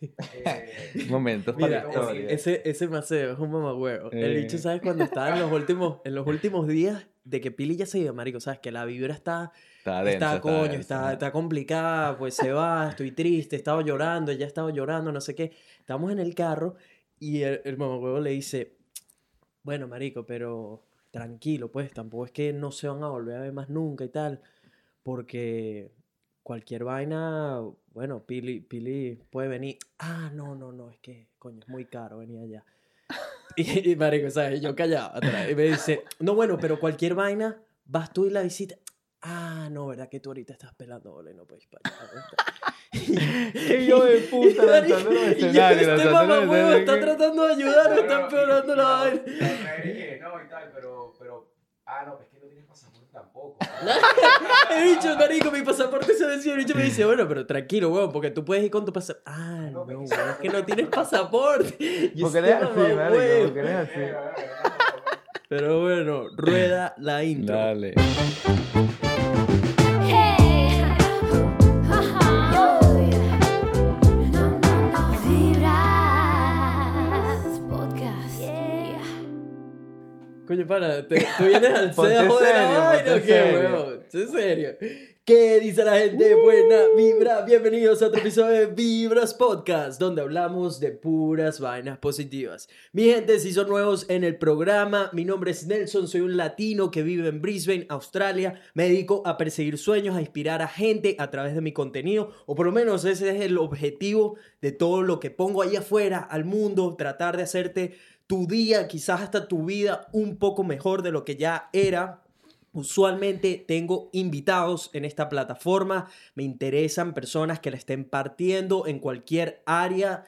Eh, Momentos Mira, para la ese, historia. ese, maceo es un mamagüevo. El Eh. bicho, ¿sabes? Cuando estaba en los últimos, en los últimos días de que Pili ya se iba, marico, ¿sabes? Que la vibra está, Está denso, está, coño, está, está complicada, pues se va, estoy triste, estaba llorando, ella estaba llorando, no sé qué. Estamos en el carro y el, el le dice, bueno, marico, pero tranquilo, pues, tampoco es que no se van a volver a ver más nunca y tal, porque cualquier vaina, bueno, Pili, Pili puede venir. Ah, no, no, no, es que, coño, es muy caro venir allá. Y, y marico, ¿sabes? Yo callado atrás. Y me dice, no, bueno, pero cualquier vaina, vas tú y la visita. Ah, no, ¿verdad que tú ahorita estás pelando bola y no puedes ir para allá? ¿verdad?" Qué hijo de puta, lanzando los Y yo, escenarios, este los mamahuevo está tratando de ayudar, está empeorando la vaina. no y tal, pero, pero, ah, no, es que no tienes pasaporte tampoco. He dicho, marico, mi pasaporte se venció. El bicho me dice, bueno, pero tranquilo, weón, porque tú puedes ir con tu pasaporte. Ah, no, weón, es que no tienes pasaporte. Porque eres así, marico, porque eres así. Pero bueno, rueda la intro. Dale. Coño, para, te- tú vienes al serio, vaina, ¿o qué, weón? ¿En serio? ¿Qué dice la gente? Buena vibra. Bienvenidos a otro episodio de Vibras Podcast, donde hablamos de puras vainas positivas. Mi gente, si son nuevos en el programa, mi nombre es Nelson, soy un latino que vive en Brisbane, Australia. Me dedico a perseguir sueños, a inspirar a gente a través de mi contenido, o por lo menos ese es el objetivo de todo lo que pongo ahí afuera, al mundo, tratar de hacerte tu día, quizás hasta tu vida un poco mejor de lo que ya era. Usualmente tengo invitados en esta plataforma, me interesan personas que la estén partiendo en cualquier área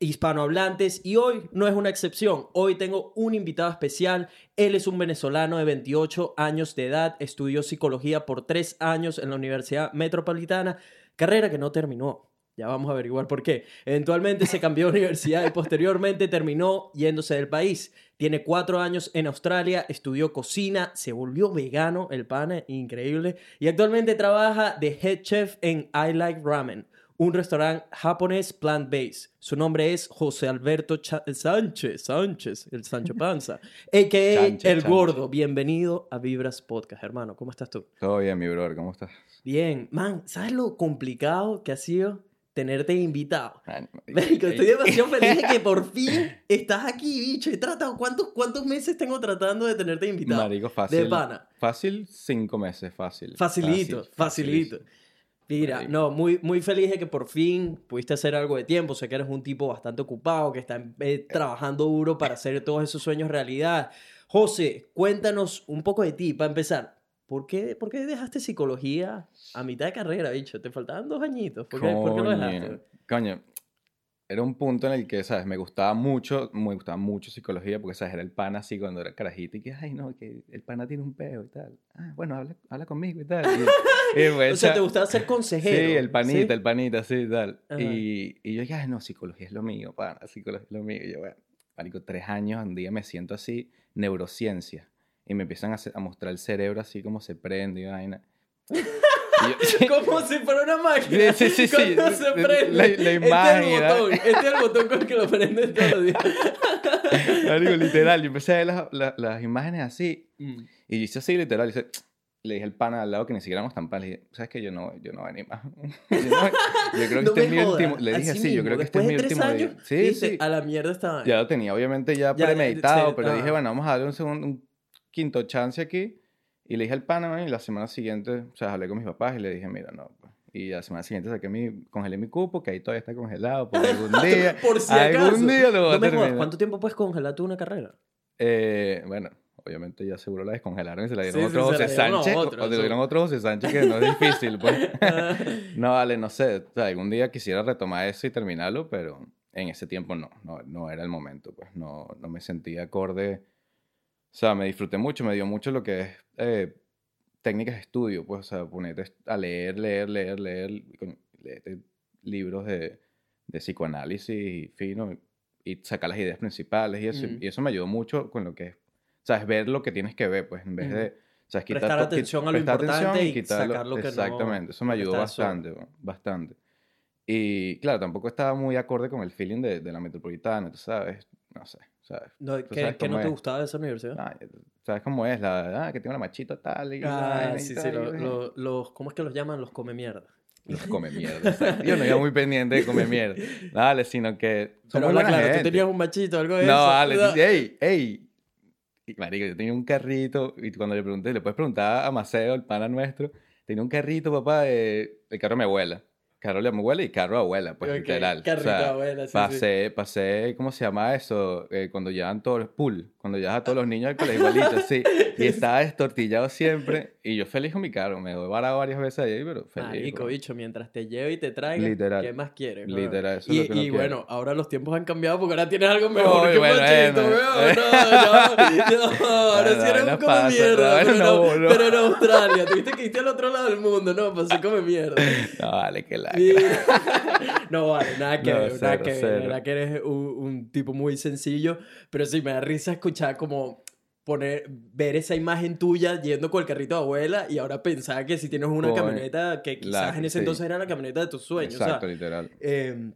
hispanohablantes y hoy no es una excepción. Hoy tengo un invitado especial. Él es un venezolano de 28 años de edad, estudió psicología por tres años en la Universidad Metropolitana, carrera que no terminó. Ya vamos a averiguar por qué. Eventualmente se cambió de universidad y posteriormente terminó yéndose del país. Tiene cuatro años en Australia, estudió cocina, se volvió vegano, el pana, increíble. Y actualmente trabaja de head chef en I Like Ramen, un restaurante japonés plant-based. Su nombre es José Alberto Sánchez, Sánchez, el Sancho Panza, a.k.a. El. Gordo. Bienvenido a Vibras Podcast, hermano. ¿Cómo estás tú? Todo bien, mi brother, ¿cómo estás? Bien. Man, ¿sabes lo complicado que ha sido tenerte invitado? Ay, Marico, ey, estoy demasiado feliz de que por fin estás aquí, bicho. He tratado, ¿cuántos, cuántos meses tengo tratando de tenerte invitado? Marico, fácil. De pana. Fácil, cinco meses, fácil. Facilito, Fácil, facilito. Mira, Marico. no, muy, muy feliz de que por fin pudiste hacer algo de tiempo. Sé que eres un tipo bastante ocupado, que está eh, trabajando duro para hacer todos esos sueños realidad. José, cuéntanos un poco de ti, para empezar. ¿Por qué, ¿Por qué dejaste psicología a mitad de carrera, bicho? Te faltaban dos añitos. ¿Por qué, por qué lo Coño, dejaste? Coño, era un punto en el que, ¿sabes? Me gustaba mucho, me gustaba mucho psicología porque, ¿sabes? Era el pana así cuando era carajito y que, ay, no, que el pana tiene un peo y tal. Ah, bueno, habla, habla conmigo y tal. Y, y, pues, O sea, te gustaba ser consejero. Sí, el panita, ¿sí? el panita, sí, y tal. Y, y yo dije, ay, no, psicología es lo mío, pana, psicología es lo mío. Y yo, bueno, marico, tres años, un día me siento así, neurociencia. Y me empiezan a, a mostrar el cerebro así como se prende y vaina. Yo- Como si fuera una máquina. Sí, sí, sí, Cuando sí. se prende. La- la imagen, Este es el botón. Este es el botón con el que lo prende todos los días. Marico, literal, yo empecé a ver las, las- las imágenes así. Mm. Y yo hice así, literal. hice- le dije al pana al lado que ni siquiera éramos tan pan. Le dije, ¿sabes qué? Yo no, yo no voy a yo, no- yo creo que No este es mi último. Le dije, así sí, yo creo que este es mi último años, día. Sí, sí. A la mierda estaba. Ya lo tenía, obviamente, ya, Ya, premeditado, pero ajá. dije, bueno, vamos a darle un segundo, un quinto chance aquí. Y le dije al pana, y la semana siguiente, o sea, hablé con mis papás y le dije, mira, no, pues. Y la semana siguiente saqué mi, congelé mi cupo, que ahí todavía está congelado, por algún día. Por si acaso. Algún día lo voy No a me jodas, terminar. ¿Cuánto tiempo puedes congelar tú una carrera? Eh, bueno, obviamente ya seguro la descongelaron y se la dieron Sí, otro sí, José Sánchez. otro, o eso. dieron a otro José Sánchez que no es difícil, pues. no, vale, no sé. O sea, algún día quisiera retomar eso y terminarlo, pero en ese tiempo no, no, no era el momento, pues. No, no me sentía acorde. O sea, me disfruté mucho, me dio mucho lo que es eh, técnicas de estudio, pues, o sea, ponerte a leer, leer, leer, leer, leerte libros de, de psicoanálisis fino y sacar las ideas principales y eso. Ujú. Y eso me ayudó mucho con lo que es, sabes, ver lo que tienes que ver, pues, en vez Ujú. de, sabes, quitar Prestar to- qui- atención a lo prestar importante y sacar lo que no- Exactamente, eso me ayudó bastante, bastante. Y claro, tampoco estaba muy acorde con el feeling de, de la metropolitana, tú sabes, no sé, ¿sabes? No, ¿Qué, no te gustaba de esa universidad? Ah, ¿Sabes cómo es? La, ah, que tiene una machita tal y Ah, y sí, sí, tal, lo- y- lo- los, ¿cómo es que los llaman? Los come mierda. Los come mierda. Yo no iba muy pendiente de comer mierda. Dale, sino que. son Pero muy habla buena claro, tú tenías un machito algo de No, eso. dale, No. ey, ey. Y, marico, yo tenía un carrito, y cuando le pregunté, le puedes preguntar a Maceo, el pana nuestro, tenía un carrito, papá, de, el carro de mi abuela. Carro de mi abuela y carro de abuela, pues, literal. carrito o sea, abuela, sí, sí. pasé, pasé, ¿cómo se llama eso? Eh, cuando llevan todos los pool, cuando llevas a todos los niños al colegio igualito, sí. Y estaba destortillado siempre, y yo feliz con mi carro, me he varado varias veces ahí, pero feliz. Marico, bicho, mientras te lleve y te traiga, Literal. ¿qué más quieres? weón? Literal, eso es Y, lo que y quiere. bueno, ahora los tiempos han cambiado porque ahora tienes algo mejor Uy, que bueno, machito, bueno. weón. No, no, no, ahora Bueno, sí eres un come mierda, pero, no, no, no. pero en Australia. Tuviste que irte al otro lado del mundo, no, pues sí come mierda. No, vale, que la... No vale, nada que No, ver, nada cero, que ver. La verdad que eres un, un tipo muy sencillo, pero sí me da risa escuchar como poner, ver esa imagen tuya yendo con el carrito de abuela y ahora pensar que si tienes una Coño, camioneta que quizás la- en ese sí. entonces era la camioneta de tus sueños. o sea, Exacto, literal. eh,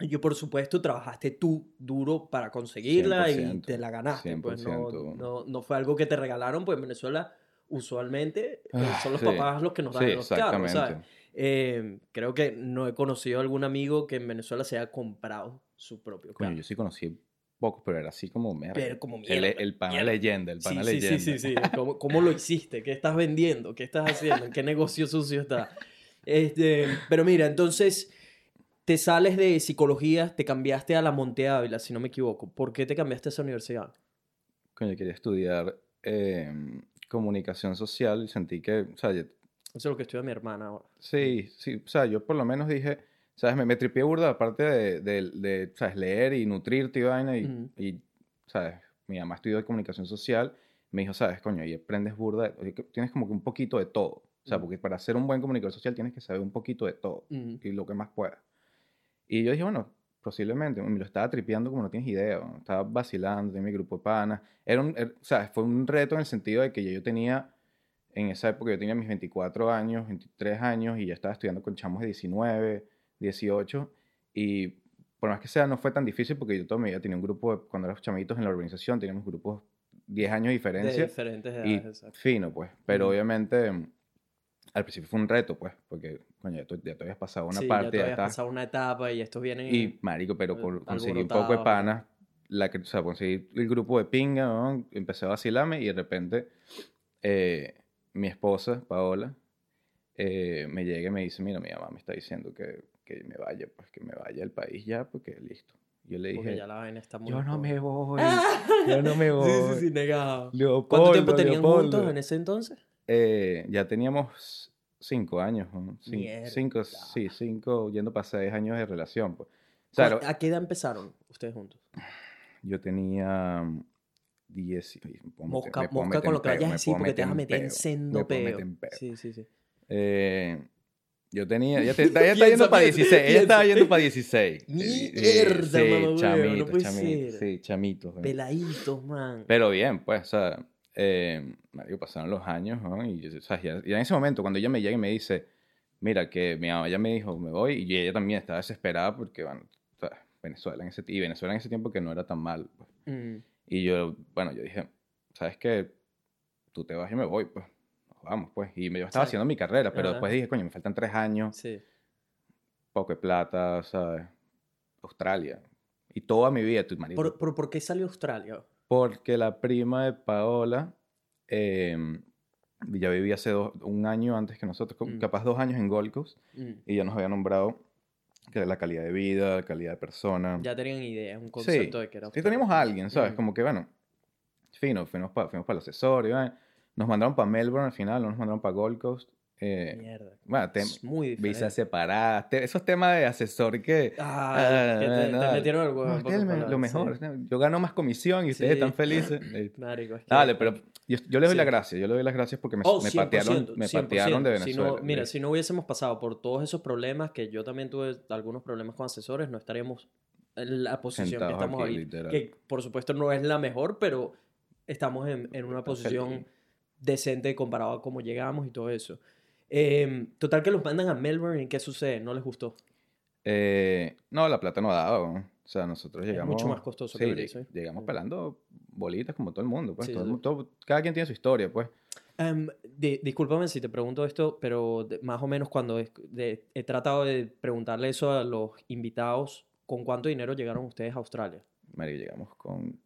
yo, por supuesto, trabajaste tú duro para conseguirla y 100%, te la ganaste. Pues no, 100%. no, no fue algo que te regalaron, pues en Venezuela usualmente eh, Ah, son los sí. papás los que nos dan Sí, los carros, ¿sabes? Eh, creo que no he conocido algún amigo que en Venezuela se haya comprado su propio carro. yo sí conocí pocos, pero era así como mierda. Pero como El, mierda, el pana leyenda, el Sí, pana sí, leyenda. sí, sí, sí. ¿Cómo, cómo lo hiciste? ¿Qué estás vendiendo? ¿Qué estás haciendo? ¿En qué negocio sucio estás? Este, pero mira, entonces te sales de psicología, te cambiaste a la Monte Ávila, si no me equivoco. ¿Por qué te cambiaste a esa universidad? Coño, quería estudiar eh, comunicación social y sentí que, o sea, Eso es lo que estudia mi hermana ahora. sí, sí, o sea, yo por lo menos dije, ¿sabes? Me, me tripié burda, aparte de, de, de, ¿sabes? Leer y nutrirte y vaina, y, y, ¿sabes? Mi mamá estudió comunicación social, me dijo, ¿sabes? Coño, ahí aprendes burda, tienes como que un poquito de todo. O sea, porque para ser un buen comunicador social tienes que saber un poquito de todo. Y lo que más pueda. Y yo dije, bueno, posiblemente, me lo estaba tripeando como no tienes idea, ¿no? estaba vacilando, tenía mi grupo de panas. Era un, era- o sea, fue un reto en el sentido de que yo tenía, en esa época yo tenía mis 24 años, 23 años y ya estaba estudiando con chamos de 19, 18 y por más que sea no fue tan difícil porque yo toda mi vida tenía un grupo, de- cuando éramos chamitos en la organización, teníamos grupos 10 años de De diferencia diferentes y edades. exacto. fino, pues. Pero Ujú. obviamente mm, al principio fue un reto, pues, porque, coño, ya, tú- ya te habías pasado una Sí, parte, ya te ya habías estabas pasado una etapa y estos vienen... y, marico, pero eh, por conseguir un poco de alborotado. panas, la que, o sea, conseguí el grupo de pinga, ¿no? empecé a vacilarme y de repente eh, mi esposa, Paola, eh, me llega y me dice, mira, mi mamá me está diciendo que, que me vaya, pues que me vaya del país ya, porque listo. Yo le dije, ya la vaina está muy... yo no me voy, yo no me voy. Sí, sí, sí, negado. ¿Cuánto tiempo tenían Leopoldo. juntos en ese entonces? Eh, ya teníamos cinco años, ¿no? Cin- cinco, sí, cinco, yendo para seis años de relación, pues. O sea, lo- ¿A qué edad empezaron ustedes juntos? Yo tenía 10. Mosca, mosca con lo que vayas a decir porque te vas a meter en sendo peo. Sí, sí, sí. Eh, yo tenía. Ella, te- ella estaba yendo para piensa, 16. Ella estaba yendo para 16. Mierda, sí, mamá, chamito, no puede chamito, ser. Sí, chamitos. Peladitos, man. Pero bien, pues, o sea, eh, marico, pasaron los años, ¿no? Y, o sea, ya, ya en ese momento, cuando ella me llega y me dice, mira, que mi mamá ya me dijo, me voy, y ella también estaba desesperada porque, bueno, o sea, Venezuela en ese, y Venezuela en ese tiempo que no era tan mal, pues. Mm. Y yo, bueno, yo dije, ¿sabes qué? Tú te vas y me voy, pues. Nos vamos, pues. Y yo estaba Sí. haciendo mi carrera, pero Ajá. después dije, coño, me faltan tres años, Sí. poco de plata, ¿sabes? Australia. Y toda mi vida, tu marico. ¿Por, por, por qué salió Australia? Porque la prima de Paola eh, ya vivía hace dos- un año antes que nosotros, Mm. capaz dos años en Gold Coast, Mm. y ya nos había nombrado la calidad de vida, la calidad de persona. Ya tenían idea, un Sí, concepto de que era sí teníamos a alguien, ¿sabes? Mm. Como que, bueno, fino, fuimos para fuimos el asesor, nos mandaron para Melbourne al final, no nos mandaron para Gold Coast. Eh, Mierda. bueno, es muy diferente. visas separadas, te- esos temas de asesor que... Ah, que te, te no, metieron el huevo. no, me- lo mejor, sí. yo gano más comisión y ustedes Sí. están felices. Marico, es que- Dale, pero yo, yo les doy Sí. las gracias, yo les doy las gracias porque me, Oh, me 100%, patearon, me 100%. patearon de Si Venezuela. no- mira, si no hubiésemos pasado por todos esos problemas, que yo también tuve algunos problemas con asesores, no estaríamos en la posición Sentados que estamos aquí, ahí. literal. Que por supuesto no es la mejor, pero estamos en, en una posición decente comparado a cómo llegamos y todo eso. Eh, total que los mandan a Melbourne y ¿qué sucede? ¿No les gustó? Eh, no, la plata no ha dado. O sea, nosotros llegamos... mucho más costoso que sí, Belice. lleg- Llegamos Sí. pelando bolitas como todo el mundo. Pues, Sí, todo todo- cada quien tiene su historia, pues. Em, di- discúlpame si te pregunto esto, pero de- más o menos cuando es- de- he tratado de preguntarle eso a los invitados, ¿con cuánto dinero llegaron ustedes a Australia? Mario, llegamos con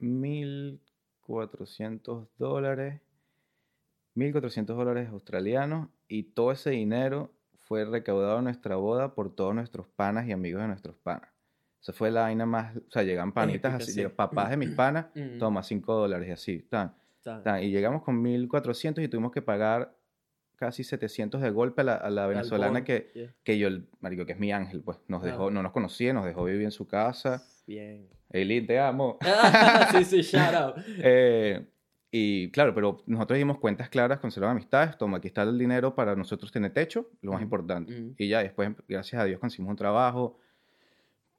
1.400 dólares, 1.400 dólares australianos y todo ese dinero fue recaudado en nuestra boda por todos nuestros panas y amigos de nuestros panas. Esa fue la vaina más, o sea, llegan panitas así, sí. papás de mis panas, Mm. toma 5 dólares y así, tan, tan, y llegamos con 1.400 y tuvimos que pagar casi 700 de golpe a la, a la venezolana que, yeah. que yo, el marico, que es mi ángel, pues, nos Claro. dejó, no nos conocía, nos dejó vivir en su casa. Bien. Eileen, te amo. sí, sí, shout out. Eh, y claro, pero nosotros dimos cuentas claras, conservar amistades, toma, aquí está el dinero para nosotros tener techo, lo más importante. ujú. Y ya después, gracias a Dios, conseguimos un trabajo.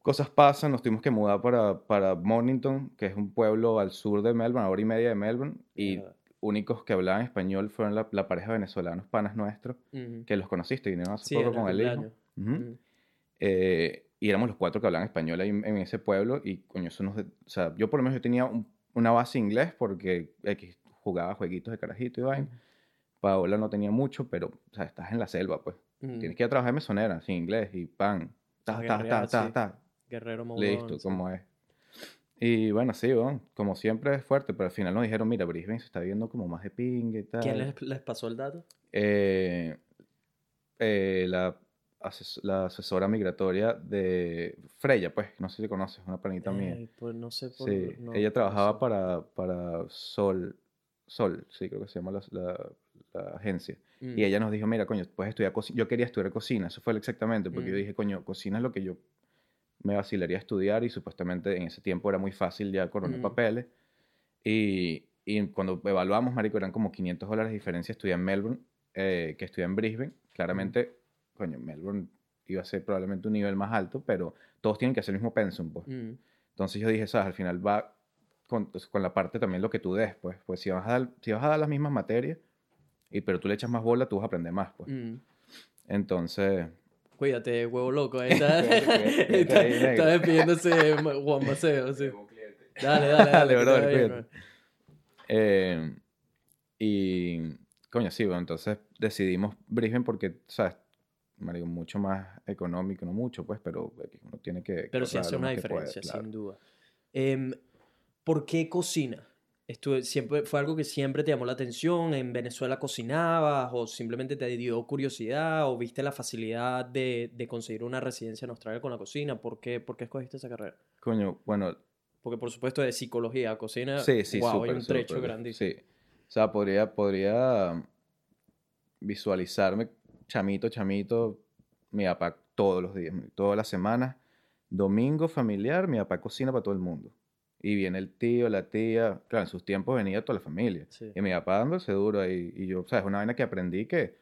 Cosas pasan, nos tuvimos que mudar para, para Mornington, que es un pueblo al sur de Melbourne, a hora y media de Melbourne. Y Mierda. únicos que hablaban español fueron la, la pareja de venezolanos panas nuestros, Ujú. que los conociste, vinieron hace Sí, poco con el hijo. cumpleaños. Ujú. Ujú. Eh, y éramos los cuatro que hablaban español ahí en, en ese pueblo y coño, eso nos... O sea, yo por lo menos yo tenía un- una base inglés porque X jugaba jueguitos de carajito y vaina. Paola no tenía mucho, pero, o sea, estás en la selva, pues. Tienes que ir a trabajar en mesonera, sin inglés, y pan. Ta, ta, ta, ta. Guerrero Mourón, Listo, sí. como es. Y bueno, sí, bueno, como siempre es fuerte, pero al final nos dijeron, mira, Brisbane se está viendo como más de ping y tal. ¿Quién les, les pasó el dato? Eh, eh, la, ases- la asesora migratoria de Freya, pues, no sé si conoces, una panita mía. Ey, pues no sé por... Sí, no, ella no trabajaba sé. para, para Sol, Sol, sí, creo que se llama la, la- la agencia. Mm. Y ella nos dijo, mira, coño, puedes estudiar cocina. Yo quería estudiar cocina, eso fue exactamente, porque yo Mm. dije, coño, cocina es lo que yo me vacilaría a estudiar y supuestamente en ese tiempo era muy fácil ya coronar Mm. papeles. Y, y cuando evaluamos, marico, eran como 500 dólares de diferencia estudiar en Melbourne eh, que estudiar en Brisbane. Claramente, coño, Melbourne iba a ser probablemente un nivel más alto, pero todos tienen que hacer el mismo pensum, pues. Mm. Entonces yo dije, sabes, al final va con, con la parte también lo que tú des, pues. Pues si vas, a dar, si vas a dar las mismas materias, y, pero tú le echas más bola, tú vas a aprender más, pues. Mm. Entonces, Cuídate, huevo loco. Ahí está, está, está despidiéndose Juan Maceo. Sí. Dale, dale, dale. Brother, bien, cuídate. eh, y, coño, sí, bueno, entonces decidimos Brisbane porque, ¿sabes? Marico, mucho más económico, no mucho, pues, pero uno tiene que... Pero sí hace una puede, diferencia, claro. sin duda. Em, ¿Por qué cocina? Esto siempre, ¿Fue algo que siempre te llamó la atención? ¿En Venezuela cocinabas? ¿O simplemente te dio curiosidad? ¿O viste la facilidad de, de conseguir una residencia en Australia con la cocina? ¿Por qué, por qué escogiste esa carrera? Coño, bueno, Porque por supuesto de psicología, cocina, Sí, sí, wow, hay súper, un trecho súper, grandísimo. Sí. O sea, podría, podría visualizarme chamito, chamito, mi papá todos los días, todas las semanas, domingo familiar, mi papá cocina para todo el mundo. Y viene el tío, la tía, claro, en sus tiempos venía toda la familia. Sí. Y mi papá dándose duro ahí. Y yo, o sea, es una vaina que aprendí que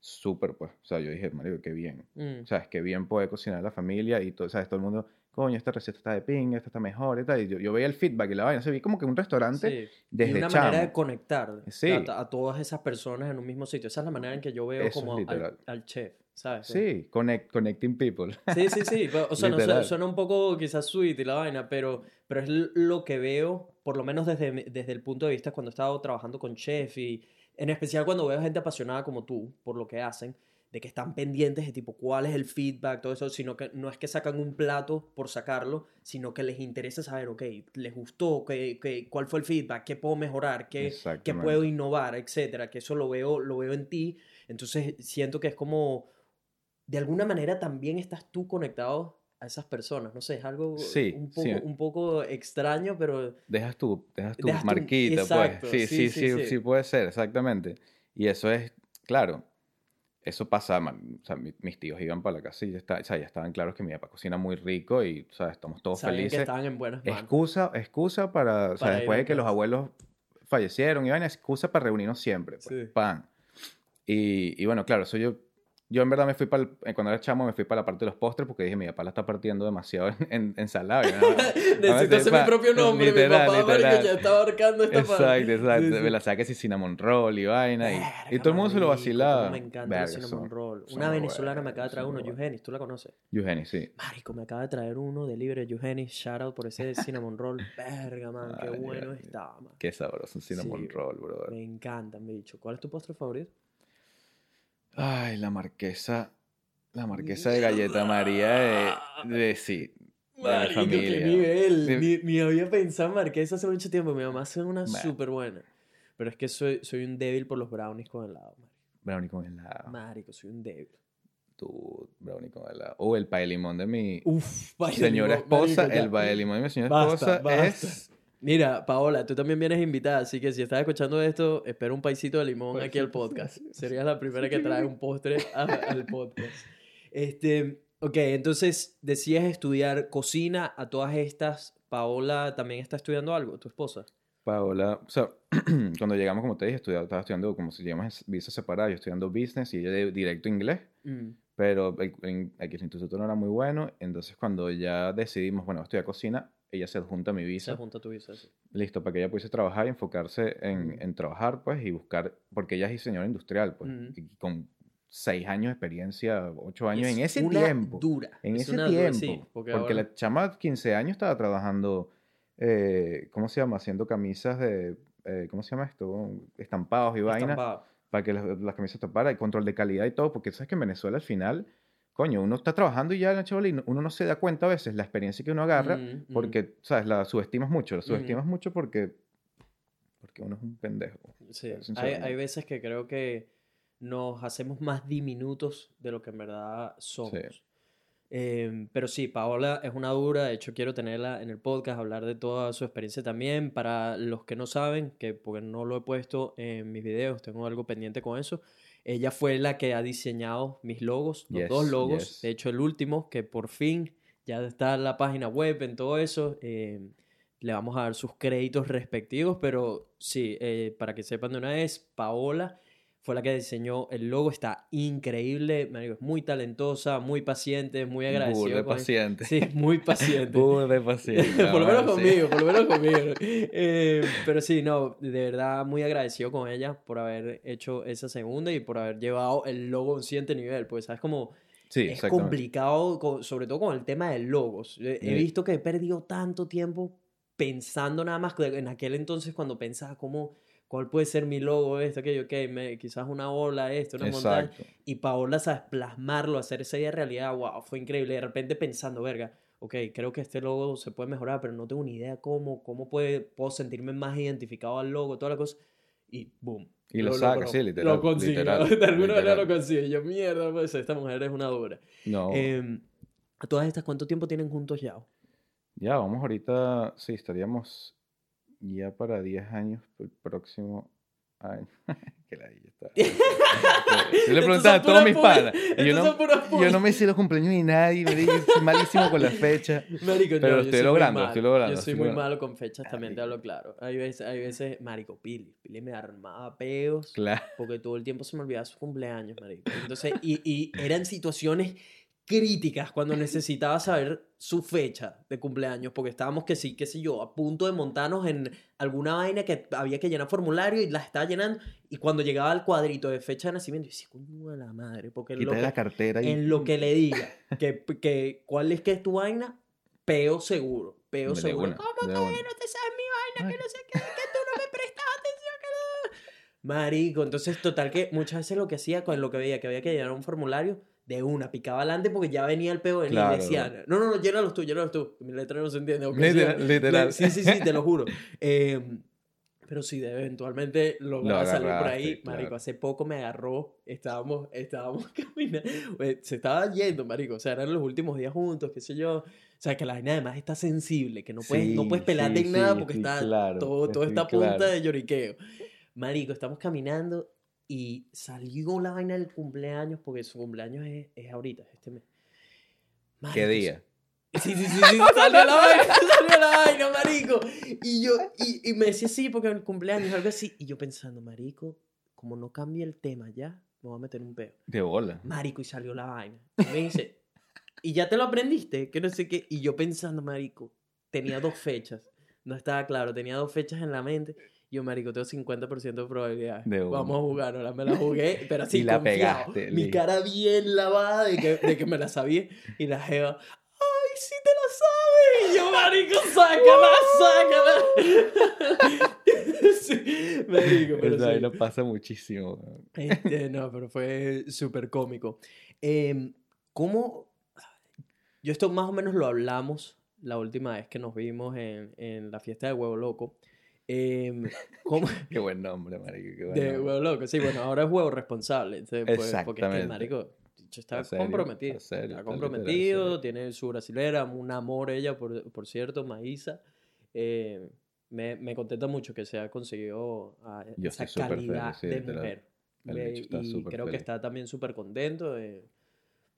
súper, pues. O sea, yo dije, Mario, qué bien. Mm, O sea, es que bien poder cocinar la familia y todo, ¿sabes? Todo el mundo, coño, esta receta está de ping, esta está mejor y tal. Y yo, yo veía el feedback y la vaina. Se vi como que un restaurante sí. desde y una chamo. manera de conectar Sí. a, a todas esas personas en un mismo sitio. Esa es la manera en que yo veo Eso es como al, al chef, ¿sabes? Sí, connect, connecting people. Sí, sí, sí. O sea, no, Literal. su- suena un poco quizás sweet y la vaina, pero, pero es lo que veo, por lo menos desde, desde el punto de vista cuando he estado trabajando con chef y en especial cuando veo gente apasionada como tú por lo que hacen, de que están pendientes de tipo cuál es el feedback, todo eso, sino que no es que sacan un plato por sacarlo, sino que les interesa saber, ok, les gustó, qué, qué- cuál fue el feedback, qué puedo mejorar, qué, qué puedo innovar, etcétera, que eso lo veo, lo veo en ti, entonces siento que es como, de alguna manera también estás tú conectado a esas personas, no sé, es algo Sí, un, poco, sí. un poco extraño, pero Dejas tu, dejas tu Dejas tu- marquita, exacto, pues. Sí, sí sí, sí, sí. sí, puede ser, exactamente. Y eso es, claro, eso pasa, man, o sea, mis tíos iban para la casa y ya, está, o sea, ya estaban claros que mi papá cocina muy rico y, o sea, estamos todos sabían que felices. estaban en buenas manos. Excusa, excusa para, o sea, después de que los abuelos fallecieron, vaina, excusa para reunirnos siempre, pues, Sí. pan. Y, y bueno, claro, eso yo yo en verdad me fui para, cuando era chamo, me fui para la parte de los postres porque dije, mi papá la está partiendo demasiado en, en, en salado. y no, Necesito hacer mi propio nombre. literal, mi papá, literal. ya estaba ahorcando esta Exacto, parte. exacto. Sí. Me la saqué así cinnamon roll y vaina. Y, y todo el mundo se lo vacilaba. Me encanta Verga, el cinnamon son- roll. son Una venezolana me acaba de traer uno. Eugenis, ¿tú la conoces? Eugeni, sí. Marico, me acaba de traer uno de libre Eugenis. Shout out por ese cinnamon roll. Verga, man, qué Ay, bueno estaba, man. Qué sabroso, un cinnamon Sí, roll, brother. Me encantan, bicho. ¿Cuál es tu postre favorito? Ay, la marquesa. La marquesa de galleta María de, de sí. De la Marico, qué familia. nivel. Sí. Ni, ni había pensado en marquesa hace mucho tiempo. Mi mamá hace una súper buena. Pero es que soy, soy un débil por los brownies con helado, marico. Brownie con helado. Marico, soy un débil. Tú, brownie con helado. O el pay de limón de mi Uf, señora limón, esposa. marico, el pay de limón de mi señora Basta, esposa basta. es. Mira, Paola, tú también vienes invitada, así que si estás escuchando esto, espera un paisito de limón aquí al podcast. Serías la primera que trae un postre a- al podcast. Este, ok, entonces decías estudiar cocina a todas estas. Paola también está estudiando algo, tu esposa. Paola, o sea, cuando llegamos, como te dije, estudiaba- estaba estudiando, como si llegamos visa separada, yo estudiando business y ella de directo inglés, Mm, pero el, en- aquí el instituto no era muy bueno, entonces cuando ya decidimos, bueno, estudiar cocina, ella se adjunta a mi Se visa, junta tu visa, sí. listo, para que ella pudiese trabajar y enfocarse en, en trabajar, pues, y buscar, porque ella es diseñadora industrial, pues, Ujú. y con seis años de experiencia, ocho años, en Es ese una tiempo. Dura. En es ese una dura, tiempo. sí, porque porque ahora- la chama, 15 años, estaba trabajando, eh, ¿cómo se llama? Haciendo camisas de, eh, ¿cómo se llama esto? Estampados y vaina, estampado. para que las, las camisas taparan, y control de calidad y todo, porque sabes que en Venezuela al final, coño, uno está trabajando y ya en la uno no se da cuenta a veces la experiencia que uno agarra, Mm, mm. porque, ¿sabes? La subestimas mucho, la subestimas mucho porque, porque uno es un pendejo. Sí, hay, hay veces que creo que nos hacemos más diminutos de lo que en verdad somos. Em, pero sí, Paola es una dura, de hecho quiero tenerla en el podcast, hablar de toda su experiencia también. Para los que no saben, que porque no lo he puesto en mis videos, tengo algo pendiente con eso. Ella fue la que ha diseñado mis logos, los Yes, dos logos. yes. De hecho, el último, que por fin ya está en la página web, en todo eso. em, le vamos a dar sus créditos respectivos, pero sí, eh, para que sepan de una vez, Paola fue la que diseñó el logo, está increíble, marico, es muy talentosa, muy paciente, muy agradecida. Con- paciente. Sí, muy paciente. De paciente. por lo menos conmigo, por lo menos conmigo. Eh, pero sí, no, de verdad muy agradecido con ella por haber hecho esa segunda y por haber llevado el logo a un siguiente nivel, pues sabes como Sí, es complicado, con- sobre todo con el tema de logos. He, he visto que he perdido tanto tiempo pensando nada más en aquel entonces cuando pensaba cómo, cuál puede ser mi logo, esto, aquello, ok, me, quizás una ola, esto, una montaña. Y Paola, ¿sabes? Plasmarlo, hacer esa idea realidad, wow, fue increíble. De repente pensando, verga, ok, creo que este logo se puede mejorar, pero no tengo ni idea cómo, cómo puede, puedo sentirme más identificado al logo, toda la cosa. Y boom. Y lo saca, logró. sí, literal, Lo literal, de alguna manera lo consiguió. Yo, mierda, pues esta mujer es una dura. No. Em, a todas estas, ¿cuánto tiempo tienen juntos ya? Ya, vamos ahorita, sí, estaríamos ya para 10 años el próximo año. que la está. Yo le preguntaba a todos mis panas. Yo no, yo no me sé los cumpleaños ni nadie, me soy malísimo con las fechas. Marico, Pero no, lo yo estoy logrando, estoy logrando, Yo soy muy malo con fechas, también te hablo claro. Hay veces, hay veces, marico, Pili. Pili me armaba peos. Claro. Porque todo el tiempo se me olvidaba su cumpleaños, marico. Entonces, y, y eran situaciones críticas cuando necesitaba saber su fecha de cumpleaños, porque estábamos que sí, qué sé yo, a punto de montarnos en alguna vaina que había que llenar formulario y la estaba llenando, y cuando llegaba al cuadrito de fecha de nacimiento, yo decía, coño de la madre, porque lo Quítale que- la cartera y... en lo que le diga que, que cuál es que es tu vaina, peo seguro, peo seguro. ¿Cómo que no te sabes mi vaina? Ay. Que no sé qué, que tú no me prestas atención, que no... Marico, entonces total que muchas veces lo que hacía con lo que veía, que había que llenar un formulario, de una, picaba adelante porque ya venía el peo venir Claro, y decía, no, no, no, llénalos tú, llénalos tú. Mi letra no se entiende. ok, Literal, sí, literal. Sí, sí, sí, te lo juro. Eh, pero sí, de- eventualmente lograba Lo salir por ahí. claro. Marico, hace poco me agarró, estábamos, estábamos caminando, eh, se estaba yendo, marico, o sea, eran los últimos días juntos, qué sé yo. O sea, que la vaina además está sensible, que no puedes, no Sí, puedes pelarte sí, en nada sí, porque está claro, todo, todo estoy está a punta de lloriqueo. Marico, estamos caminando y salió la vaina del cumpleaños, porque su cumpleaños es, es ahorita, es este mes. ¿Qué día? Sí, sí, sí, sí, salió la vaina, salió la vaina, marico. Y yo, y, y me decía sí, porque el cumpleaños, algo así. Y yo pensando, marico, como no cambia el tema ya, me voy a meter un peo. De bola. Marico, y salió la vaina. Y me dice, ¿y ya te lo aprendiste? Que no sé qué. Y yo pensando, marico, tenía dos fechas. No estaba claro, tenía dos fechas en la mente. Yo, marico, tengo 50% de una. Vamos a jugar, ahora me la jugué, pero así Y la confiado. pegaste, Mi cara bien lavada de que, de que me la sabía. Y la jeva, ¡ay, sí te la sabes! Y yo, marico, sácala, sácala. sí, marico, pero Esa sí. vaina pasa muchísimo. Este, no, pero fue súper cómico. Em, ¿Cómo? Yo esto más o menos lo hablamos la última vez que nos vimos en, en la fiesta de Huevo Loco. Em, ¿Cómo? Qué buen nombre, marico. Qué buen De nombre. Huevo Loco, sí, bueno, ahora es Huevo Responsable. entonces, pues, porque es que marico está serio, comprometido. está serio, está comprometido, literal tiene su brasilera, un amor ella, por, por cierto, Maísa. Eh, me, me contenta mucho que se haya conseguido ah, Yo esa feliz, calidad sí, de literal. mujer. El Me- está y creo que feliz. está también súper contento. eh,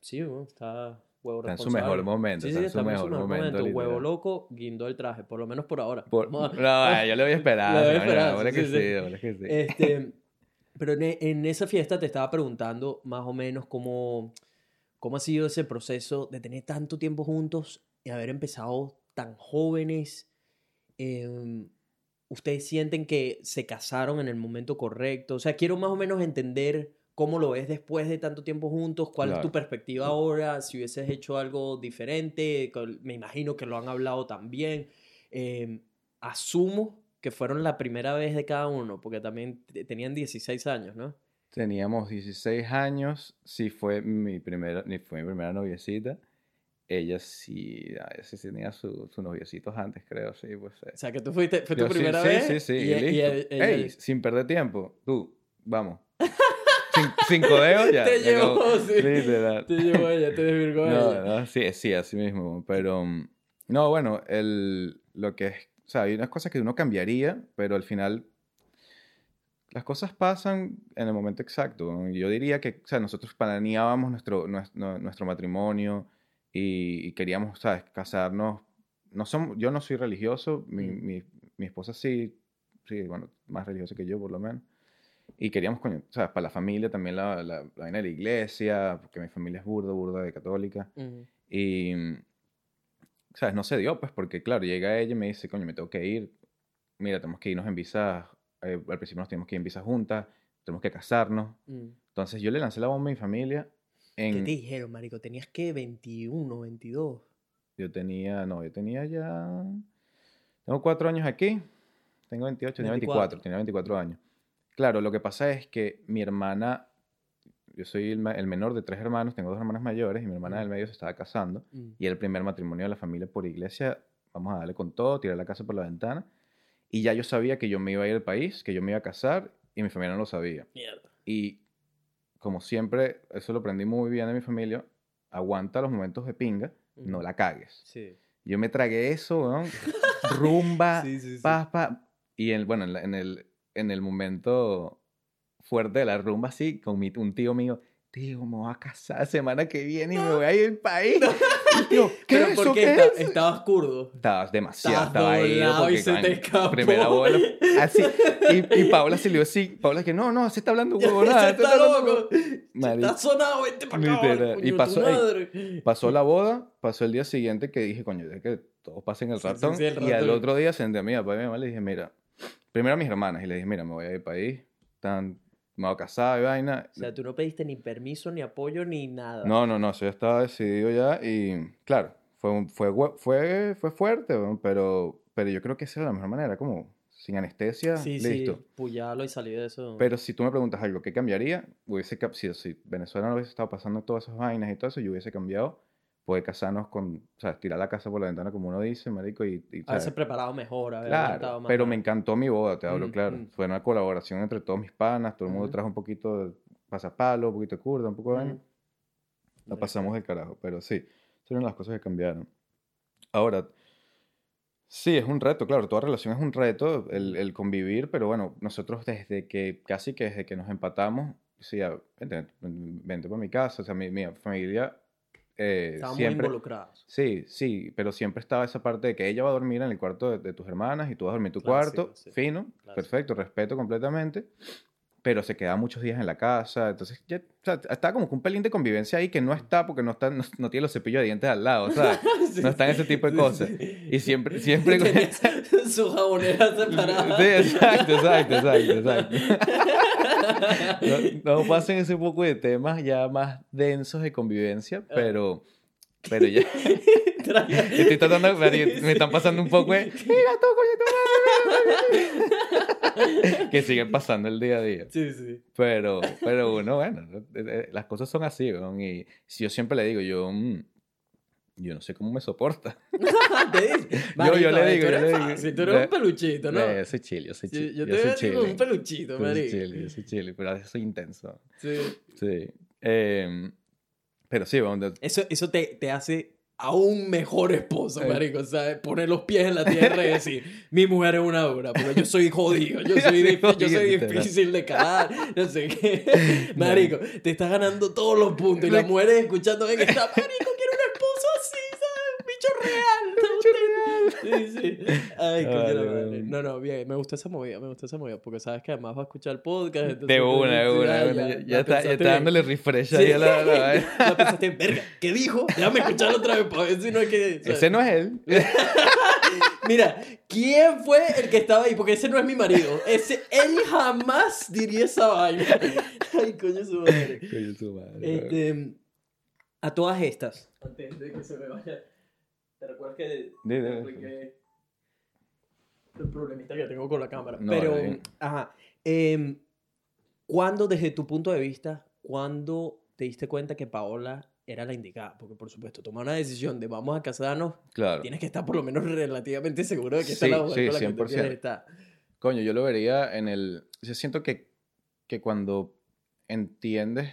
sí, bueno, está huevo Está en su mejor momento, Sí, está sí, en su mejor momento, Huevo loco, guindó el traje, por lo menos por ahora. Por- No, yo le voy a esperar. Le voy a señora, esperar, ahora sí, que sí, sí, sí. ahora que sí. Este, pero en, e- en esa fiesta te estaba preguntando más o menos cómo, cómo ha sido ese proceso de tener tanto tiempo juntos y haber empezado tan jóvenes. Em, ¿Ustedes sienten que se casaron en el momento correcto? O sea, quiero más o menos entender cómo lo ves después de tanto tiempo juntos, cuál es tu Claro. perspectiva ahora, si hubieses hecho algo diferente, me imagino que lo han hablado también. Em, asumo que fueron la primera vez de cada uno, porque también te- tenían 16 años, ¿no? Teníamos 16 años, sí fue mi primera, fue mi primera noviecita. Ella sí, ella sí tenía su- sus noviecitos antes, creo, sí, pues. eh. O sea, que tú fuiste, fue tu Yo sí, primera sí, vez. Sí, sí, y, y, y listo. ella- ella- Ey, sin perder tiempo, tú, vamos. Cin- cinco dedos ya. Te llevó, sí. Literal. te llevó ella, te desvirgó No, ella. no, sí, sí, así mismo. Pero, mm, no, bueno, el, lo que es, o sea, hay unas cosas que uno cambiaría, pero al final las cosas pasan en el momento exacto. Yo diría que, o sea, nosotros planeábamos nuestro, nuestro, nuestro matrimonio y, y queríamos, ¿sabes?, casarnos. No somos, yo no soy religioso, mi, Mm. mi, mi esposa sí, sí, bueno, más religiosa que yo por lo menos. Y queríamos, coño, ¿sabes? Para la familia también la, la, la vaina de la iglesia, porque mi familia es burda, burda de católica. Ujú. Y, mm, ¿sabes? No se dio, pues, porque, claro, llega ella y me dice, coño, me tengo que ir. Mira, tenemos que irnos en visa. eh, al principio nos tenemos que ir en visa juntas. Tenemos que casarnos. Mm. Entonces, yo le lancé la bomba a mi familia. ¿Qué En, te dijeron, marico? ¿Tenías que 21, 22? yo tenía, no, yo tenía ya... Tengo cuatro años aquí. Tengo 28, tenía 24. 24. Tenía 24 años. Claro, lo que pasa es que mi hermana... Yo soy el, el menor de tres hermanos. Tengo dos hermanas mayores. Y mi hermana Mm. del medio se estaba casando. Mm. y el primer matrimonio de la familia por iglesia, vamos a darle con todo, tirar la casa por la ventana. Y ya yo sabía que yo me iba a ir al país, que yo me iba a casar, y mi familia no lo sabía. Mierda. Y como siempre, eso lo aprendí muy bien de mi familia, aguanta los momentos de pinga, no la cagues. Sí. Yo me tragué eso, weón, rumba, Sí, sí, sí. pa, pa, y en, bueno, en, la- en el, en el momento fuerte de la rumba, así, con mi, un tío mío, tío, me voy a casar la semana que viene y me voy a ir al país. Tío, ¿qué ¿Pero es eso? qué ¿Qué esta- es eso? estabas kurdo? Estabas demasiado, Estabas estaba ahí. y se te escapó. Primera bola. Así. Y, y Paula se le dio así. Paula que no, no, se está hablando huevo, nada. Ya está loco. Está sonado, vente para acá. Literal. coño Y pasó-. Pasó la boda, pasó el día siguiente que dije, coño, es que todos pasen el Sí, sí, ratón. sí, el Y al ratón. otro día senté a mi papá y a mi mamá le dije, mira, primero a mis hermanas y le dije, mira, me voy a ir al país, tan, me voy a casar y vaina. O sea, tú no pediste ni permiso, ni apoyo, ni nada. No, no, no, eso ya estaba decidido ya y claro, fue, fue, fue, fue fuerte, pero, pero yo creo que esa era la mejor manera, como sin anestesia, Sí, listo. sí, puyalo y salí de eso. Pero si tú me preguntas algo, ¿qué cambiaría? Hubiese, si, si Venezuela no hubiese estado pasando todas esas vainas y todo eso, yo hubiese cambiado, poder casarnos con, o sea, tirar la casa por la ventana como uno dice, marico, y, y, Haberse preparado mejor, haber Claro, más pero me encantó mi boda, te hablo Mm, claro. mm. Fue una colaboración entre todos mis panas, todo el mundo Ujú. trajo un poquito de pasapalo, un poquito de curda, un poco de vaina. La pasamos del carajo, pero sí, fueron las cosas que cambiaron. Ahora, sí, es un reto, claro, toda relación es un reto, el, el convivir, pero bueno, nosotros desde que, casi que desde que nos empatamos, sí, vente, vente para mi casa, o sea, mi, mi familia eh, Estaban siempre... muy involucrados. Sí, sí, pero siempre estaba esa parte de que ella va a dormir en el cuarto de, de tus hermanas y tú vas a dormir en tu Clásico, cuarto, sí. fino, Clásico. perfecto, respeto completamente, pero se quedaba muchos días en la casa, entonces ya, o sea, estaba como que un pelín de convivencia ahí que no está porque no, está, no, no tiene los cepillos de dientes al lado, o sea, Sí, no están ese tipo de cosas. sí. Y siempre, siempre... Su jabonera separada. Sí, exacto, exacto, exacto, exacto. No, no pasen ese poco de temas ya más densos de convivencia, pero, pero ya estoy tratando, me están pasando un poco de, mira tú, coño, tu madre". que siguen pasando el día a día. Sí, sí. Pero, pero uno, bueno, eh, eh, las cosas son así, weón, y si yo siempre le digo, yo, mm, yo no sé cómo me soporta. Yo- yo "Marico, le eh, digo, yo le digo. fácil, tú eres un peluchito, ¿no? Eh, Yo soy chile, yo soy Sí, chile. yo te soy veo como chile. un peluchito, Yo soy marico. chile, yo soy chile, pero a veces soy intenso. Sí. Sí. Eh, pero sí, vamos, de- Eso, eso te, te hace aún mejor esposo, Eh. marico, ¿sabes? Poner los pies en la tierra y decir, mi mujer es una dura, pero yo soy jodido, yo soy, dif- yo soy difícil de calar, no sé qué. Marico, te estás ganando todos los puntos y las mujeres escuchando en esta, marico, quiero un esposo así, ¿sabes? Bicho real. Sí, sí. Ay, coño, Ay, madre. No, no, bien, me gusta esa movida, me gusta esa movida, porque sabes que además va a escuchar el podcast. entonces, de una, de una, de una. Ya, está, ya está dándole refresh Sí. ahí a la, a la vaina. Ya pensaste, verga, ¿qué dijo? Déjame escucharlo otra vez para ver si no es que... Ese no es él. Mira, ¿quién fue el que estaba ahí? Porque ese no es mi marido. Ese, él jamás diría esa vaina. Ay, coño, su madre. Coño, su madre. Este, a todas estas. Antes de que se me vaya. ¿Te recuerdas que te expliqué el problemita que tengo con la cámara? No, Pero, bien. ajá. em, ¿Cuándo, desde tu punto de vista, cuándo te diste cuenta que Paola era la indicada? Porque, por supuesto, tomar una decisión de vamos a casarnos, Claro. tienes que estar por lo menos relativamente seguro de que Sí, es la mujer sí, con la que tú 100%. quieres estar. Coño, yo lo vería en el... Yo siento que, que cuando entiendes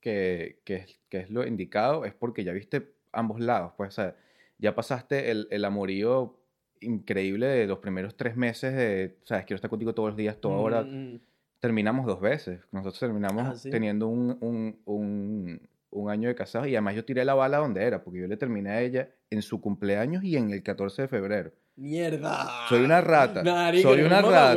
que, que, es- que es lo indicado es porque ya viste ambos lados, pues, o sea, ya pasaste el, el amorío increíble de los primeros tres meses de, sabes, quiero estar contigo todos los días, toda hora. Mm, mm. Terminamos dos veces. Nosotros terminamos Ah, ¿sí? teniendo un, un, un, un año de casados y además yo tiré la bala donde era, porque yo le terminé a ella en su cumpleaños y en el 14 de febrero. Mierda. Soy una rata. Marico, soy una un rata.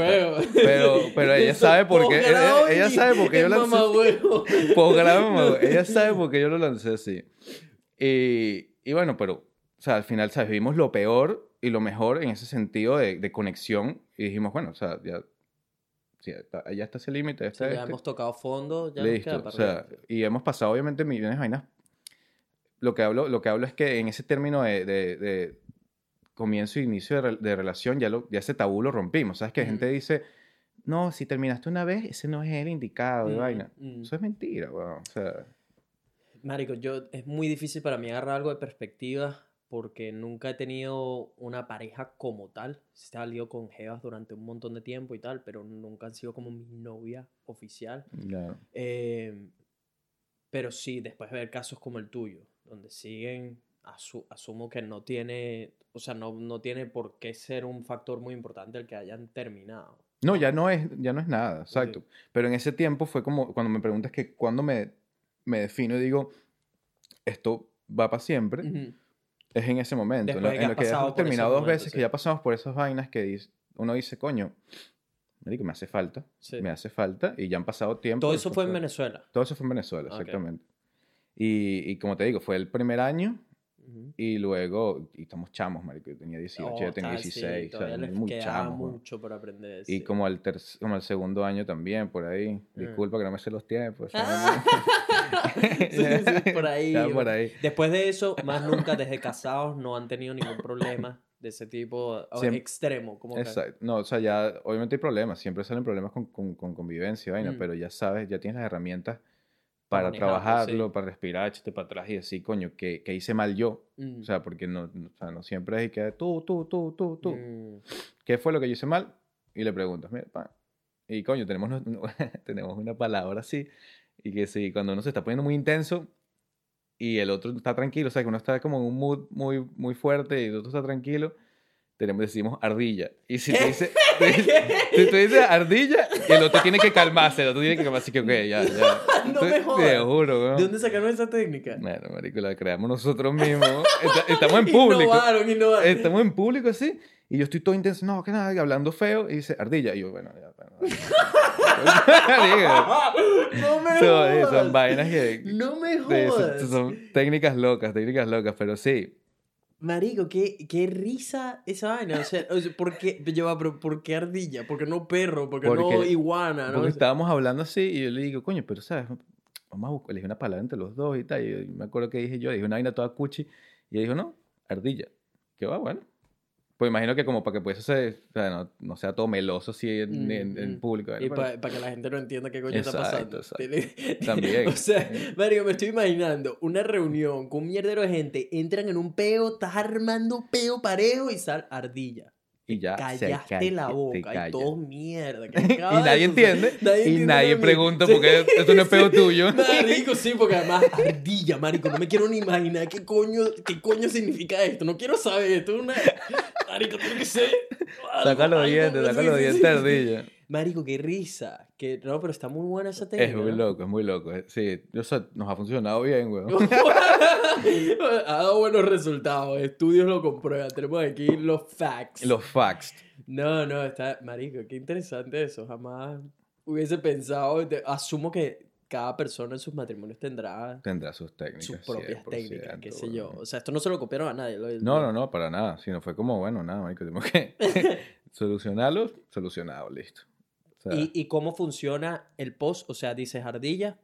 Pero, pero ella sabe por qué. Ella, ella sabe por qué yo es lancé. mamahuevo. Posgrado, mamá, Ella sabe por qué yo lo lancé así. Y, y bueno, pero, o sea, al final, ¿sabes? Vimos lo peor y lo mejor en ese sentido de, de conexión. Y dijimos, bueno, o sea, ya. sí, está- ya está ese límite. ya O sea, ya este. hemos tocado fondo, ya nos Listo. queda O para sea, arriba. y hemos pasado obviamente millones de vainas. Lo que hablo, lo que hablo es que en ese término de, de- de comienzo e inicio de, de relación, ya, lo, ya ese tabú lo rompimos. ¿Sabes? Que Ujú. gente dice, no, si terminaste una vez, ese no es el indicado de Mm, vaina. mm. Eso es mentira, weón. O sea, Marico, yo es muy difícil para mí agarrar algo de perspectiva porque nunca he tenido una pareja como tal. He salido con Jevas durante un montón de tiempo y tal, pero nunca han sido como mi novia oficial. claro. Eh, pero sí, después de ver casos como el tuyo, donde siguen, asu- asumo que no tiene, o sea, no, no tiene por qué ser un factor muy importante el que hayan terminado. No, ya no es, ya no es nada, exacto. Sí. Pero en ese tiempo fue como cuando me preguntas que cuando me, me defino y digo, esto va para siempre, Ujú. Es en ese momento. En lo que hemos terminado dos momentos, veces, sí. que ya pasamos por esas vainas que dice- uno dice, coño, me hace falta, Sí. me hace falta, y ya han pasado tiempo. Todo eso fue en Venezuela. Todo eso fue en Venezuela, Ok. exactamente. Y, y como te digo, fue el primer año, y luego, y estamos chamos, marico, yo tenía 18, Oh, yo tenía está, sí, 16, o sea, muy chamos, mucho por aprender. Y sí. como terc- como al segundo año también, por ahí. Mm. Disculpa que no me sé los tiempos. Sí, sí, por ahí. Ya por ahí. Después de eso, más nunca desde casados no han tenido ningún problema de ese tipo Siempre- extremo. Como que- Exacto. No, o sea, ya obviamente hay problemas, siempre salen problemas con, con, con convivencia, vaina, Mm. pero ya sabes, ya tienes las herramientas Para manejarlo, trabajarlo, sí. para respirar, echarte para atrás y decir, coño, que, que hice mal yo. Mm. O sea, porque no, no- o sea, no siempre es que tú, tú, tú, tú, tú. Mm. ¿Qué fue lo que yo hice mal? Y le preguntas, mira, pa. Y coño, tenemos, no- tenemos una palabra así. Y que sí, cuando uno se está poniendo muy intenso y el otro está tranquilo, o sea, que uno está como en un mood muy, muy fuerte y el otro está tranquilo, tenemos, decimos ardilla. Y si tú dices, si tú dices ardilla, el otro tiene que calmarse, el otro tiene que calmarse. Así que, ok, ya, ya. No me Te- jodas. Te juro, weón. ¿De dónde sacaron esa técnica? Bueno, marico, la creamos nosotros mismos. Está- Estamos en público. Innovaron, innovaron. Estamos en público así. Y yo estoy todo intenso, no, que nada, y hablando feo. Y dice, ardilla. Y yo, bueno, ya, bueno. Digo, no me son, sí, jodas. son vainas que... No me jodas. son técnicas locas, técnicas locas, pero sí. Marico, qué, qué risa esa vaina. O sea, o sea, ¿por qué, yo, va, pero ¿por qué ardilla? ¿Por qué no perro? ¿Por qué no Porque- iguana? ¿no? Porque estábamos hablando así y yo le digo, coño, pero sabes, vamos a buscar, elegir una palabra entre los dos y tal. Y yo- me acuerdo que dije yo, dije una vaina toda cuchi. Y ella dijo, no, ardilla. Que va, bueno. Pues imagino que como para que pues eso se, o sea, no, no sea todo meloso así en, en- en Mm, público. Y bueno, para que la gente no entienda qué coño está pasando. exacto. Tiene- También. o sea, Mario, me estoy imaginando una reunión con un mierdero de gente, entran en un peo, estás armando peo parejo y sal ardilla. Y ya Callaste calla, la boca y todo mierda. y nadie entiende Nadie y entiende nadie nada. pregunta porque esto no es peo tuyo. Marico, sí, porque además ardilla, marico, no me quiero ni imaginar qué coño, qué coño significa esto. No quiero saber esto. es Una... Marico, tiene que ser. algo, Saca los algo, dientes, sí, dientes ardilla. Marico, qué risa. Que, no, pero está muy buena esa técnica. Es muy ¿no? loco, es muy loco. eh. Sí, o sea, nos ha funcionado bien, weón. ha dado buenos resultados. Estudios lo comprueban. Tenemos aquí los facts. Los facts. No, no, está. Marico, qué interesante eso. Jamás hubiese pensado. Asumo que cada persona en sus matrimonios tendrá Tendrá sus técnicas. sus propias 100%, técnicas, qué sé yo. O sea, esto no se lo copiaron a nadie. lo- No, no, no, para nada. Sino fue como, bueno, nada, marico, tenemos que solucionarlo, solucionado, listo. Sea, ¿Y, ¿Y cómo funciona el post? O sea, dices ardilla,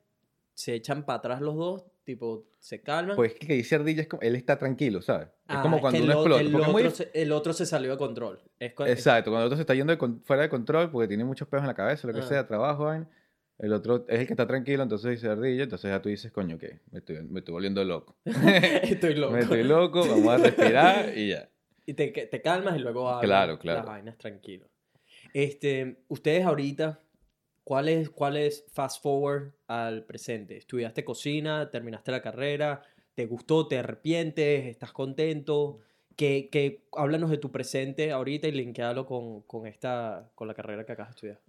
se echan para atrás los dos, tipo, se calman. pues que dice ardilla es como, él está tranquilo, ¿sabes? Es Ah, como que cuando el uno o- explota. El, es muy otro se, el otro se salió de control. Es Exacto, cuando el otro se está yendo de fuera de control porque tiene muchos pedos en la cabeza, lo que Ah. sea, trabajo, vaina, el otro es el que está tranquilo, entonces dice ardilla, entonces ya tú dices, coño, ¿qué? Me estoy, me estoy volviendo loco. Estoy loco. me estoy loco, vamos a respirar y ya. Y te, te calmas y luego hablas Claro, claro. las vainas tranquilo. Este, ustedes ahorita, ¿cuál es, ¿cuál es fast forward al presente? ¿Estudiaste cocina? ¿Terminaste la carrera? ¿Te gustó? ¿Te arrepientes? ¿Estás contento? Que, que, háblanos de tu presente ahorita y linkealo con, con, esta, con la carrera que acabas de estudiar.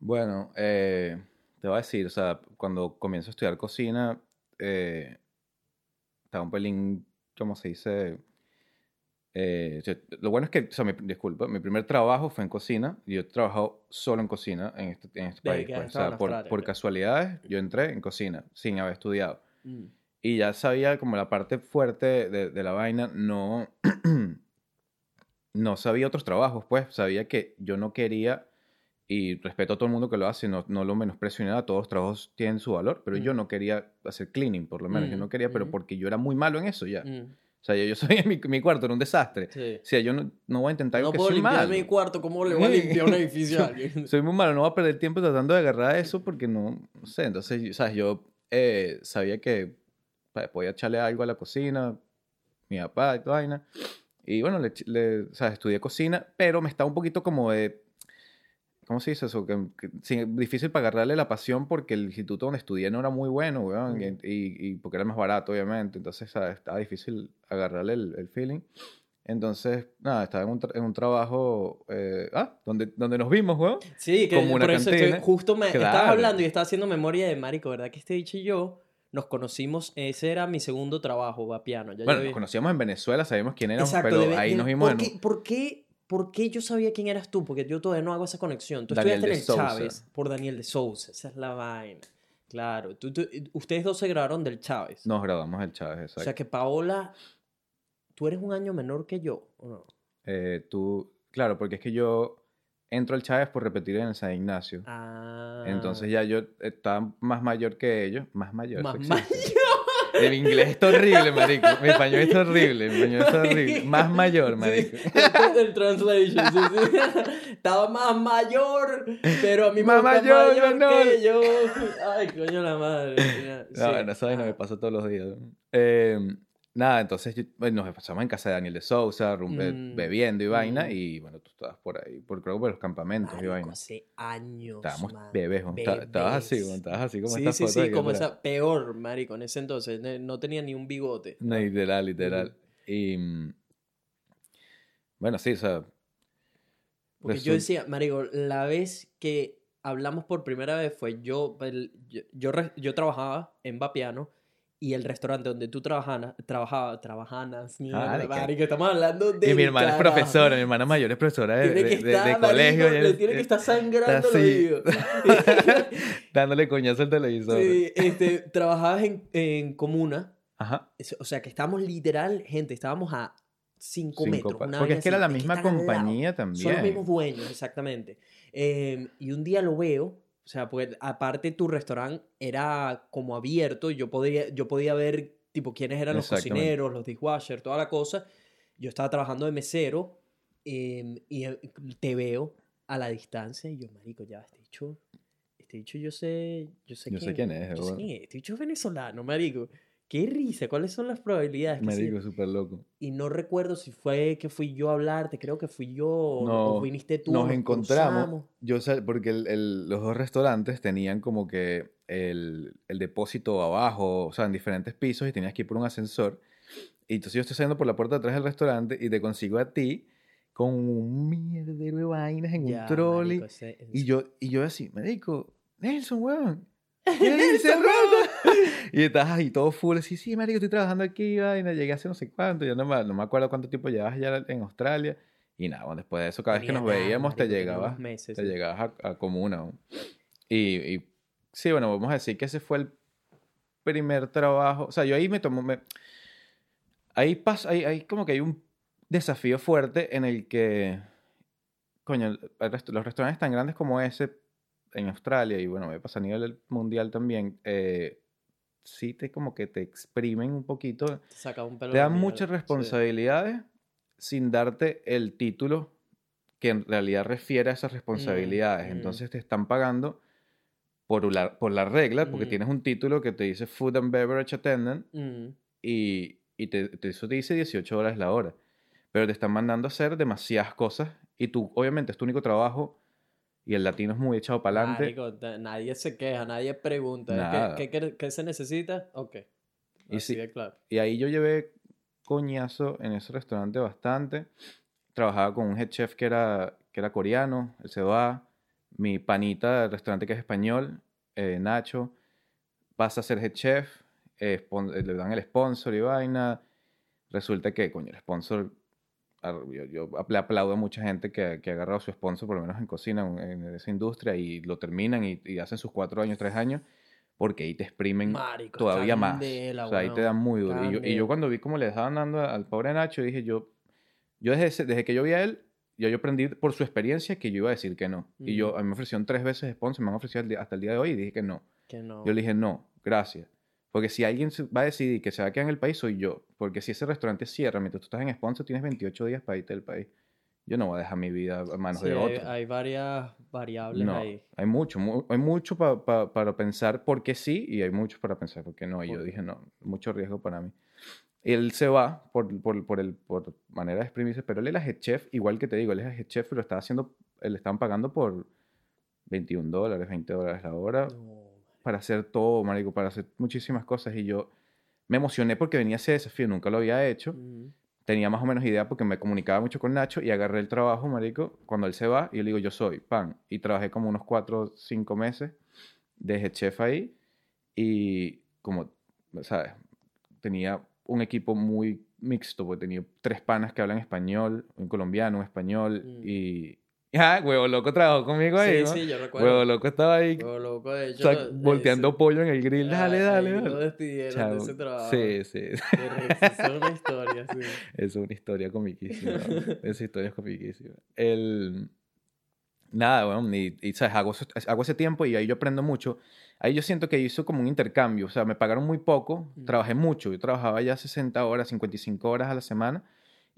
Bueno, eh, te voy a decir, o sea, cuando comienzo a estudiar cocina, eh, estaba un pelín, ¿cómo se dice? Eh, lo bueno es que, o sea, mi, disculpa, mi primer trabajo fue en cocina y yo he trabajado solo en cocina en este, en este país. pues. O sea, por, por casualidades, yo entré en cocina sin haber estudiado. Mm. Y ya sabía como la parte fuerte de, de la vaina, no, no sabía otros trabajos, pues sabía que yo no quería, y respeto a todo el mundo que lo hace, no, no lo menosprecio ni nada, todos los trabajos tienen su valor, pero yo Mm. no quería hacer cleaning, por lo menos, yo Mm, no quería, pero mm. porque yo era muy malo en eso ya. O sea, yo, yo sabía mi, mi cuarto era un desastre. Sí. O sea, yo no, no voy a intentar No que puedo soy limpiar malo. mi cuarto, ¿cómo le voy a limpiar un edificio a alguien? Soy muy malo, no voy a perder tiempo tratando de agarrar eso porque no, no sé. Entonces, ¿sabes? Yo eh, sabía que pa- podía echarle algo a la cocina, mi papá y toda vaina. Y bueno, le, le- o sea, estudié cocina, pero me estaba un poquito como de. ¿Cómo se dice eso? Que, que- sí, difícil para agarrarle la pasión porque el instituto donde estudié no era muy bueno, weón, Mm. y, y- porque era más barato, obviamente. Entonces, ¿sabes? estaba difícil agarrarle el, el feeling. Entonces, nada, estaba en un, tra- en un trabajo. eh, ah, donde, donde nos vimos, weón. Sí, que Como una por eso estoy- justo me estabas Claro. hablando y estaba haciendo memoria de Marico, ¿verdad? Que este dicho y yo nos conocimos, ese era mi segundo trabajo, va piano. Ya Bueno, nos conocíamos en Venezuela, sabíamos quién éramos, Exacto, pero ahí nos vimos ¿por en... qué, por, qué, por qué yo sabía quién eras tú? Porque yo todavía no hago esa conexión. Tú Daniel estudiaste en el. Chávez por Daniel de Sousa, esa es la vaina. Claro, tú- tú- ustedes dos se graduaron del Chávez. Nos graduamos del Chávez, exacto. o sea que Paola, tú eres un año menor que yo, ¿o no? Eh, tú, claro, porque es que yo entro al Chávez por repetir en el San Ignacio. Ah. Entonces ya yo estaba más mayor que ellos, más mayor. Más eso Mi inglés está horrible, marico. Mi español está horrible, mi español está horrible. Más mayor, marico. Sí, el translation, sí, sí. Estaba más mayor, pero a mí Más mayor, mayor menor. que yo. Ay, coño la madre. No, bueno, esa vaina me pasa todos los días. Eh, nada, entonces yo- bueno, nos pasamos en casa de Daniel de Sousa, rumbe- Mm, bebiendo y vaina, mm. y bueno, tú estabas por ahí, por, creo que por los campamentos y Marico, vaina. hace años. Estábamos man. bebés. Esta- estabas así, Bebés. estabas así como sí, esta sí, foto. sí, como esa peor, marico, en ese entonces. No tenía ni un bigote. No, literal, literal. Y, mm, Bueno, sí, o sea, Porque yo decía, Marico, la vez que hablamos por primera vez fue yo, yo, yo trabajaba en Vapiano y el restaurante donde tú trabajana, trabajaba, trabajanas, mierda, Marica. marico, estamos hablando de y mi hermana es profesora, mi hermana mayor es profesora de, Tiene de- que de- estar, de marico, colegio. le tiene que estar sangrando dándole coñazo al televisor. Sí, este, trabajabas en, en comuna, Ajá. o sea que estábamos literal, gente, estábamos a 5 Cinco metros. una Porque es que era la que misma compañía Son los también. mismos dueños, exactamente. Eh, y un día lo veo, o sea, pues aparte tu restaurante era como abierto, yo podía, yo podía ver tipo quiénes eran los cocineros, los dishwashers, toda la cosa. Yo estaba trabajando de mesero eh, y eh, te veo a la distancia y yo, marico, ya, este dicho, este dicho yo sé, yo sé, Yo sé quién es, yo sé seguro. quién es, este dicho es venezolano, marico. Qué risa, ¿cuáles son las probabilidades? Me digo, súper loco. y no recuerdo si fue que fui yo a hablarte, creo que fui yo o- o No, viniste tú. Nos encontramos, cruzamos. yo sé, porque el- el- los dos restaurantes tenían como que el, el depósito abajo, o sea, en diferentes pisos y tenías que ir por un ascensor. Y entonces yo estoy saliendo por la puerta de atrás del restaurante y te consigo a ti con un mierdero de vainas en Ya, un trolley. marico, ese- Y yo, y yo así, me digo, Nelson, weón. ¿Qué dices, bro? Y estás ahí todo full, así, sí, marico, estoy trabajando aquí, vaina, llegué hace no sé cuánto, yo no me, no me acuerdo cuánto tiempo llevas ya en Australia. Y nada, bueno, después de eso, cada vez que nos nada, veíamos, te marico, tenía llegabas, meses, te sí. llegabas a, a comuna. Y, y sí, bueno, vamos a decir que ese fue el primer trabajo, o sea, yo ahí me tomo, me, ahí pasa, ahí, ahí como que hay un desafío fuerte en el que, coño, el- el rest- los restaurantes tan grandes como ese en Australia y bueno, me pasa a nivel mundial también, eh, sí te como que te exprimen un poquito, Te sacaba un pelo te dan muchas sí. responsabilidades sin darte el título que en realidad refiere a esas responsabilidades. mm. Entonces te están pagando por la, por la regla, porque Mm. tienes un título que te dice Food and Beverage Attendant Mm, y, y te, te- eso te dice 18 horas la hora. Pero te están mandando a hacer demasiadas cosas y tú, obviamente, es tu único trabajo y el latino es muy echado para adelante. nadie se queja, nadie pregunta. ¿Qué, qué, qué- qué se necesita? Ok. Y Así sí- de claro. Y ahí yo llevé coñazo en ese restaurante bastante. Trabajaba con un head chef que era, que era coreano, él se va. Mi panita del restaurante que es español, eh, Nacho, pasa a ser head chef, eh, le dan el sponsor y vaina. Resulta que, coño, el sponsor, yo, yo le aplaudo a mucha gente que, que ha agarrado su sponsor, por lo menos en cocina, en, en esa industria, y lo terminan y, y hacen sus cuatro años, tres años, porque ahí te exprimen Marico, todavía más. candela, o sea, ahí te dan muy duro. Y yo, y candela. yo cuando vi cómo le estaban dando al pobre Nacho, dije yo, yo desde, ese- desde que yo vi a él, yo, yo aprendí por su experiencia que yo iba a decir que no. Y yo, a mí me ofrecieron tres veces sponsor, me han ofrecido hasta el día de hoy y dije que no. Que no. Yo le dije no, gracias. Porque si alguien va a decidir que se va a quedar en el país, soy yo. Porque si ese restaurante cierra mientras tú estás en sponsor, tienes 28 días para irte del país. Yo no voy a dejar mi vida a manos Sí, de otro. hay varias variables No, ahí. hay mucho, mu- hay mucho pa- pa- para pensar por qué sí y hay mucho para pensar por qué no. Y yo dije, no, mucho riesgo para mí. Él se va por, por, por, el, por manera de exprimirse, pero él era head chef, igual que te digo, él es head chef, pero estaba haciendo, le estaban pagando por 21 dólares, 20 dólares la hora No, para hacer todo, marico, para hacer muchísimas cosas. Y yo me emocioné porque venía ese desafío, nunca lo había hecho tenía más o menos idea porque me comunicaba mucho con Nacho y agarré el trabajo, marico, cuando él se va y yo le digo, yo soy, pan. Y trabajé como unos cuatro o cinco meses de chef ahí y como, ¿sabes? Tenía un equipo muy mixto, porque tenía tres panas que hablan español, un colombiano, un español Mm. y... Ah, huevo loco trabajó conmigo ahí, Sí, ¿no? sí, yo recuerdo. Huevo loco estaba ahí Huevo loco, de o hecho. sea, eh, volteando ese- pollo en el grill, dale, dale, ahí Lo dale. despidieron Chao. de ese trabajo. Sí, sí. Es una historia, sí. Es una historia comiquísima. Esa historia es comiquísima. El... Nada, bueno, y, y, ¿sabes? Hago, ese- hago ese tiempo y ahí yo aprendo mucho. Ahí yo siento que hizo como un intercambio. O sea, me pagaron muy poco, Mm. trabajé mucho. Yo trabajaba ya 60 horas, 55 horas a la semana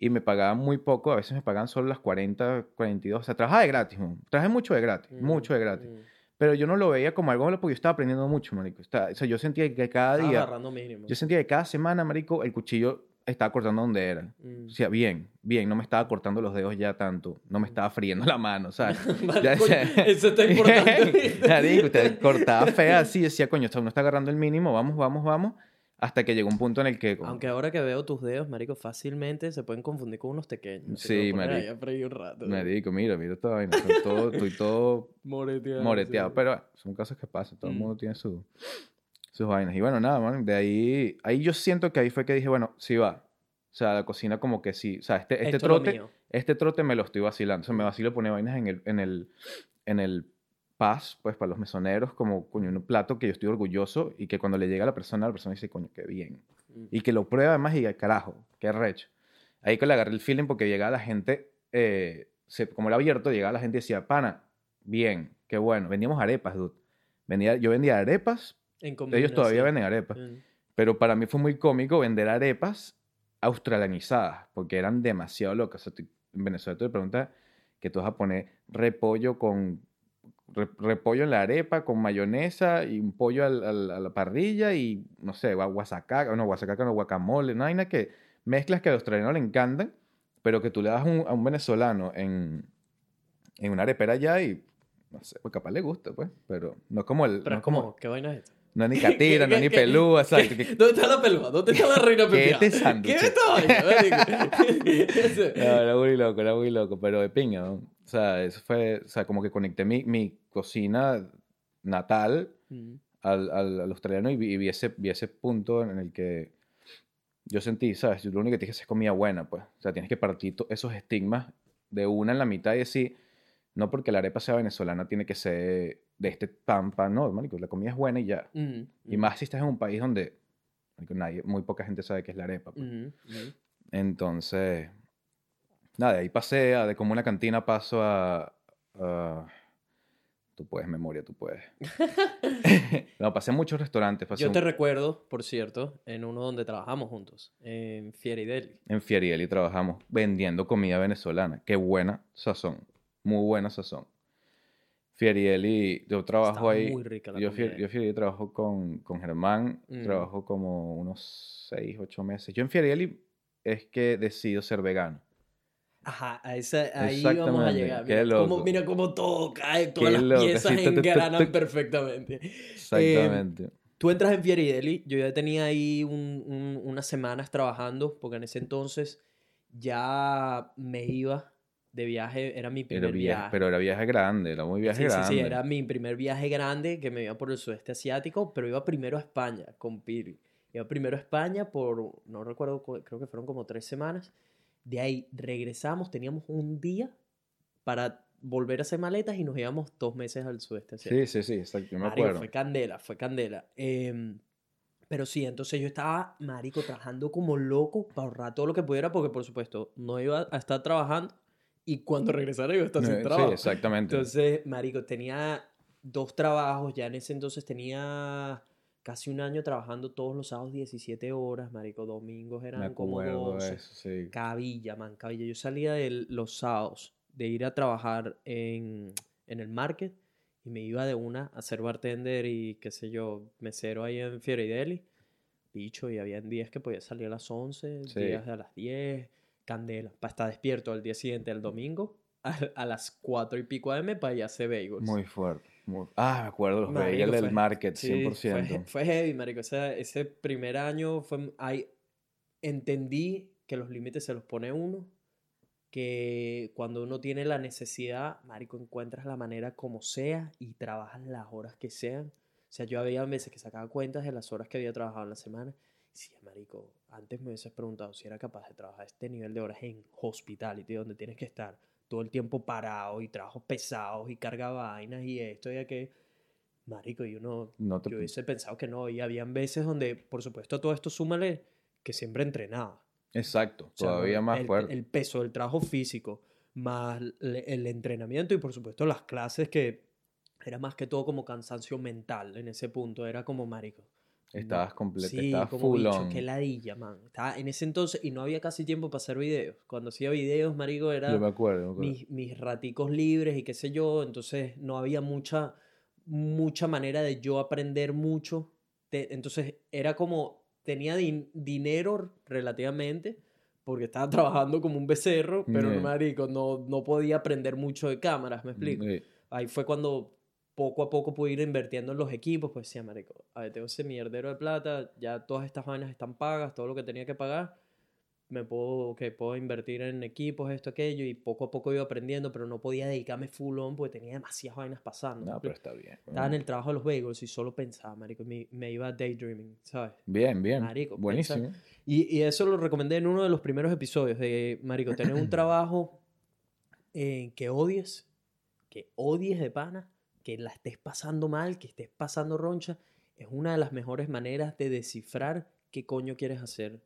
y me pagaban muy poco. A veces me pagaban solo las 40, 42. O sea, trabajaba de gratis. man. Trabajé mucho de gratis, Mm, mucho de gratis. mm. Pero yo no lo veía como algo malo porque yo estaba aprendiendo mucho, marico. Estaba- o sea, yo sentía que cada día, agarrando mínimo. yo sentía que cada semana, marico, el cuchillo estaba cortando donde era. Mm. O sea, bien, bien, no me estaba cortando los dedos ya tanto, no me estaba friendo la mano, ¿sabes? Ya decía- eso está importante. Marico, te cortaba fea así, decía, coño, uno está agarrando el mínimo, vamos, vamos, vamos, hasta que llegó un punto en el que... Aunque ahora que veo tus dedos, marico, fácilmente se pueden confundir con unos pequeños. Sí, marico. ahí un rato. Me digo, mira, mira esta vaina, estoy todo, estoy todo Moreteado. moreteado, sí. pero bueno, son cosas que pasan, todo el Mm. mundo tiene su, sus vainas. Y bueno, nada, man, de ahí, ahí yo siento que ahí fue que dije, bueno, sí va. O sea, la cocina como que sí, o sea, este, este Esto trote, este trote me lo estoy vacilando. O sea, me vacilo poner vainas en el, en el, en el paz, pues para los mesoneros, como coño, un plato que yo estoy orgulloso y que cuando le llega a la persona, la persona dice, coño, qué bien. Mm. Y que lo prueba además y carajo, qué recho. Ahí que le agarré el feeling porque llegaba la gente, eh, se- como era abierto, llegaba la gente y decía, pana, bien, qué bueno. Vendíamos arepas, dude. Vendía, yo vendía arepas, En ellos todavía venden arepas. Mm. Pero para mí fue muy cómico vender arepas australianizadas, porque eran demasiado locas. O sea, tú- en Venezuela tú le preguntas que tú vas a poner repollo con repollo en la arepa con mayonesa y un pollo al- al- a la parrilla y no sé, gua- guasacaca, no, guasacaca no, guacamole, no hay nada que mezclas que a los australianos le encantan, pero que tú le das un- a un venezolano en, en una arepera allá y no sé, pues capaz le gusta, pues, pero no es como el, Pero no es es como, como, ¿qué vaina es esta? no es ni catira, no es ¿Qué- ni pelúa, exacto. ¿Dónde está la pelúa? ¿Dónde está la reina ¿Qué pepiada? este? ¿Qué es esta vaina? No, era muy loco, era muy loco, pero de pinga, ¿no? O sea, eso fue, o sea, como que conecté mi, mi cocina natal Mm. al, al, al australiano y vi, y vi ese, vi ese punto en el que yo sentí, ¿sabes? Yo lo único que tienes que hacer es comida buena, pues. O sea, tienes que partir esos estigmas de una en la mitad y decir, no porque la arepa sea venezolana tiene que ser de este pan, pan, no, marico, la comida es buena y ya. Mm, Y más si estás en un país donde marico, nadie, muy poca gente sabe qué es la arepa. pues. mm, mm. Entonces, nada, de ahí pasé a de como una cantina paso a, a- tú puedes, memoria, tú puedes. no, pasé a muchos restaurantes. Pasé Yo te un- recuerdo, por cierto, en uno donde trabajamos juntos, en Fieri Deli. en Fieriel y trabajamos vendiendo comida venezolana. Qué buena sazón, muy buena sazón. Fieriel y yo trabajo Estaba ahí. muy rica la yo, comida yo Fieriel trabajo con, con Germán, Mm. trabajo como unos 6, 8 meses. Yo en Fieriel es que decido ser vegano. Ajá, a esa, ahí vamos a llegar. qué Mira cómo, mira cómo todo cae, todas Qué las piezas tu, engranan perfectamente. Exactamente. Tú entras en Fieri Deli, yo ya tenía ahí un- un- unas semanas trabajando, porque en ese entonces ya me iba de viaje, era mi primer viaje, viaje. pero era viaje grande, era muy viaje sí, sí, grande. sí, era mi primer viaje grande que me iba por el sudeste asiático, pero iba primero a España con Piri. Iba primero a España por, no recuerdo, cu- creo que fueron como tres semanas. De ahí regresamos, teníamos un día para volver a hacer maletas y nos íbamos dos meses al sudeste. Sí, sí, sí, exacto, yo me Marico, acuerdo. fue candela, fue candela. Em, pero sí, entonces yo estaba, marico, trabajando como loco para ahorrar todo lo que pudiera, porque por supuesto no iba a estar trabajando y cuando regresara iba a estar Eh, sin sí, trabajo. exactamente. Entonces, marico, tenía dos trabajos, ya en ese entonces tenía casi un año trabajando todos los sábados 17 horas, marico, domingos me eran como acuerdo 12. de eso, sí. Cabilla, man, cabilla. Yo salía de los sábados de ir a trabajar en, en el market y me iba de una a ser bartender y qué sé yo, mesero ahí en Fieri Deli. Bicho, y había días que podía salir a las 11, Sí. días a las 10, candela, para estar despierto al día siguiente, el domingo, a, a las 4 y pico AM para ir a hacer bagels. Muy fuerte. Muy- Ah, me acuerdo, los bagels del market, Sí, 100%. Fue, he- fue heavy, marico. Ese, ese primer año fue... Entendí que los límites se los pone uno, que cuando uno tiene la necesidad, marico, encuentras la manera como sea y trabajas las horas que sean. O sea, yo había veces que sacaba cuentas de las horas que había trabajado en la semana. Y decía, marico, antes me hubieses preguntado si era capaz de trabajar este nivel de horas en hospitality, donde tienes que estar todo el tiempo parado y trabajos pesados y carga vainas y esto y aquello. Marico, y uno, No te- yo hubiese pensado que no. Y habían veces donde, por supuesto, todo esto súmale que siempre entrenaba. Exacto, O sea, todavía más el, fuerte. El peso del trabajo físico, más el entrenamiento y por supuesto las clases que era más que todo como cansancio mental en ese punto. Era como, marico. Estabas completo, Sí, estabas como full bicho, on. qué ladilla, man. Estaba en ese entonces y no había casi tiempo para hacer videos. Cuando hacía videos, marico, era Yo me acuerdo, me acuerdo. mis, mis raticos libres y qué sé yo, entonces no había mucha, mucha manera de yo aprender mucho. Te- entonces era como, tenía din- dinero relativamente, porque estaba trabajando como un becerro, pero Yeah. marico, no, no podía aprender mucho de cámaras, me explico. Sí. Ahí fue cuando poco a poco pude ir invirtiendo en los equipos, pues sí, marico, a ver, tengo ese mierdero de plata, ya todas estas vainas están pagas, todo lo que tenía que pagar, me puedo, que puedo invertir en equipos, esto, aquello, y poco a poco iba aprendiendo, pero no podía dedicarme full on porque tenía demasiadas vainas pasando. ¿me No, pero está bien. Estaba en el trabajo de los bagels y solo pensaba, marico, me, me iba daydreaming, ¿sabes? Bien, bien. Marico, Buenísimo. Y, y eso lo recomendé en uno de los primeros episodios de Marico, tener un trabajo eh, que odies, que odies de pana, que la estés pasando mal, que estés pasando roncha, es una de las mejores maneras de descifrar qué coño quieres hacer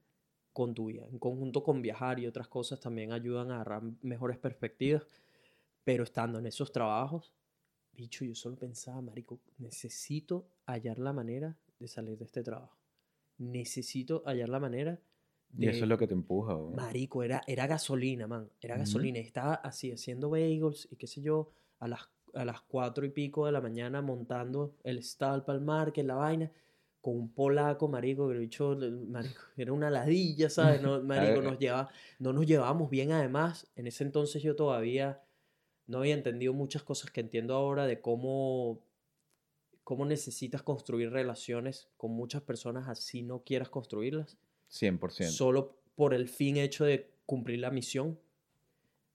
con tu vida. En conjunto con viajar y otras cosas también ayudan a agarrar mejores perspectivas, pero estando en esos trabajos, bicho, yo solo pensaba, Marico, necesito hallar la manera de salir de este trabajo. Necesito hallar la manera Y eso es lo que te empuja. weón. Marico, era, era gasolina, man. Era gasolina. Estaba así haciendo bagels y qué sé yo, a las, a las cuatro y pico de la mañana montando el stall para el market, la vaina, con un polaco, marico, que bicho, el- marico, era una ladilla, ¿sabes? No, marico, nos llevaba, no nos llevábamos bien además. En ese entonces yo todavía no había entendido muchas cosas que entiendo ahora de cómo, cómo necesitas construir relaciones con muchas personas así no quieras construirlas 100%. solo por el fin hecho de cumplir la misión.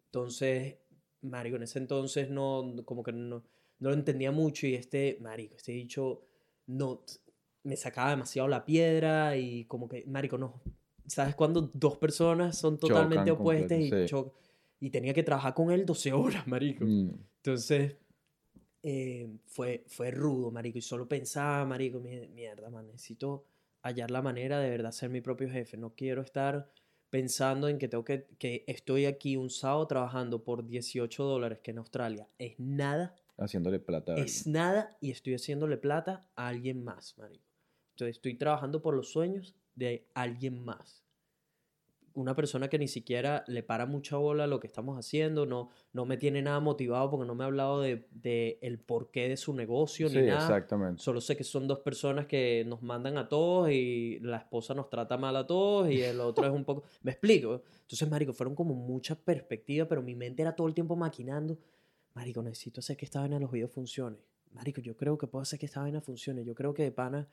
Entonces, marico, en ese entonces no, como que no, no lo entendía mucho y este, marico, este dicho, no, me sacaba demasiado la piedra y como que, marico, no, ¿sabes cuando dos personas son totalmente Chocan opuestas y, sí. y tenía que trabajar con él 12 horas, marico? Mm. Entonces, eh, fue, fue rudo, marico, y solo pensaba, marico, mi- mierda, man, necesito hallar la manera de verdad ser mi propio jefe. No quiero estar pensando en que tengo que, que estoy aquí un sábado trabajando por 18 dólares, que en Australia es nada, Haciéndole plata. a es nada, y estoy haciéndole plata a alguien más, marico. Entonces, estoy trabajando por los sueños de alguien más. Una persona que ni siquiera le para mucha bola a lo que estamos haciendo, no, no me tiene nada motivado porque no me ha hablado de, de el porqué de su negocio Sí, ni nada. exactamente. Solo sé que son dos personas que nos mandan a todos y la esposa nos trata mal a todos y el otro es un poco... ¿Me explico? Entonces, marico, fueron como muchas perspectivas, pero mi mente era todo el tiempo maquinando. Marico, necesito hacer que esta vaina de los videos funcione. Marico, yo creo que puedo hacer que esta vaina funcione. Yo creo que de pana,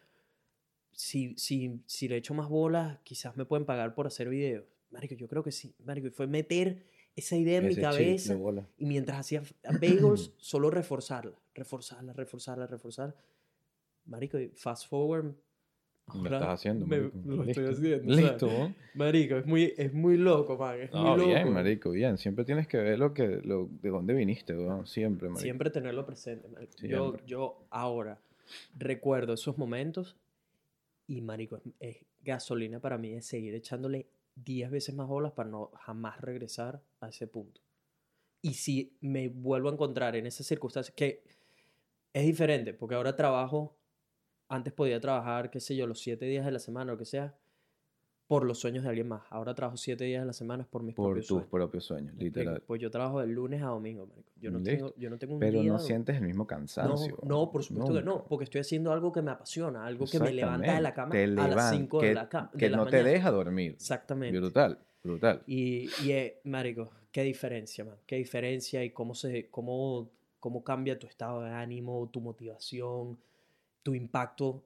si, si, si le echo más bolas, quizás me pueden pagar por hacer videos. Marico, yo creo que sí. Marico, y fue meter esa idea en mi Ese chip de cabeza bola. y mientras hacía bagels, solo reforzarla, reforzarla, reforzarla, reforzarla. Marico, fast forward. Lo ahora estás haciendo, me- marico. lo estoy Listo. haciendo. ¿sabes? Listo, ¿no? Marico, es muy, es muy loco, man. Es muy No, loco. bien, marico, bien. Siempre tienes que ver lo que, lo, de dónde viniste, weón. Siempre, marico. Siempre tenerlo presente, marico. Yo, yo ahora recuerdo esos momentos y, marico, es, es gasolina para mí de seguir echándole 10 veces más bolas para no jamás regresar a ese punto. Y si me vuelvo a encontrar en esas circunstancias, que es diferente, porque ahora trabajo, antes podía trabajar, qué sé yo, los 7 días de la semana o lo que sea, por los sueños de alguien más. Ahora trabajo 7 días de la semana por mis Por propios tus sueños. propios sueños, ¿Me explico? literal. Pues yo trabajo de lunes a domingo, marico. Yo no, Listo. tengo, yo no tengo un Pero día... no sientes el mismo no, cansancio. no, por supuesto que no, nunca. porque estoy haciendo algo que me apasiona, algo que me levanta de la cama. Te a las levan- 5 que, de la, ca- de Que la no mañana. te deja dormir. Exactamente. Brutal, brutal. Y, y eh, marico, qué diferencia, man. Qué diferencia y cómo, se, cómo, cómo cambia tu estado de ánimo, tu motivación, tu impacto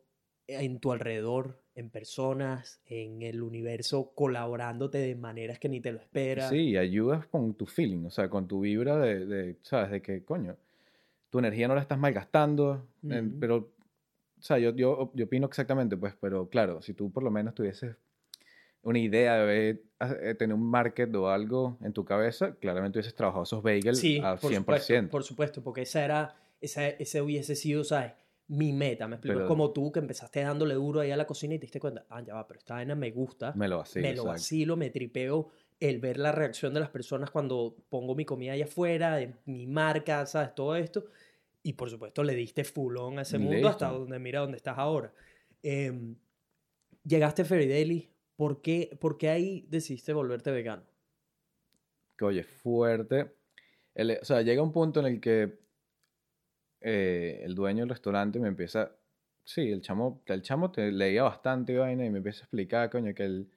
en tu alrededor, en personas, en el universo, colaborándote de maneras que ni te lo esperas. Sí, ayudas con tu feeling, o sea, con tu vibra de, de, ¿sabes? De que, coño, tu energía no la estás malgastando, pero, o sea, yo, yo, yo opino exactamente, pues, pero claro, si tú por lo menos tuvieses una idea de eh, tener un market o algo en tu cabeza, claramente hubieses trabajado esos bagels Sí, al por 100%. supuesto, por supuesto, porque esa era, esa, ese hubiese sido, ¿sabes? Mi meta, me explico. Pero- es como tú que empezaste dándole duro ahí a la cocina y te diste cuenta, ah, ya va, pero esta vaina me gusta, Me lo vacilo, me lo vacilo, me tripeo el ver la reacción de las personas cuando pongo mi comida allá afuera, de mi marca, ¿sabes? Todo esto. Y por supuesto le diste fulón a ese mundo hasta donde mira dónde estás ahora. Em, llegaste a Ferry Daily, ¿por qué, por qué ahí decidiste volverte vegano? que oye, fuerte. El- o sea, llega un punto en el que eh, el dueño del restaurante me empieza, sí, el chamo, el chamo te leía bastante vaina y me empieza a explicar, coño, que él,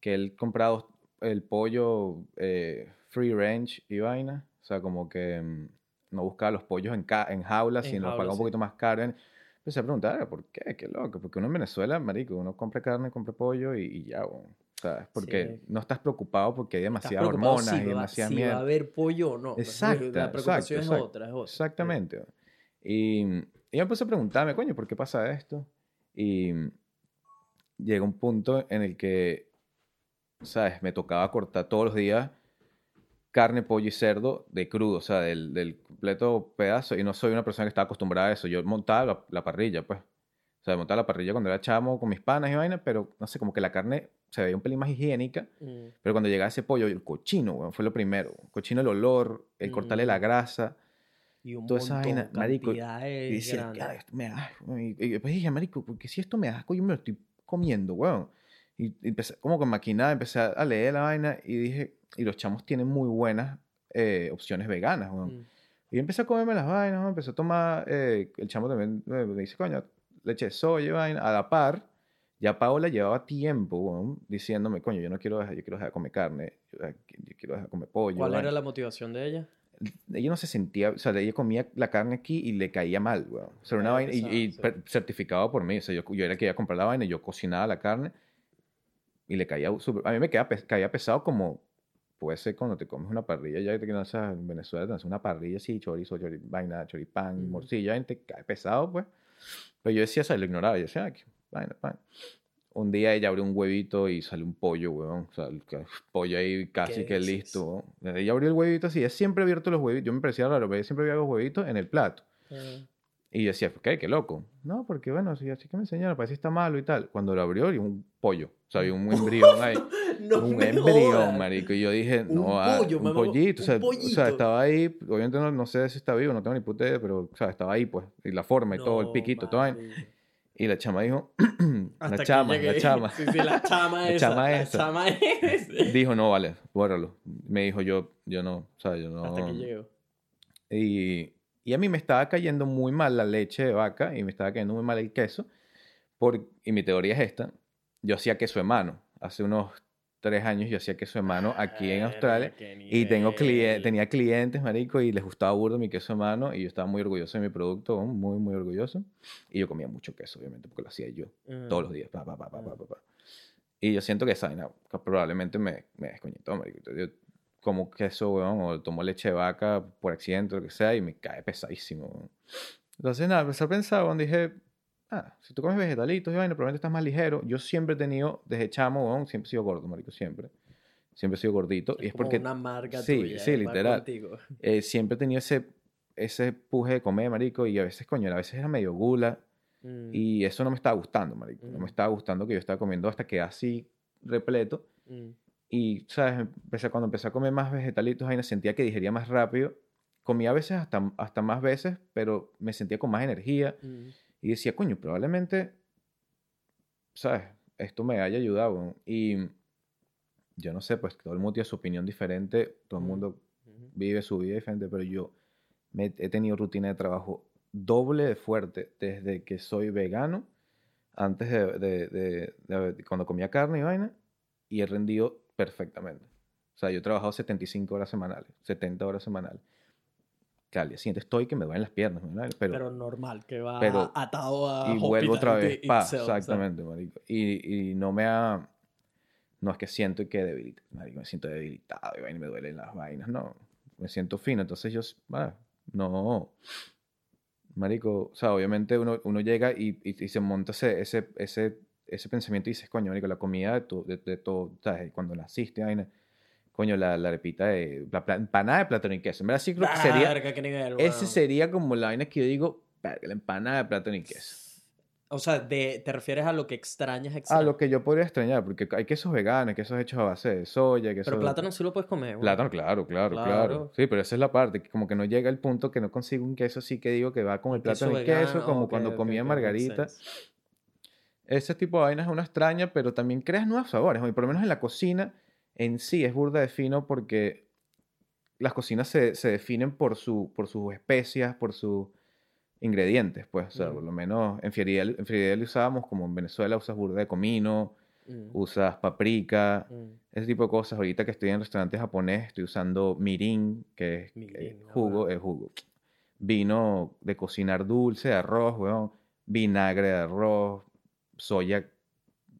que él comprado el pollo eh, free range y vaina, o sea, como que mm, no buscaba los pollos en, ca- en jaulas, En sino los pagaba un sí. poquito más caro. Empecé a preguntar, "Ah, ¿por qué? Qué loco. Porque uno en Venezuela, marico, uno compra carne, compra pollo y, y ya, weón. ¿sabes? Porque Sí. no estás preocupado porque hay demasiadas hormonas si y va- demasiada si va mierda. a haber pollo o no. Exacto, La preocupación es exacto, otra, es otra. Exactamente. weón. Y, y yo empecé a preguntarme, coño, ¿por qué pasa esto? Y llega un punto en el que, ¿sabes? Me tocaba cortar todos los días carne, pollo y cerdo de crudo, o sea, del, del completo pedazo. Y no soy una persona que estaba acostumbrada a eso. Yo montaba la, la parrilla, pues. O sea, montaba la parrilla cuando era chamo con mis panas y vaina, pero no sé, como que la carne se veía un pelín más higiénica. Mm. Pero cuando llegaba ese pollo, el cochino, fue lo primero. El cochino, el olor, el cortarle la Mm. grasa. Y un Toda esa montón, vaina, marico, Y decía, grandes. "Ah, esto me da asco". Y, después dije, marico, porque si esto me da asco, yo me lo estoy comiendo, weón. Y, empecé como con maquinada, empecé a leer la vaina y dije, y los chamos tienen muy buenas eh, opciones veganas, weón. Mm. Y empecé a comerme las vainas, weón, empecé a tomar, eh, el chamo también eh, me dice, coño, leche de soya vaina, a la par. Ya Paola llevaba tiempo, weón, diciéndome, coño, yo no quiero dejar, yo quiero dejar de comer carne, yo, yo quiero dejar de comer pollo. ¿Cuál vaina". era la motivación de ella? Ella no se sentía, o sea, ella comía la carne aquí y le caía mal, weón. O sea, era una Era vaina, y, y sí. certificado por mí, o sea, yo, yo era el que iba a comprar la vaina y yo cocinaba la carne y le caía súper, a mí me pes- caía pesado como puede ser cuando te comes una parrilla, ya que no sabes, en Venezuela te hacen una parrilla así, chorizo, chori- vaina, choripán, Ujú. morcilla, y te cae pesado, pues. Pero yo decía, o sea, lo ignoraba, yo decía, "Ah, qué vaina, vaina. Un día ella abrió un huevito y salió un pollo, weón. O sea, el pollo ahí casi ¿Qué que dices? listo. weón. Ella abrió el huevito así. Ella siempre abierto los huevitos. Yo me parecía raro, pero ella siempre había los huevitos en el plato. Eh, Y yo decía, ¿qué? Qué loco. No, porque bueno, así, así que me enseñaron, parece que está malo y tal. Cuando lo abrió, y un pollo. O sea, había un embrión ahí. no un embrión, marico. Y yo dije, Un no, ah, pollo, un mamá, pollito. o, sea, un o sea, pollito. estaba ahí. Obviamente no, no sé si está vivo, no tengo ni puta idea, pero, o sea, estaba ahí, pues. Y la forma y todo, el No, piquito, todo. ahí. Y la chama dijo, la chama, la chama. Sí, sí, la chama La esa. chama la chama esa. dijo, no, vale, bórralo. Me dijo, yo, yo no, o sea, yo no. Hasta que llegó. Y, y a mí me estaba cayendo muy mal la leche de vaca y me estaba cayendo muy mal el queso. Por, y mi teoría es esta. Yo hacía queso de mano. Hace unos tres años yo hacía queso de mano aquí en Australia. Y tengo nivel. tenía clientes, marico, y les gustaba burdo mi queso de mano. Y yo estaba muy orgulloso de mi producto, muy, muy orgulloso. Y yo comía mucho queso, obviamente, porque lo hacía yo Ah. todos los días. Pa, pa, pa, pa. Y yo siento que esa vaina probablemente me, me desconectó, marico. Yo como queso, weón, o tomo leche de vaca por accidente lo que sea, y me cae pesadísimo, weón. Entonces, nada, empecé a pensar, weón, dije, ah, si tú comes vegetalitos y vaina, probablemente estás más ligero. Yo siempre he tenido, desde chamo, siempre he sido gordo, marico, siempre. Siempre he sido gordito. y es como porque una marca sí, tuya, sí, va literal. eh, siempre he tenido ese, ese puje de comer, marico, y a veces, coño, a veces era medio gula. Mm, Y eso no me estaba gustando, marico. No Mm. me estaba gustando que yo estaba comiendo hasta que así repleto. mm. Y, ¿sabes? Empecé, cuando empecé a comer más vegetalitos, ahí me sentía que digería más rápido. Comía a veces hasta, hasta más veces, pero me sentía con más energía. Mm. Y decía, coño, probablemente, ¿sabes? Esto me haya ayudado. weón". Y yo no sé, pues todo el mundo tiene su opinión diferente. Todo el mundo vive su vida diferente, pero yo me, he tenido rutina de trabajo doble de fuerte desde que soy vegano, antes de, de- de- de- cuando comía carne y vaina, y he rendido perfectamente. O sea, yo he trabajado 75 horas semanales, 70 horas semanales. Que al día siguiente estoy que me duelen las piernas, pero, Pero normal, que va pero- atado a y vuelvo otra vez, pa, itself, exactamente, marico. Y, y no me ha, no es que siento que debilita, marico, me siento debilitado y me duelen las vainas, no, me siento fino, entonces yo, ah, no, marico, o sea, obviamente uno, uno llega y, y, y se monta ese, ese, ese, ese pensamiento y dices, coño, marico, la comida de, tu, de, de todo, ¿sabes? Cuando naciste, vaina, coño, la, la arepita de, la empanada de plátano y queso, en verdad sí creo que sería, Verga, qué nivel, ese sería como la vaina que yo digo, la empanada de plátano y queso. O sea, de, te refieres a lo que extrañas, A extrañas. lo que yo podría extrañar, porque hay quesos veganos, hay quesos hechos a base de soya, quesos... Pero plátano sí lo puedes comer, weón. Plátano, claro, claro, claro, Claro. Sí, pero esa es la parte, que como que no llega el punto que no consigo un queso así que digo que va con el Queso plátano y vegano, queso, como cuando comía ok, makes margarita. Ese tipo de vainas es una extraña, pero también creas nuevos sabores. Y por lo menos en la cocina en sí es burda de fino porque las cocinas se, se definen por, su, por sus especias, por sus ingredientes, pues. O sea, Mm. por lo menos en Fieridel, en usábamos, como en Venezuela usas burda de comino, Mm, usas paprika, mm. ese tipo de cosas. Ahorita que estoy en restaurante japonés, estoy usando mirin, que es Mirin, eh, jugo, es jugo. vino de cocinar dulce, de arroz, weón, vinagre de arroz, soya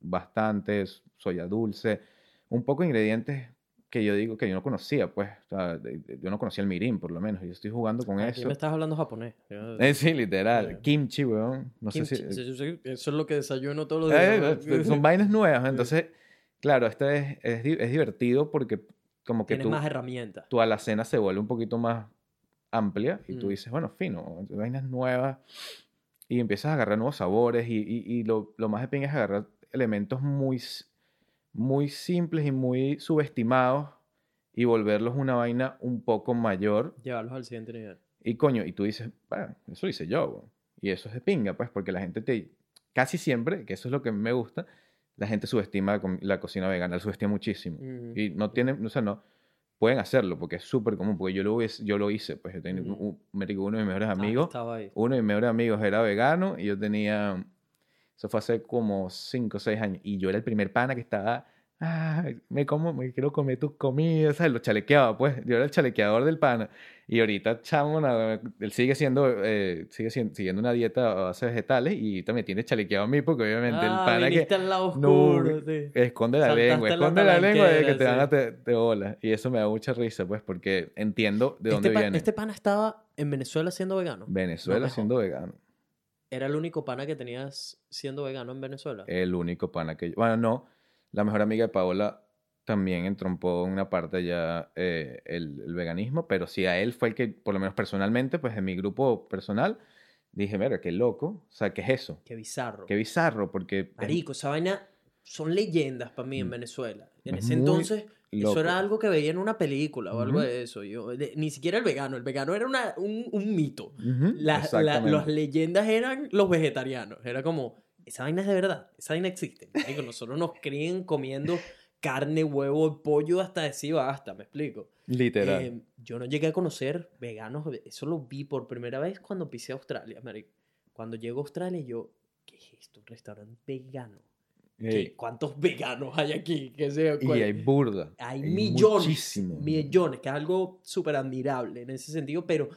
bastante, soya dulce, un poco de ingredientes que yo digo que yo no conocía, pues, o sea, yo no conocía el mirin, por lo menos, yo estoy jugando con Aquí eso. me estás hablando japonés. Yo- Eh, sí, literal, Eh. kimchi, weón, no Kimchi, sé si... Eso es lo que desayuno todos los Eh, días. eh, son vainas nuevas, entonces, claro, esto es, es, es divertido porque como que Tienes tú, más herramientas. tu alacena se vuelve un poquito más amplia y tú Mm. dices, bueno, fino, vainas nuevas y empiezas a agarrar nuevos sabores y, y- y lo, lo más de pinga es agarrar elementos muy, muy simples y muy subestimados y volverlos una vaina un poco mayor Llevarlos al siguiente nivel. y coño, y tú dices, bueno, eso hice yo, weón". y eso es de pinga, pues, porque la gente te, casi siempre, que eso es lo que me gusta, la gente subestima la, cocina vegana, la subestima muchísimo. Y no tienen, o sea, no, pueden hacerlo porque es súper común, porque yo lo, yo lo hice, pues yo tenía Ujú. un- uno de mis mejores Ah, amigos, estaba ahí. uno de mis mejores amigos era vegano y yo tenía, eso fue hace como 5 o 6 años, y yo era el primer pana que estaba, ah, me como, me quiero comer tus comidas, ¿sabes? Lo chalequeaba, pues, yo era el chalequeador del pana. Y ahorita, chamo, na- él sigue siendo, eh, sigue siguiendo una dieta a base de vegetales y también tiene chalequeado a mí porque obviamente el Ah, pana que al lado no, oscuro. sí. esconde la Saltaste lengua, la esconde la lengua de que te van sí. a te, te bolas. Y eso me da mucha risa, pues, porque entiendo de Este, dónde viene. este pana estaba en Venezuela siendo vegano. Venezuela No siendo vegano. Era el único pana que tenías siendo vegano en Venezuela. El único pana que yo... Bueno, no. La mejor amiga de Paola también entrompó en una parte ya eh, el, el veganismo, pero sí a él fue el que, por lo menos personalmente, pues en mi grupo personal, dije, mira, qué loco. O sea, ¿qué es eso? Qué bizarro. Qué bizarro, porque... Marico, esa vaina son leyendas para mí en Mm. Venezuela. En Es ese muy entonces, loco. eso era algo que veía en una película o algo Ujú. de eso. Yo, de- ni siquiera el vegano. El vegano era una- un, un mito. Ujú, Las- la- las leyendas eran los vegetarianos. Era como, esa vaina es de verdad. Esa vaina existe. Marico, nosotros nos crían comiendo carne, huevo, pollo hasta decir basta, me explico. Literal. Eh, yo no llegué a conocer veganos, eso lo vi por primera vez cuando pisé Australia, marico. Cuando llego a Australia, yo, ¿qué es esto? Un restaurante vegano. ¿Qué- Ey, ¿Cuántos veganos hay aquí? ¿Qué sé y hay burda. hay millones, muchísimo. millones, que es algo súper admirable en ese sentido, pero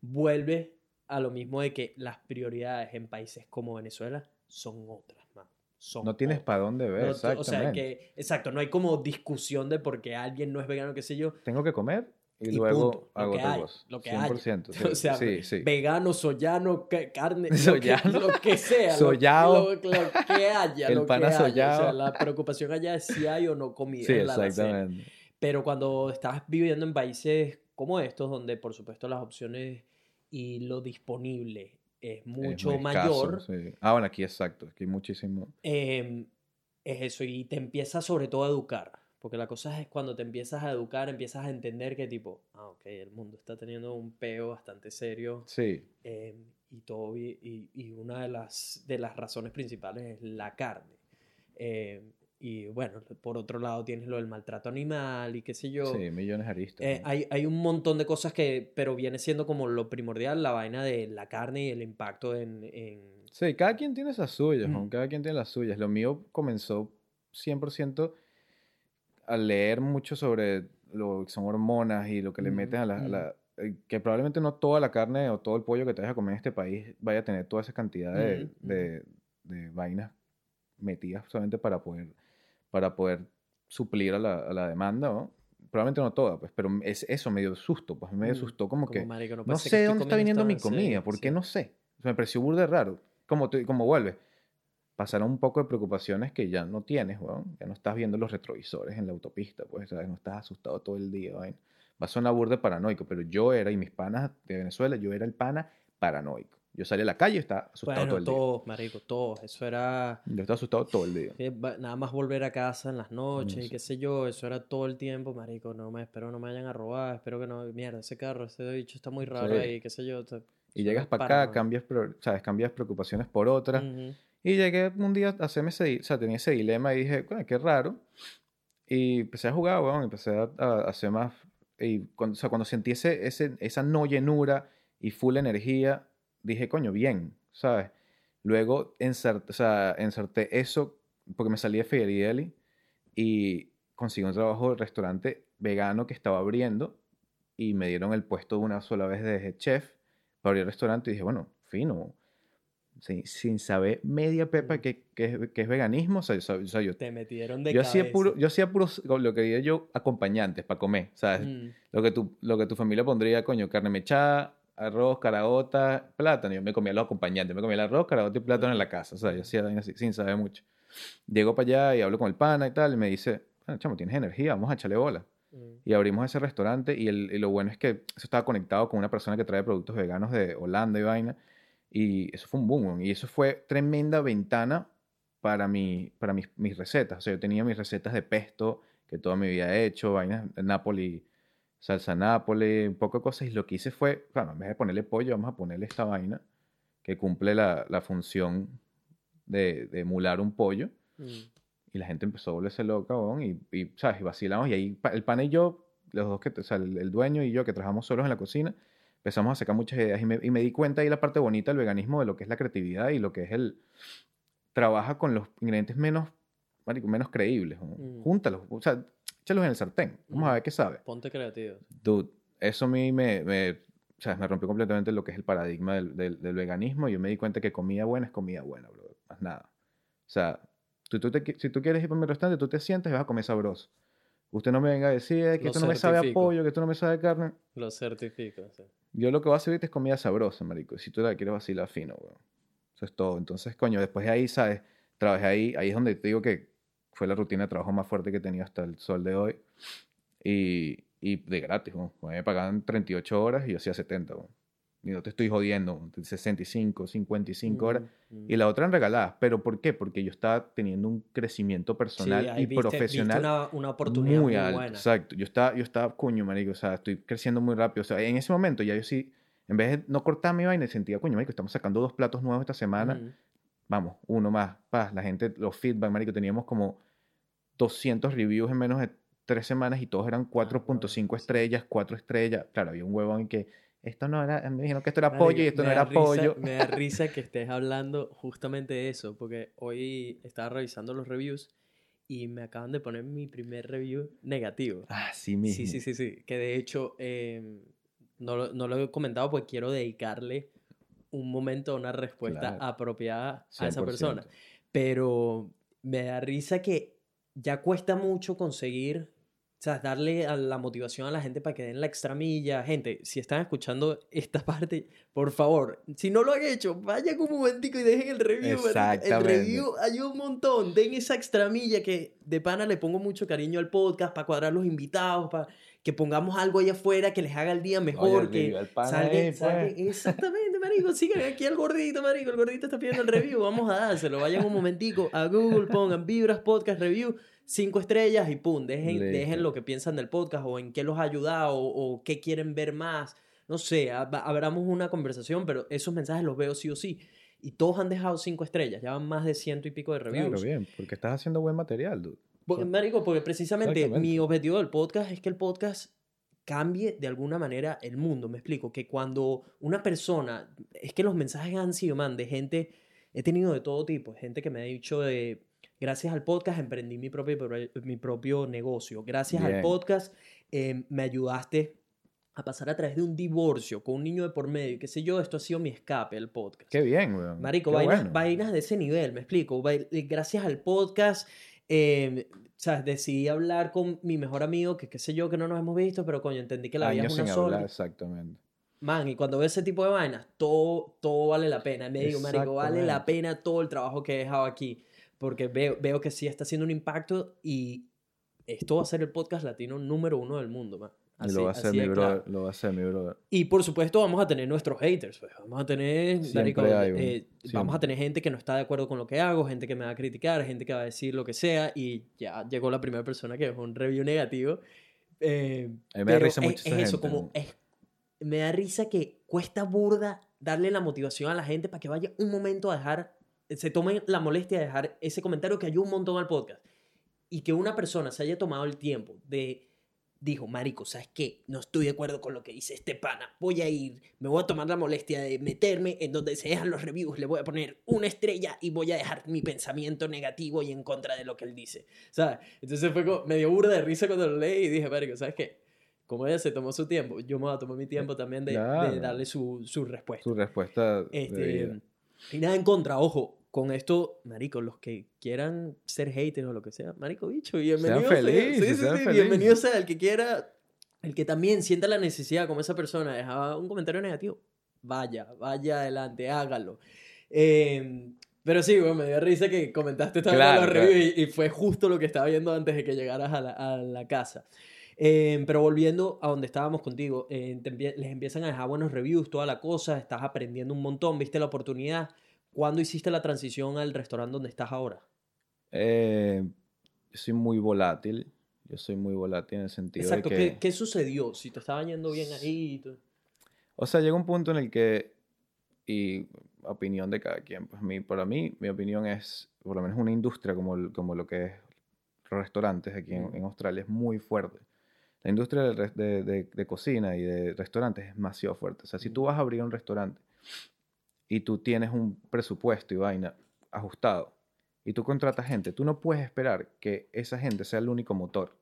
vuelve a lo mismo de que las prioridades en países como Venezuela son otras, man. Son No tienes para dónde ver, No, exactamente. o sea, que, exacto, no hay como discusión de por qué alguien no es vegano, qué sé yo. Tengo que comer y, Y luego punto, lo hago que otra hay, cosa. lo que haya. 100%. Sí, o sea, sí, sí. vegano, soyano, ca- carne, lo que- Soyano. Lo, que, sea, lo- Soyao. Lo, lo que haya, El lo que pana haya. O sea, la preocupación allá es si hay o no comida. Sí, exactamente. Pero cuando estás viviendo en países como estos, donde por supuesto las opciones y lo disponible es Es mucho escaso, mayor, sí. Ah, bueno, aquí exacto. Aquí muchísimo. eh, es eso. Y te empiezas sobre todo a educar. Porque la cosa es cuando te empiezas a educar, empiezas a entender que tipo, ah, ok, el mundo está teniendo un peo bastante serio. Sí, eh, y, todo, y, y una de las, de las razones principales es la carne. Eh, y bueno, por otro lado tienes lo del maltrato animal y qué sé yo. sí, millones de aristas. Eh, ¿no? hay, hay un montón de cosas que, pero viene siendo como lo primordial, la vaina de la carne y el impacto en... en... Sí, cada quien tiene esas suyas, Mm. ¿no? cada quien tiene las suyas. Lo mío comenzó 100% a leer mucho sobre lo que son hormonas y lo que le Mm, meten a la, a la- eh, que probablemente no toda la carne o todo el pollo que te vayas a comer en este país vaya a tener toda esa cantidad de, de- de vainas metidas solamente para poder, para poder suplir a la, a la demanda, ¿no? Probablemente no toda, pues, pero es eso me dio susto, pues me Mm, asustó como, que... marico, No que sé de estoy dónde está viniendo mi sí, comida, ¿por qué sí. no sé? O sea, me pareció burda raro. Como, te- como vuelve. Pasaron un poco de preocupaciones que ya no tienes, weón. Ya no estás viendo los retrovisores en la autopista, pues, ¿sabes? No estás asustado todo el día, vaina. Va a sonar burda paranoico, pero yo era, y mis panas de Venezuela, yo era el pana paranoico. Yo salí a la calle y estaba asustado todo Bueno, el día. todos, marico, todos. Eso era... Yo estaba asustado todo el día. Nada más volver a casa en las noches y qué sé yo, eso era todo el tiempo, marico, no me espero no me vayan a robar, espero que no, mierda, ese carro, ese bicho está muy raro Sí. ahí, qué sé yo. Y llegas para acá, cambias, ¿sabes? cambias preocupaciones por otras. Ujú. Y llegué un día a hacerme ese, o sea, tenía ese dilema y dije, "Coño, qué raro. Y empecé a jugar, weón, empecé a, a hacer más, y cuando, o sea, cuando sentí ese, ese- esa no llenura y full energía, dije, coño, bien, ¿sabes? Luego ensarté, o sea, ensarté eso porque me salí de Federielli y conseguí un trabajo de restaurante vegano que estaba abriendo y me dieron el puesto una sola vez de chef para abrir el restaurante y dije, bueno, fino. Sin, sin saber media pepa que, que, es, que es veganismo, o sea, yo- yo, Te metieron de yo hacía cabeza. puro, yo hacía puros, lo que diría yo, acompañantes para comer, ¿sabes? Mm. Lo que, tu, lo que tu familia pondría, coño, carne mechada, arroz, caraota, plátano. Yo me comía los acompañantes, me comía el arroz, caraota y plátano en la casa. O sea, yo hacía así, sin saber mucho. Llego para allá y hablo con el pana y tal, y me dice, bueno, chamo, tienes energía, vamos a echarle bola. Mm. Y abrimos ese restaurante y, el, y lo bueno es que eso estaba conectado con una persona que trae productos veganos de Holanda y vaina. Y eso fue un boom, y eso fue tremenda ventana para, mi, para mis, mis recetas. O sea, yo tenía mis recetas de pesto que toda mi vida he hecho, vainas de Napoli, salsa Napoli, un poco de cosas. Y lo que hice fue, claro, en vez de ponerle pollo, vamos a ponerle esta vaina que cumple la, la función de, de emular un pollo. Mm. Y la gente empezó a volverse loca, weón, y, y, ¿sabes? Y vacilamos. Y ahí el pana y yo, los dos que, o sea, el, el dueño y yo que trabajamos solos en la cocina, empezamos a sacar muchas ideas. Y me, y me di cuenta ahí la parte bonita del veganismo, de lo que es la creatividad y lo que es el... Trabaja con los ingredientes menos, menos creíbles. weón. Mm. Júntalos, o sea, échalos en el sartén. Vamos a Mm. ver qué sabe. Ponte creativo. Dude, eso a mí me, me, o sea, me rompió completamente lo que es el paradigma del, del, del veganismo. Y yo me di cuenta que comida buena es comida buena, bro. Más nada. O sea, tú, tú te si tú quieres ir para mi restaurante, tú te sientas y vas a comer sabroso. Usted no me venga a decir "Eh, que Lo esto no me sabe a certifico. pollo, que esto no me sabe a carne. Lo certifico. sí. Yo lo que voy a hacer es comida sabrosa, marico. Si tú la quieres vacilar fino, weón. Eso es todo. Entonces, coño, después de ahí, ¿sabes? Trabajé ahí. Ahí es donde te digo que fue la rutina de trabajo más fuerte que he tenido hasta el sol de hoy. Y, y de gratis, weón. Me pagaban 38 horas y yo hacía 70, weón. Y no te estoy jodiendo, weón. 65, 55 horas. Mm, mm. Y la otra en regaladas. ¿Pero por qué? Porque yo estaba teniendo un crecimiento personal Sí, y viste- profesional viste una, una oportunidad muy, alto, buena. Exacto. Yo estaba, yo estaba, coño, marico, o sea, estoy creciendo muy rápido. O sea, en ese momento ya yo sí, en vez de no cortar mi vaina, sentía, coño, marico, estamos sacando dos platos nuevos esta semana. Mm. Vamos, uno más. Paz, la gente, los feedback, marico, teníamos como 200 reviews en menos de tres semanas y todos eran 4.5 bueno, sí. estrellas, 4 estrellas. Claro, había un huevón que esto no era, me dijeron que esto era Marico, pollo y esto no era risa- pollo. Me da risa que estés hablando justamente de eso, porque hoy estaba revisando los reviews y me acaban de poner mi primer review negativo. Ah, sí mismo. Sí, sí, sí, sí. Que de hecho eh, no, lo, no lo he comentado porque quiero dedicarle un momento, una respuesta Claro. apropiada a esa persona. 100%. Pero me da risa que ya cuesta mucho conseguir, sea, darle a la motivación a la gente para que den la extra milla. Gente, si están escuchando esta parte, por favor, si no lo han hecho, vayan un momentico y dejen el review. marico. El Exactamente. review ayuda un montón. Den esa extra milla que de pana le pongo mucho cariño al podcast para cuadrar los invitados, para que pongamos algo allá afuera que les haga el día mejor, Oye, que review al pana salgan- ahí, pues. salgan- exactamente, marico, sigan aquí al gordito, marico, el gordito está pidiendo el review, vamos a dárselo, vayan un momentico a Google, pongan Vibras Podcast Review, cinco estrellas y pum, dejen, dejen lo que piensan del podcast o en qué los ha ayudado o, o qué quieren ver más, no sé, abramos una conversación, pero esos mensajes los veo sí o sí. Y todos han dejado cinco estrellas, ya van más de ciento y pico de reviews. Claro, bien, porque estás haciendo buen material, dude. Porque, marico, porque precisamente mi objetivo del podcast es que el podcast cambie de alguna manera el mundo. Me explico, que cuando una persona, es que los mensajes han sido, man, de gente, he tenido de todo tipo, gente que me ha dicho de, gracias al podcast emprendí mi propio, mi propio negocio, gracias al Bien. podcast eh, me ayudaste a pasar a través de un divorcio con un niño de por medio, qué sé yo, esto ha sido mi escape, el podcast. Qué bien, weón. Marico, Qué vainas, bueno. vainas de ese nivel, me explico. Gracias al podcast, eh, ¿sabes? Decidí hablar con mi mejor amigo, que qué sé yo, que no nos hemos visto, pero coño, entendí que la vida es una sola. hablar, exactamente. Man, y cuando veo ese tipo de vainas, todo, todo vale la pena. Me digo, marico, vale la pena todo el trabajo que he dejado aquí, porque veo, veo que sí está haciendo un impacto y esto va a ser el podcast latino número uno del mundo, man. Y lo va a hacer así mi brother, claro. lo va a hacer mi brother. Y por supuesto vamos a tener nuestros haters, pues. Vamos a tener, Siempre marico, hay un- eh, vamos a tener gente que no está de acuerdo con lo que hago, gente que me va a criticar, gente que va a decir lo que sea y ya llegó la primera persona que dejó un review negativo. Eh, A mí me da risa es, mucho esa es eso, gente, como es- me da risa que cuesta burda darle la motivación a la gente para que vaya un momento a dejar, se tomen la molestia de dejar ese comentario que ayuda un montón al podcast y que una persona se haya tomado el tiempo de dijo, marico, ¿sabes qué? No estoy de acuerdo con lo que dice este pana. Voy a ir, me voy a tomar la molestia de meterme en donde se dejan los reviews, le voy a poner una estrella y voy a dejar mi pensamiento negativo y en contra de lo que él dice. ¿Sabes? Entonces fue como, me dio burda de risa cuando lo leí y dije, marico, ¿sabes qué? como ella se tomó su tiempo, yo me voy a tomar mi tiempo también de, de Claro. darle su, su respuesta. Su respuesta de Este. Y nada en contra, ojo, con esto, marico, los que quieran ser haters o lo que sea, marico, bicho, bienvenido sea. felices, Sí, sí, sean sí, felices. bienvenido sea el que quiera, el que también sienta la necesidad, como esa persona, de dejar un comentario negativo, vaya, vaya adelante, hágalo. Eh, pero sí, bueno, me dio risa que comentaste también Claro, los claro. reviews y, y fue justo lo que estaba viendo antes de que llegaras a la, a la casa. Eh, pero volviendo a donde estábamos contigo, eh, empie- les empiezan a dejar buenos reviews, toda la cosa, estás aprendiendo un montón, viste la oportunidad. ¿Cuándo hiciste la transición al restaurante donde estás ahora? Eh, yo soy muy volátil. Yo soy muy volátil en el sentido Exacto, de que... ¿qué, qué sucedió? Si te estaba yendo bien ahí. O sea, llega un punto en el que, y opinión de cada quien, pues mi, para mí, mi opinión es, por lo menos una industria como, como lo que es restaurantes aquí en, en Australia es muy fuerte. La industria de, de- de cocina y de restaurantes es demasiado fuerte. O sea, si tú vas a abrir un restaurante y tú tienes un presupuesto y vaina ajustado y tú contratas gente, tú no puedes esperar que esa gente sea el único motor.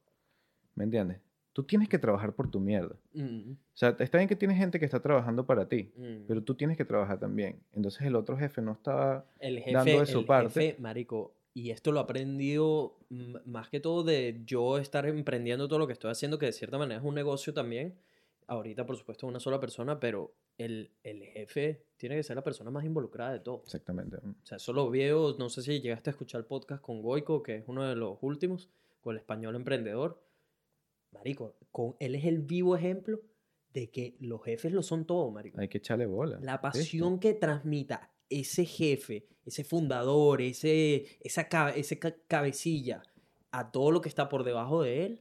¿Me entiendes? Tú tienes que trabajar por tu mierda. Mm, O sea, está bien que tienes gente que está trabajando para ti, mm. pero tú tienes que trabajar también. Entonces el otro jefe no estaba... el jefe, dando de su el parte. jefe, marico, y esto lo he aprendido más que todo de yo estar emprendiendo todo lo que estoy haciendo, que de cierta manera es un negocio también. Ahorita, por supuesto, una sola persona, pero el, el jefe tiene que ser la persona más involucrada de todo. Exactamente. O sea, eso lo veo, no sé si llegaste a escuchar el podcast con Goico, que es uno de los últimos, con el español emprendedor. Marico, con, él es el vivo ejemplo de que los jefes lo son todo, marico. Hay que echarle bola. La pasión que transmita ese jefe, ese fundador, ese, esa cabe- ese ca- cabecilla a todo lo que está por debajo de él,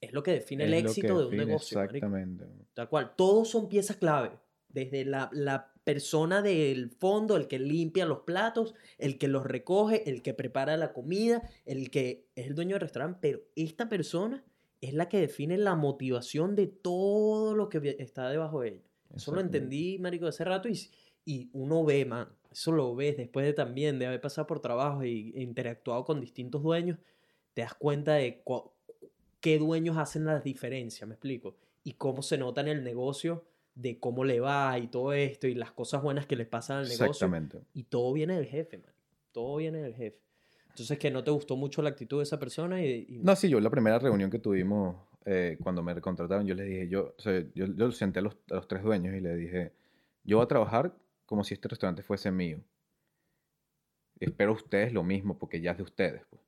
es lo que define el Es éxito de un negocio. marico. Exactamente. Tal cual. Todos son piezas clave. Desde la, la persona del fondo, el que limpia los platos, el que los recoge, el que prepara la comida, el que es el dueño del restaurante. Pero esta persona es la que define la motivación de todo lo que está debajo de ella. Eso lo entendí, marico, hace rato y, y uno ve, man. Eso lo ves después de también, de haber pasado por trabajo e interactuado con distintos dueños, te das cuenta de qué dueños hacen las diferencias, me explico. Y cómo se nota en el negocio de cómo le va y todo esto y las cosas buenas que les pasan al negocio. Exactamente. Y todo viene del jefe, man. Todo viene del jefe. Entonces, que no te gustó mucho la actitud de esa persona y... y- No, sí, yo la primera reunión que tuvimos eh, cuando me contrataron, yo les dije, yo, o sea, yo, yo senté a los, a los tres dueños y les dije, yo voy a trabajar como si este restaurante fuese mío. Espero ustedes lo mismo porque ya es de ustedes. Pues.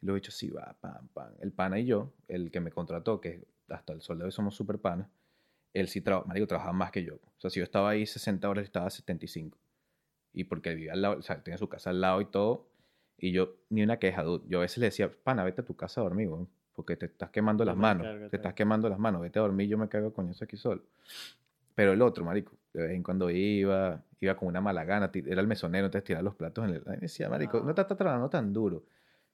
Y lo he dicho, sí, va, pam, pam. El pana y yo, el que me contrató, que hasta el sol de hoy somos super panas, él sí trabajaba, marico, trabajaba más que yo. O sea, si yo estaba ahí 60 horas, él estaba 75. Y porque vivía al lado, o sea, tenía su casa al lado y todo. Y yo, ni una queja, dude. Yo a veces le decía, pana, vete a tu casa a dormir, porque te estás quemando las manos. te estás quemando las manos, vete a dormir, yo me caigo con eso aquí solo. Pero el otro, marico, de vez en cuando iba, iba con una mala gana, era el mesonero, entonces tiraba los platos en el... y me decía, marico, no te Ah. estás trabajando tan duro.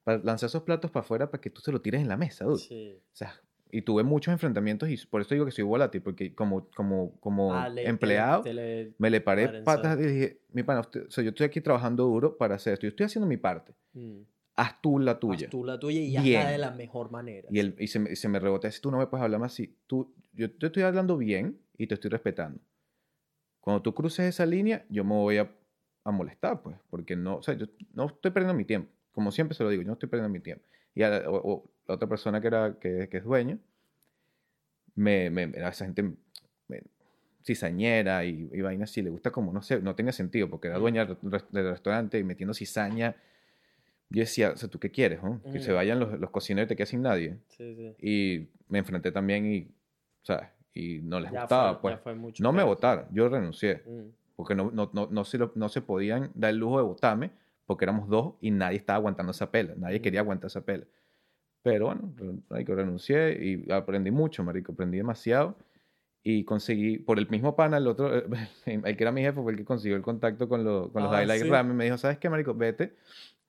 Para lanzar esos platos para afuera para que tú se los tires en la mesa, dude. Sí. O sea, y tuve muchos enfrentamientos y por eso digo que soy volátil, porque como, como, como Ah, le- empleado... te le- Me le paré patas y dije, mi pana, usted- o sea, yo estoy aquí trabajando duro para hacer esto. Yo estoy haciendo mi parte. Mm. Haz tú la Haz tuya. tú la tuya y Bien. hazla de la mejor manera. Y, él, y, se, me, y se me rebota. Si tú no me puedes hablar más así, tú, yo te estoy hablando bien y te estoy respetando. Cuando tú cruces esa línea, yo me voy a, a molestar, pues, porque no, o sea, yo no estoy perdiendo mi tiempo. Como siempre se lo digo, yo no estoy perdiendo mi tiempo. Y a la, o- o la otra persona que, era, que, que es dueño, me, me, era esa gente me- cizañera y, y vaina así, le gusta como, no sé, no tenía sentido, porque era dueña del, res- del restaurante y metiendo cizaña. Yo decía, o sea, ¿tú qué quieres? Que se Mm. vayan los, los cocineros y te quedas sin nadie. Sí, sí. Y me enfrenté también y, ¿sabes? Y no les Ya gustaba, fue- pues. fue mucho No me votaron, yo renuncié, Mm. porque no, no, no, no, se lo- no se podían dar el lujo de votarme, porque éramos dos y nadie estaba aguantando esa pela, nadie Mm. quería aguantar esa pela. Pero bueno, marico, renuncié y aprendí mucho, marico, aprendí demasiado y conseguí, por el mismo pana, el otro, el que era mi jefe fue el que consiguió el contacto con, lo- con los Ah, Highlight sí. Ramen, me dijo, ¿sabes qué, marico? Vete,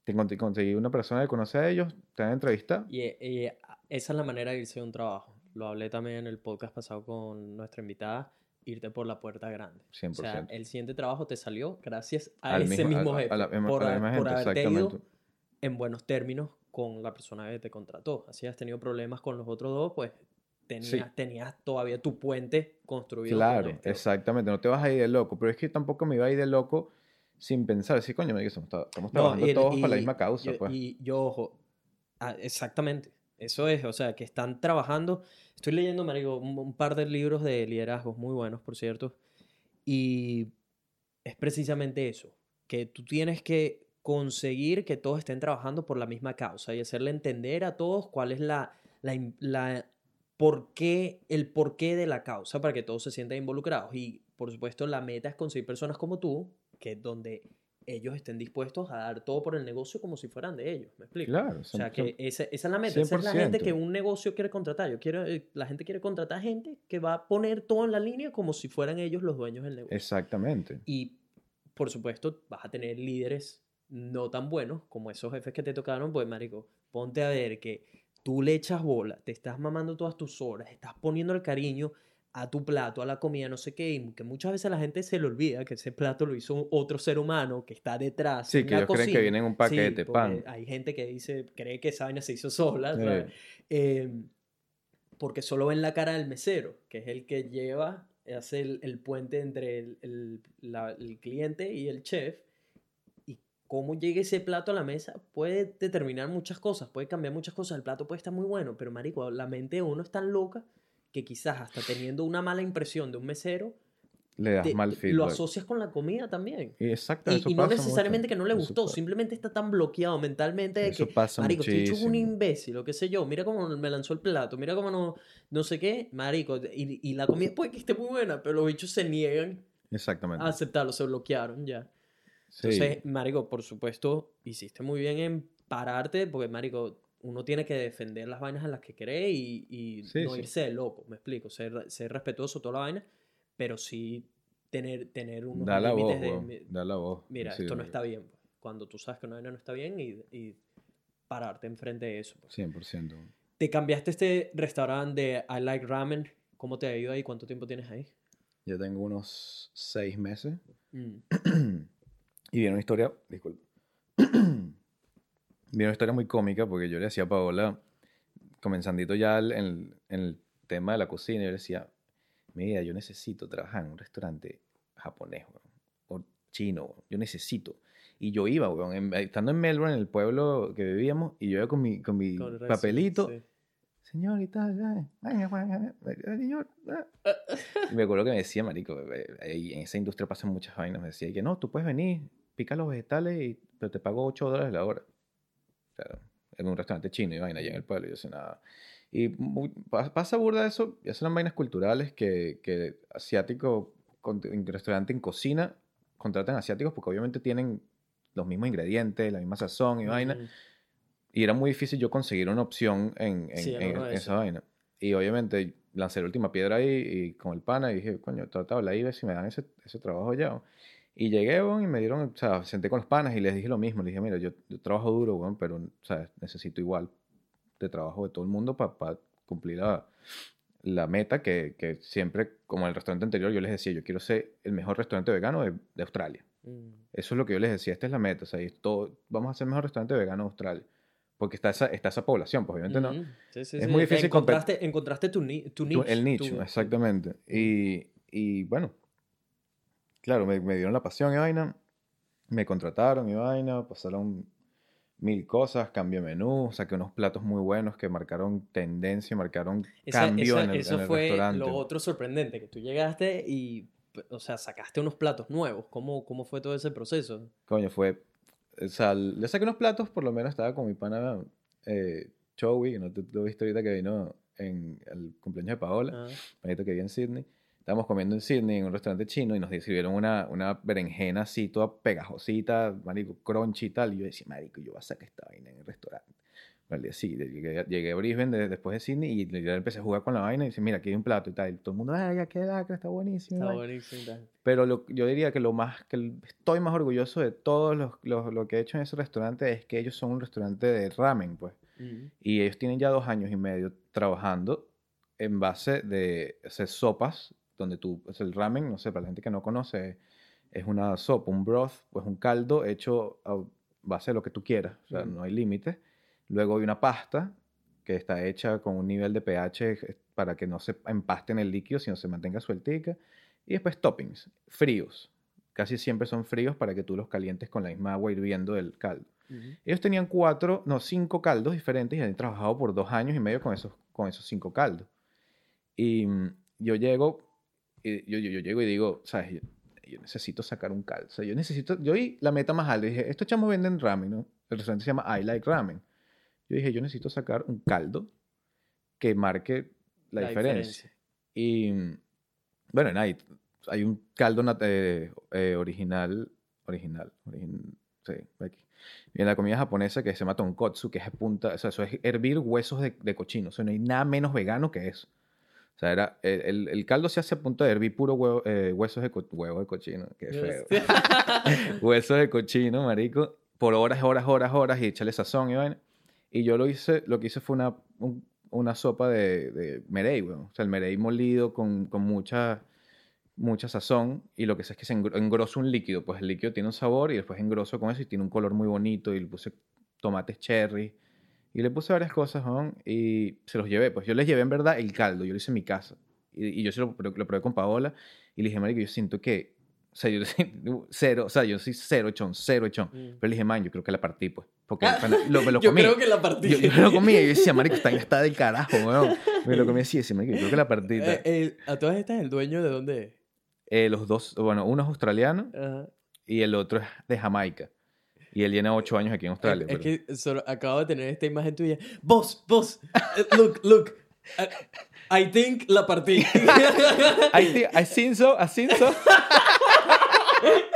te con- te conseguí una persona que conoce a ellos, te van a entrevistar. Y, y esa es la manera de irse de un trabajo. Lo hablé también en el podcast pasado con nuestra invitada, irte por la puerta grande. O sea, 100%. el siguiente trabajo te salió gracias a Al ese mismo, jefe. a la misma- por a la ha- misma por haberte ido en buenos términos con la persona que te contrató. Así has tenido problemas con los otros dos, pues tenías, Sí. tenías todavía tu puente construido. con Claro, esto. exactamente. No te vas a ir de loco. Pero es que tampoco me iba a ir de loco sin pensar. Sí, coño, me estamos, estamos No, trabajando y- todos para la y- misma causa, y- pues. Y yo, ojo, ah, exactamente. Eso es, o sea, que están trabajando. Estoy leyendo, marico, un, un par de libros de liderazgos muy buenos, por cierto. Y es precisamente eso, que tú tienes que conseguir que todos estén trabajando por la misma causa y hacerle entender a todos cuál es la, la, la por qué, el porqué de la causa para que todos se sientan involucrados. Y por supuesto, la meta es conseguir personas como tú, que donde ellos estén dispuestos a dar todo por el negocio como si fueran de ellos. ¿Me explico? Claro, O sea, que esa, esa es la meta. Esa es la 100%. gente que un negocio quiere contratar. Yo quiero, eh, la gente quiere contratar gente que va a poner todo en la línea como si fueran ellos los dueños del negocio. Exactamente. Y, por supuesto, vas a tener líderes no tan buenos como esos jefes que te tocaron. Pues, marico, ponte a ver que tú le echas bola, te estás mamando todas tus horas, estás poniendo el cariño a tu plato, a la comida, no sé qué, y que muchas veces la gente se le olvida que ese plato lo hizo otro ser humano que está detrás. Sí, en que la ellos creen que viene en un paquete, pan. Hay gente que dice, cree que esa vaina se hizo sola. Eh, porque solo ven la cara del mesero, que es el que lleva, hace el, el puente entre el, el- la- el cliente y el chef. Y cómo llegue ese plato a la mesa puede determinar muchas cosas, puede cambiar muchas cosas. El plato puede estar muy bueno, pero marico, la mente de uno es tan loca que quizás hasta teniendo una mala impresión de un mesero, Le das te- mal lo feedback. asocias con la comida también. Exacto, Y, eso y no pasa necesariamente mucho. que no le gustó, simplemente está tan bloqueado mentalmente de Eso que, pasa marico, este bicho es un muchísimo. imbécil, o qué sé yo, mira cómo me lanzó el plato, mira cómo no, no sé qué, marico, y, y la comida puede que esté muy buena, pero los bichos se niegan Exactamente. a aceptarlo, se bloquearon ya. Sí. Entonces, marico, por supuesto, hiciste muy bien en pararte, porque, marico, uno tiene que defender las vainas en las que cree y, y Sí, no sí. irse de loco, me explico, ser, ser respetuoso toda la vaina, pero sí tener, tener unos da la voz, límites de... mi- da la voz. Mira, Sí, esto no está bien. pues. Cuando tú sabes que una vaina no está bien y, y pararte enfrente de eso. pues. 100%. Te cambiaste este restaurante de I Like Ramen. ¿Cómo te ha ido ahí? ¿Cuánto tiempo tienes ahí? Yo tengo unos seis meses. Mm. y viene una historia, disculpa. Viene una historia muy cómica porque yo le decía a Paola, comenzandito ya el- en, en el tema de la cocina, yo le decía, mira, yo necesito trabajar en un restaurante japonés, weón, o chino, weón, yo necesito. Y yo iba, weón, en- estando en Melbourne, en el pueblo que vivíamos, y yo iba con mi, con mi Con papelito, sí. señor y tal, señor. ah". Y me acuerdo que me decía, marico, eh, ahí en esa industria pasan muchas vainas. Me decía que no, tú puedes venir, pica los vegetales, y, pero te pago 8 dólares la hora. Claro, en un restaurante chino y vaina allá en el pueblo. Y yo decía, nada. Y mu- pa- pasa burda eso, ya son vainas culturales que, que asiático, con- en restaurante, en cocina, contratan asiáticos porque obviamente tienen los mismos ingredientes, la misma sazón y vaina. Mm. Y era muy difícil yo conseguir una opción en, en- Sí, en en- esa vaina. Y obviamente lancé la última piedra ahí y con el pana y dije, coño, trata de hablar ahí, ver si me dan ese, ese trabajo ya. Y llegué, weón, y me dieron, o sea, senté con los panas y les dije lo mismo. Les dije, mira, yo, yo trabajo duro, weón, pero, o sea, necesito igual de trabajo de todo el mundo para cumplir la, la meta que, que siempre, como en el restaurante anterior, yo les decía, yo quiero ser el mejor restaurante vegano de, de Australia. Mm. Eso es lo que yo les decía, esta es la meta, o sea, todo, vamos a hacer el mejor restaurante vegano de Australia. Porque está esa, está esa población, pues obviamente no. Mm. Sí, sí, Es sí. muy difícil Encontraste, encontraste tu, ni- tu nicho. el nicho, tu- exactamente. Y, y bueno, claro, me, me dieron la pasión y vaina, me contrataron y vaina, pasaron mil cosas, cambié menú, saqué unos platos muy buenos que marcaron tendencia, marcaron Esa- cambio esa- en el, eso en el fue restaurante. lo otro sorprendente, que tú llegaste y, o sea, sacaste unos platos nuevos. ¿Cómo, cómo fue todo ese proceso? Coño, fue. O sea, le saqué unos platos, por lo menos estaba con mi pana eh, Chowi, que no te lo viste ahorita que vino en el cumpleaños de Paola, Ah, que vive en Sydney. Estábamos comiendo en Sydney en un restaurante chino y nos sirvieron una, una berenjena así, toda pegajosita, marico, crunchy y tal. Y yo decía, marico, yo voy a sacar esta vaina en el restaurante. Al día siguiente, llegué, llegué a Brisbane de- después de Sydney y ya empecé a jugar con la vaina y dice, mira, aquí hay un plato y tal. Y todo el mundo, ay, ya qué lacra, está buenísimo. está vaina". buenísimo. tal. Pero lo- yo diría que lo más que estoy más orgulloso de todo lo, lo- lo que he hecho en ese restaurante es que ellos son un restaurante de ramen, pues. Mm. Y ellos tienen ya dos años y medio trabajando en base de hacer sopas, donde tú, es el ramen, no sé, para la gente que no conoce, es una sopa, un broth, pues un caldo hecho a base de lo que tú quieras, o sea, Ujú. no hay límites. Luego hay una pasta que está hecha con un nivel de pH para que no se empaste en el líquido, sino se mantenga sueltica. Y después toppings, fríos. Casi siempre son fríos para que tú los calientes con la misma agua hirviendo del caldo. Ellos tenían cuatro, no, cinco caldos diferentes y han trabajado por dos años y medio con esos, con esos cinco caldos. Y mm, yo llego, y yo, yo, yo llego y digo, ¿sabes? Yo, yo necesito sacar un sea, yo necesito, yo vi la meta más alta. Dije, estos chamos venden ramen, ¿no? El restaurante se llama I Like Ramen. Yo dije, yo necesito sacar un caldo que marque la, La diferencia. Y mm, bueno, y hay un caldo eh, eh, original, original, origin- sí, aquí. Y en la comida japonesa que se llama tonkotsu, que es punta, o sea, eso es hervir huesos de, de cochino. O sea, no hay nada menos vegano que eso. O sea, era, el, el- caldo se hace a punta de hervir puro huevo, eh, huesos de, co- huevo de cochino. Qué feo. huesos de cochino, marico, por horas, horas, horas, horas y echarle sazón y vaina. Y yo lo hice, lo que hice fue una, un- una sopa de, de merey, weón. O sea, el merey molido con, con mucha, mucha sazón y lo que sé es que se engro- engrosa un líquido. Pues el líquido tiene un sabor y después engroso con eso y tiene un color muy bonito y le puse tomates cherry y le puse varias cosas, weón, y se los llevé. Pues yo les llevé en verdad el caldo, yo lo hice en mi casa. Y, y yo se lo, lo probé con Paola y le dije, marico, yo siento que, o sea, yo cero, o sea, yo soy cero echón, cero echón. Mm. Pero le dije, man, yo creo que la partí, pues. Porque bueno, lo, me lo Yo comí. creo que la partí. Yo, yo lo comí y yo decía, marico, está, está del carajo, weón. Me lo comí así y decía, marico, yo creo que la partí. Eh, eh, a todas estas, ¿el dueño de dónde es? Eh, los dos, bueno, uno es australiano Ajá. y el otro es de Jamaica. Y él tiene ocho años aquí en Australia. Es, pero- que solo acabo de tener esta imagen tuya. Boss, boss, eh, look, look. eh, I think la partí. I, think- I seen so, I seen so.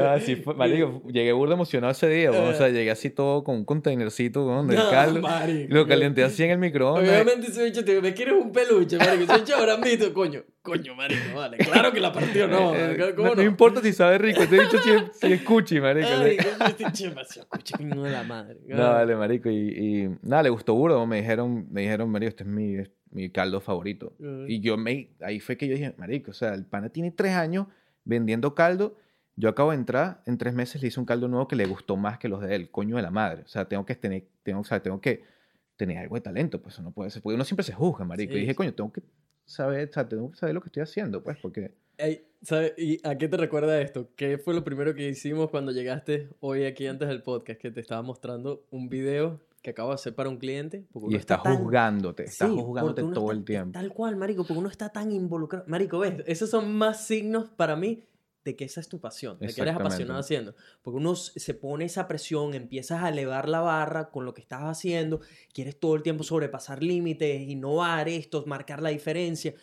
Ah, sí, fue- marico, llegué burda emocionado ese día, o sea, llegué así todo con un containercito del No, caldo. marico. Lo calenté así en el microondas. Obviamente ese bicho te me quieres un peluche, marico. Ese bicho visto, coño. Coño, marico, vale. Claro que la partió, no. Eh, ¿Cómo no, no? no importa si sabe rico, este bicho sí es cuchi, marico. Ay, este bicho demasiado de la madre. No, vale, marico. Y, y nada, le gustó burdo. Me dijeron, me dijeron, marico, este es mi, caldo favorito. Y yo me, ahí fue que yo dije, marico, o sea, el pana tiene tres años vendiendo caldo. Yo acabo de entrar, en tres meses le hice un caldo nuevo que le gustó más que los de él, coño de la madre. O sea, tengo que tener, tengo, o sea, tengo que tener algo de talento, pues no puede ser. Porque uno siempre se juzga, marico. Sí, y dije, coño, tengo que saber, o sea, tengo que saber lo que estoy haciendo, pues, porque... ¿sabe? ¿Y a qué te recuerda esto? ¿Qué fue lo primero que hicimos cuando llegaste hoy aquí antes del podcast? Que te estaba mostrando un video que acabo de hacer para un cliente. Y uno está tan- juzgándote, está Sí, juzgándote todo está- el tiempo. Tal cual, marico, porque uno está tan involucrado. Marico, ves, esos son más signos para mí de que esa es tu pasión, de que eres apasionado haciendo. Porque uno se pone esa presión, empiezas a elevar la barra con lo que estás haciendo, quieres todo el tiempo sobrepasar límites, innovar esto, marcar la diferencia.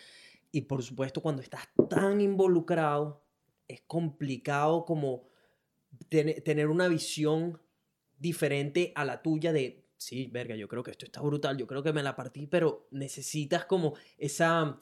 Y por supuesto, cuando estás tan involucrado, es complicado como ten- tener una visión diferente a la tuya de, sí, verga, yo creo que esto está brutal, yo creo que me la partí, pero necesitas como esa,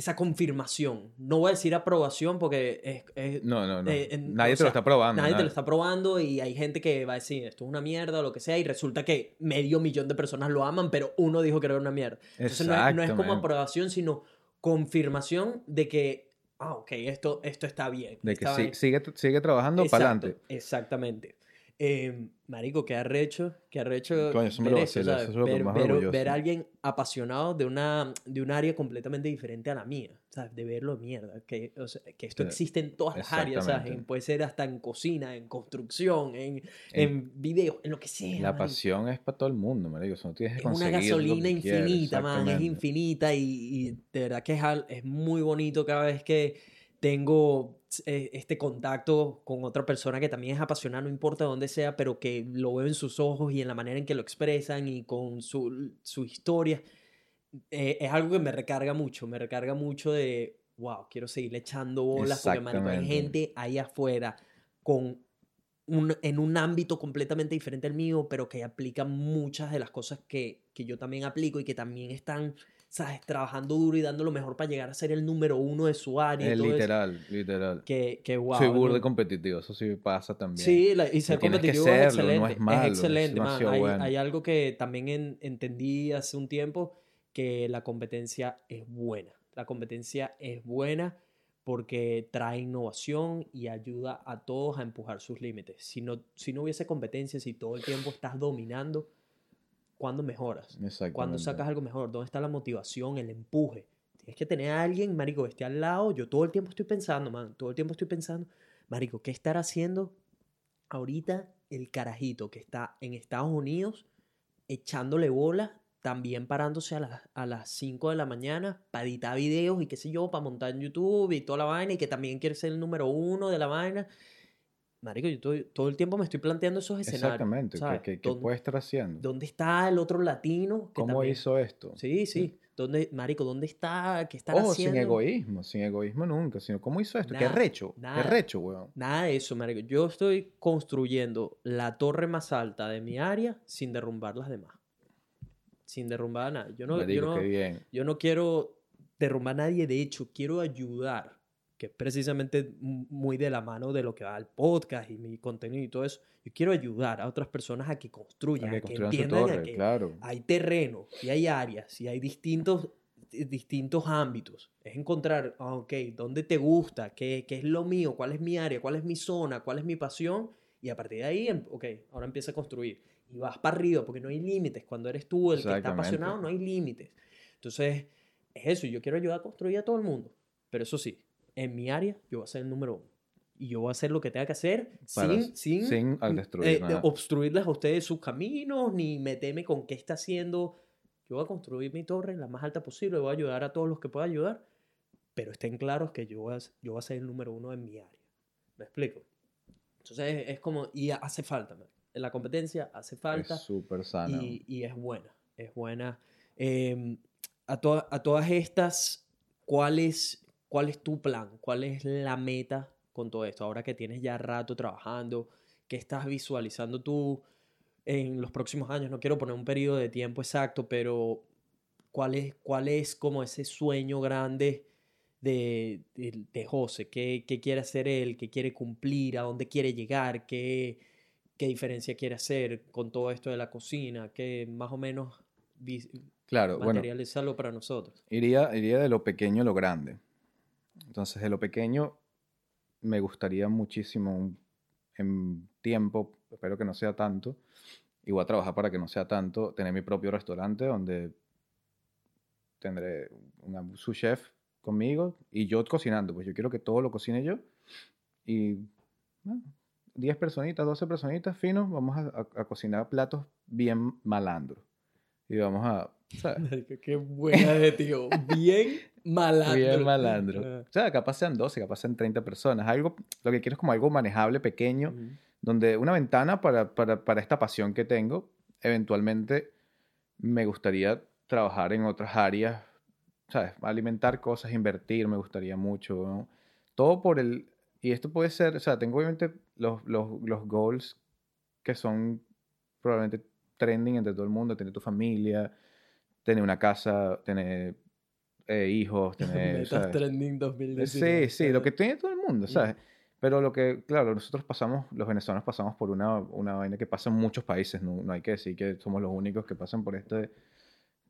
esa confirmación. No voy a decir aprobación porque es... es- No, no, no. eh, en- nadie te lo está probando. Nadie te lo está probando y hay gente que va a decir esto es una mierda o lo que sea y resulta que medio millón de personas lo aman, pero uno dijo que era una mierda. Entonces no es, no es como aprobación, sino confirmación de que, ah, ok, esto, esto está bien. De que sí- sigue, sigue trabajando para adelante. Exactamente. Eh, marico, qué arrecho, qué arrecho Coño, eso me ver lo es lo que ver, más ver- a alguien apasionado de, una, de un área completamente diferente a la mía, ¿sabes? De verlo, mierda, que, o sea, que esto Sí, existe en todas las áreas, ¿sabes? En- puede ser hasta en cocina, en construcción, en, en video, en lo que sea. La marico. pasión es para todo el mundo, marico. Eso no tienes que Es una gasolina que quieres, infinita, man, es infinita y, y de verdad que es, es muy bonito cada vez que tengo eh, este contacto con otra persona que también es apasionada, no importa dónde sea, pero que lo veo en sus ojos y en la manera en que lo expresan y con su, su historia. Eh, es algo que me recarga mucho, me recarga mucho de, wow, quiero seguirle echando bolas porque marico, hay gente ahí afuera con un- en un ámbito completamente diferente al mío, pero que aplica muchas de las cosas que, que yo también aplico y que también están, ¿sabes? Trabajando duro y dando lo mejor para llegar a ser el número uno de su área. y Es eso. literal, literal. Que, que wow. Soy burde ¿no? competitivo, eso sí pasa también. Sí, la- y ser que competitivo serlo, es no excelente. es malo, es excelente, man. Hay, bueno. hay algo que también en- entendí hace un tiempo, que la competencia es buena. La competencia es buena porque trae innovación y ayuda a todos a empujar sus límites. Si no, si no hubiese competencia, si todo el tiempo estás dominando, cuándo mejoras. Cuando Exactamente. sacas algo mejor, ¿dónde está la motivación, el empuje? Tienes que tener a alguien, marico, que esté al lado. Yo todo el tiempo estoy pensando, man, todo el tiempo estoy pensando, marico, ¿qué estará haciendo ahorita el carajito que está en Estados Unidos echándole bola, también parándose a las, a las 5 de la mañana para editar videos y qué sé yo, para montar en YouTube y toda la vaina y que también quiere ser el número uno de la vaina? Marico, yo todo, todo el tiempo me estoy planteando esos escenarios. Exactamente. ¿Qué, ¿sabes? qué- qué ¿Dónde- puede estar haciendo? ¿Dónde está el otro latino? ¿Cómo también- hizo esto? Sí, sí. ¿Dónde, marico, dónde está? ¿Qué está Ojo, haciendo? sin egoísmo, sin egoísmo nunca, sino cómo hizo esto. Qué recho, nada. qué recho, weón. Nada de eso, marico. Yo estoy construyendo la torre más alta de mi área sin derrumbar las demás. Sin derrumbar a nadie. Yo no, yo no, yo no quiero derrumbar a nadie. De hecho, quiero ayudar. Que es precisamente muy de la mano de lo que va al podcast y mi contenido y todo eso. Yo quiero ayudar a otras personas a que construyan, a que entiendan a que claro. hay terreno y hay áreas y hay distintos, di- distintos ámbitos. Es encontrar, ah, ok, dónde te gusta, ¿Qué, qué es lo mío, cuál es mi área, cuál es mi zona, cuál es mi pasión. Y a partir de ahí, em- ok, ahora empieza a construir. Y vas para arriba porque no hay límites. Cuando eres tú el que está apasionado, no hay límites. Entonces, es eso. Yo quiero ayudar a construir a todo el mundo. Pero eso sí, en mi área, yo voy a ser el número uno. Y yo voy a hacer lo que tenga que hacer Para- sin, sin, sin al mm, destruir eh, nada. obstruirles a ustedes sus caminos, ni meterme con qué está haciendo. Yo voy a construir mi torre la más alta posible, voy a ayudar a todos los que pueda ayudar, pero estén claros que yo voy a, yo voy a ser el número uno en mi área. ¿Me explico? Entonces es, como, y hace falta, man. la competencia hace falta Es súper sano. y, y es buena, es buena. Eh, a, toda- a todas estas, ¿cuál es, ¿cuál es tu plan? ¿Cuál es la meta con todo esto? Ahora que tienes ya rato trabajando, ¿qué estás visualizando tú en los próximos años? No quiero poner un periodo de tiempo exacto, pero ¿cuál es, cuál es como ese sueño grande de, de, de José? ¿Qué, ¿Qué quiere hacer él? ¿Qué quiere cumplir? ¿A dónde quiere llegar? ¿Qué, qué diferencia quiere hacer con todo esto de la cocina? ¿Qué más o menos Claro, bueno, materializarlo para nosotros? iría, iría de lo pequeño a lo grande. Entonces, de lo pequeño me gustaría muchísimo en tiempo, espero que no sea tanto, y voy a trabajar para que no sea tanto, tener mi propio restaurante donde tendré una, su chef conmigo y yo cocinando, pues yo quiero que todo lo cocine yo. Y bueno, 10 personitas, 12 personitas finos, vamos a, a- a cocinar platos bien malandros. Y vamos a, ¿sabes? Qué buena de tío. Bien malandro. Bien malandro. Ah. O sea, capaz sean 12, capaz sean 30 personas. Algo, lo que quiero es como algo manejable, pequeño, Ujú. donde una ventana para, para, para esta pasión que tengo. Eventualmente me gustaría trabajar en otras áreas, ¿sabes? Alimentar cosas, invertir, me gustaría mucho. ¿no? Todo por el... Y esto puede ser, o sea, tengo obviamente los, los, los goals que son probablemente trending entre todo el mundo, tener tu familia, tener una casa, tener eh, hijos, tener... Metas trending 2019. Sí, sí, lo que tiene todo el mundo, ¿sabes? Pero lo que, claro, nosotros pasamos, los venezolanos pasamos por una, una vaina que pasa en muchos países, no, no hay que decir que somos los únicos que pasan por este,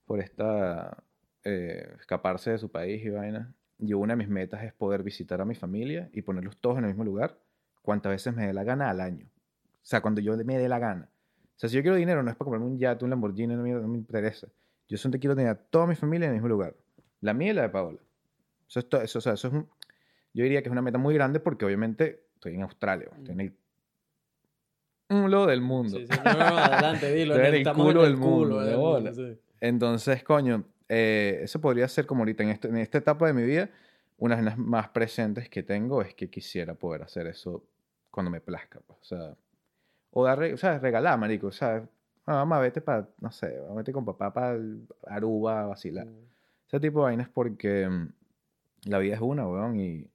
por esta, eh, escaparse de su país y vaina. Yo una de mis metas es poder visitar a mi familia y ponerlos todos en el mismo lugar cuantas veces me dé la gana al año. O sea, cuando yo me dé la gana. O sea, si yo quiero dinero, no es para comprarme un yate, un Lamborghini, no me, no me interesa. Yo solamente quiero tener a toda mi familia en el mismo lugar. La mía y la de Paola. Eso es, to- eso, o sea, eso es un- yo diría que es una meta muy grande porque obviamente estoy en Australia, estoy en el culo del mundo. Sí, sí, no, no, adelante, dilo. En el culo del mundo, del mundo, sí. Entonces, coño, eh, eso podría ser como ahorita en, este- en esta etapa de mi vida, unas de las más presentes que tengo es que quisiera poder hacer eso cuando me plazca, pues, o sea, o dar, o sea, regalar, marico, o sea, ah, mamá, vete para, no sé, vete con papá para Aruba a vacilar. Ese tipo de vainas porque mm, la vida es una, weón, y,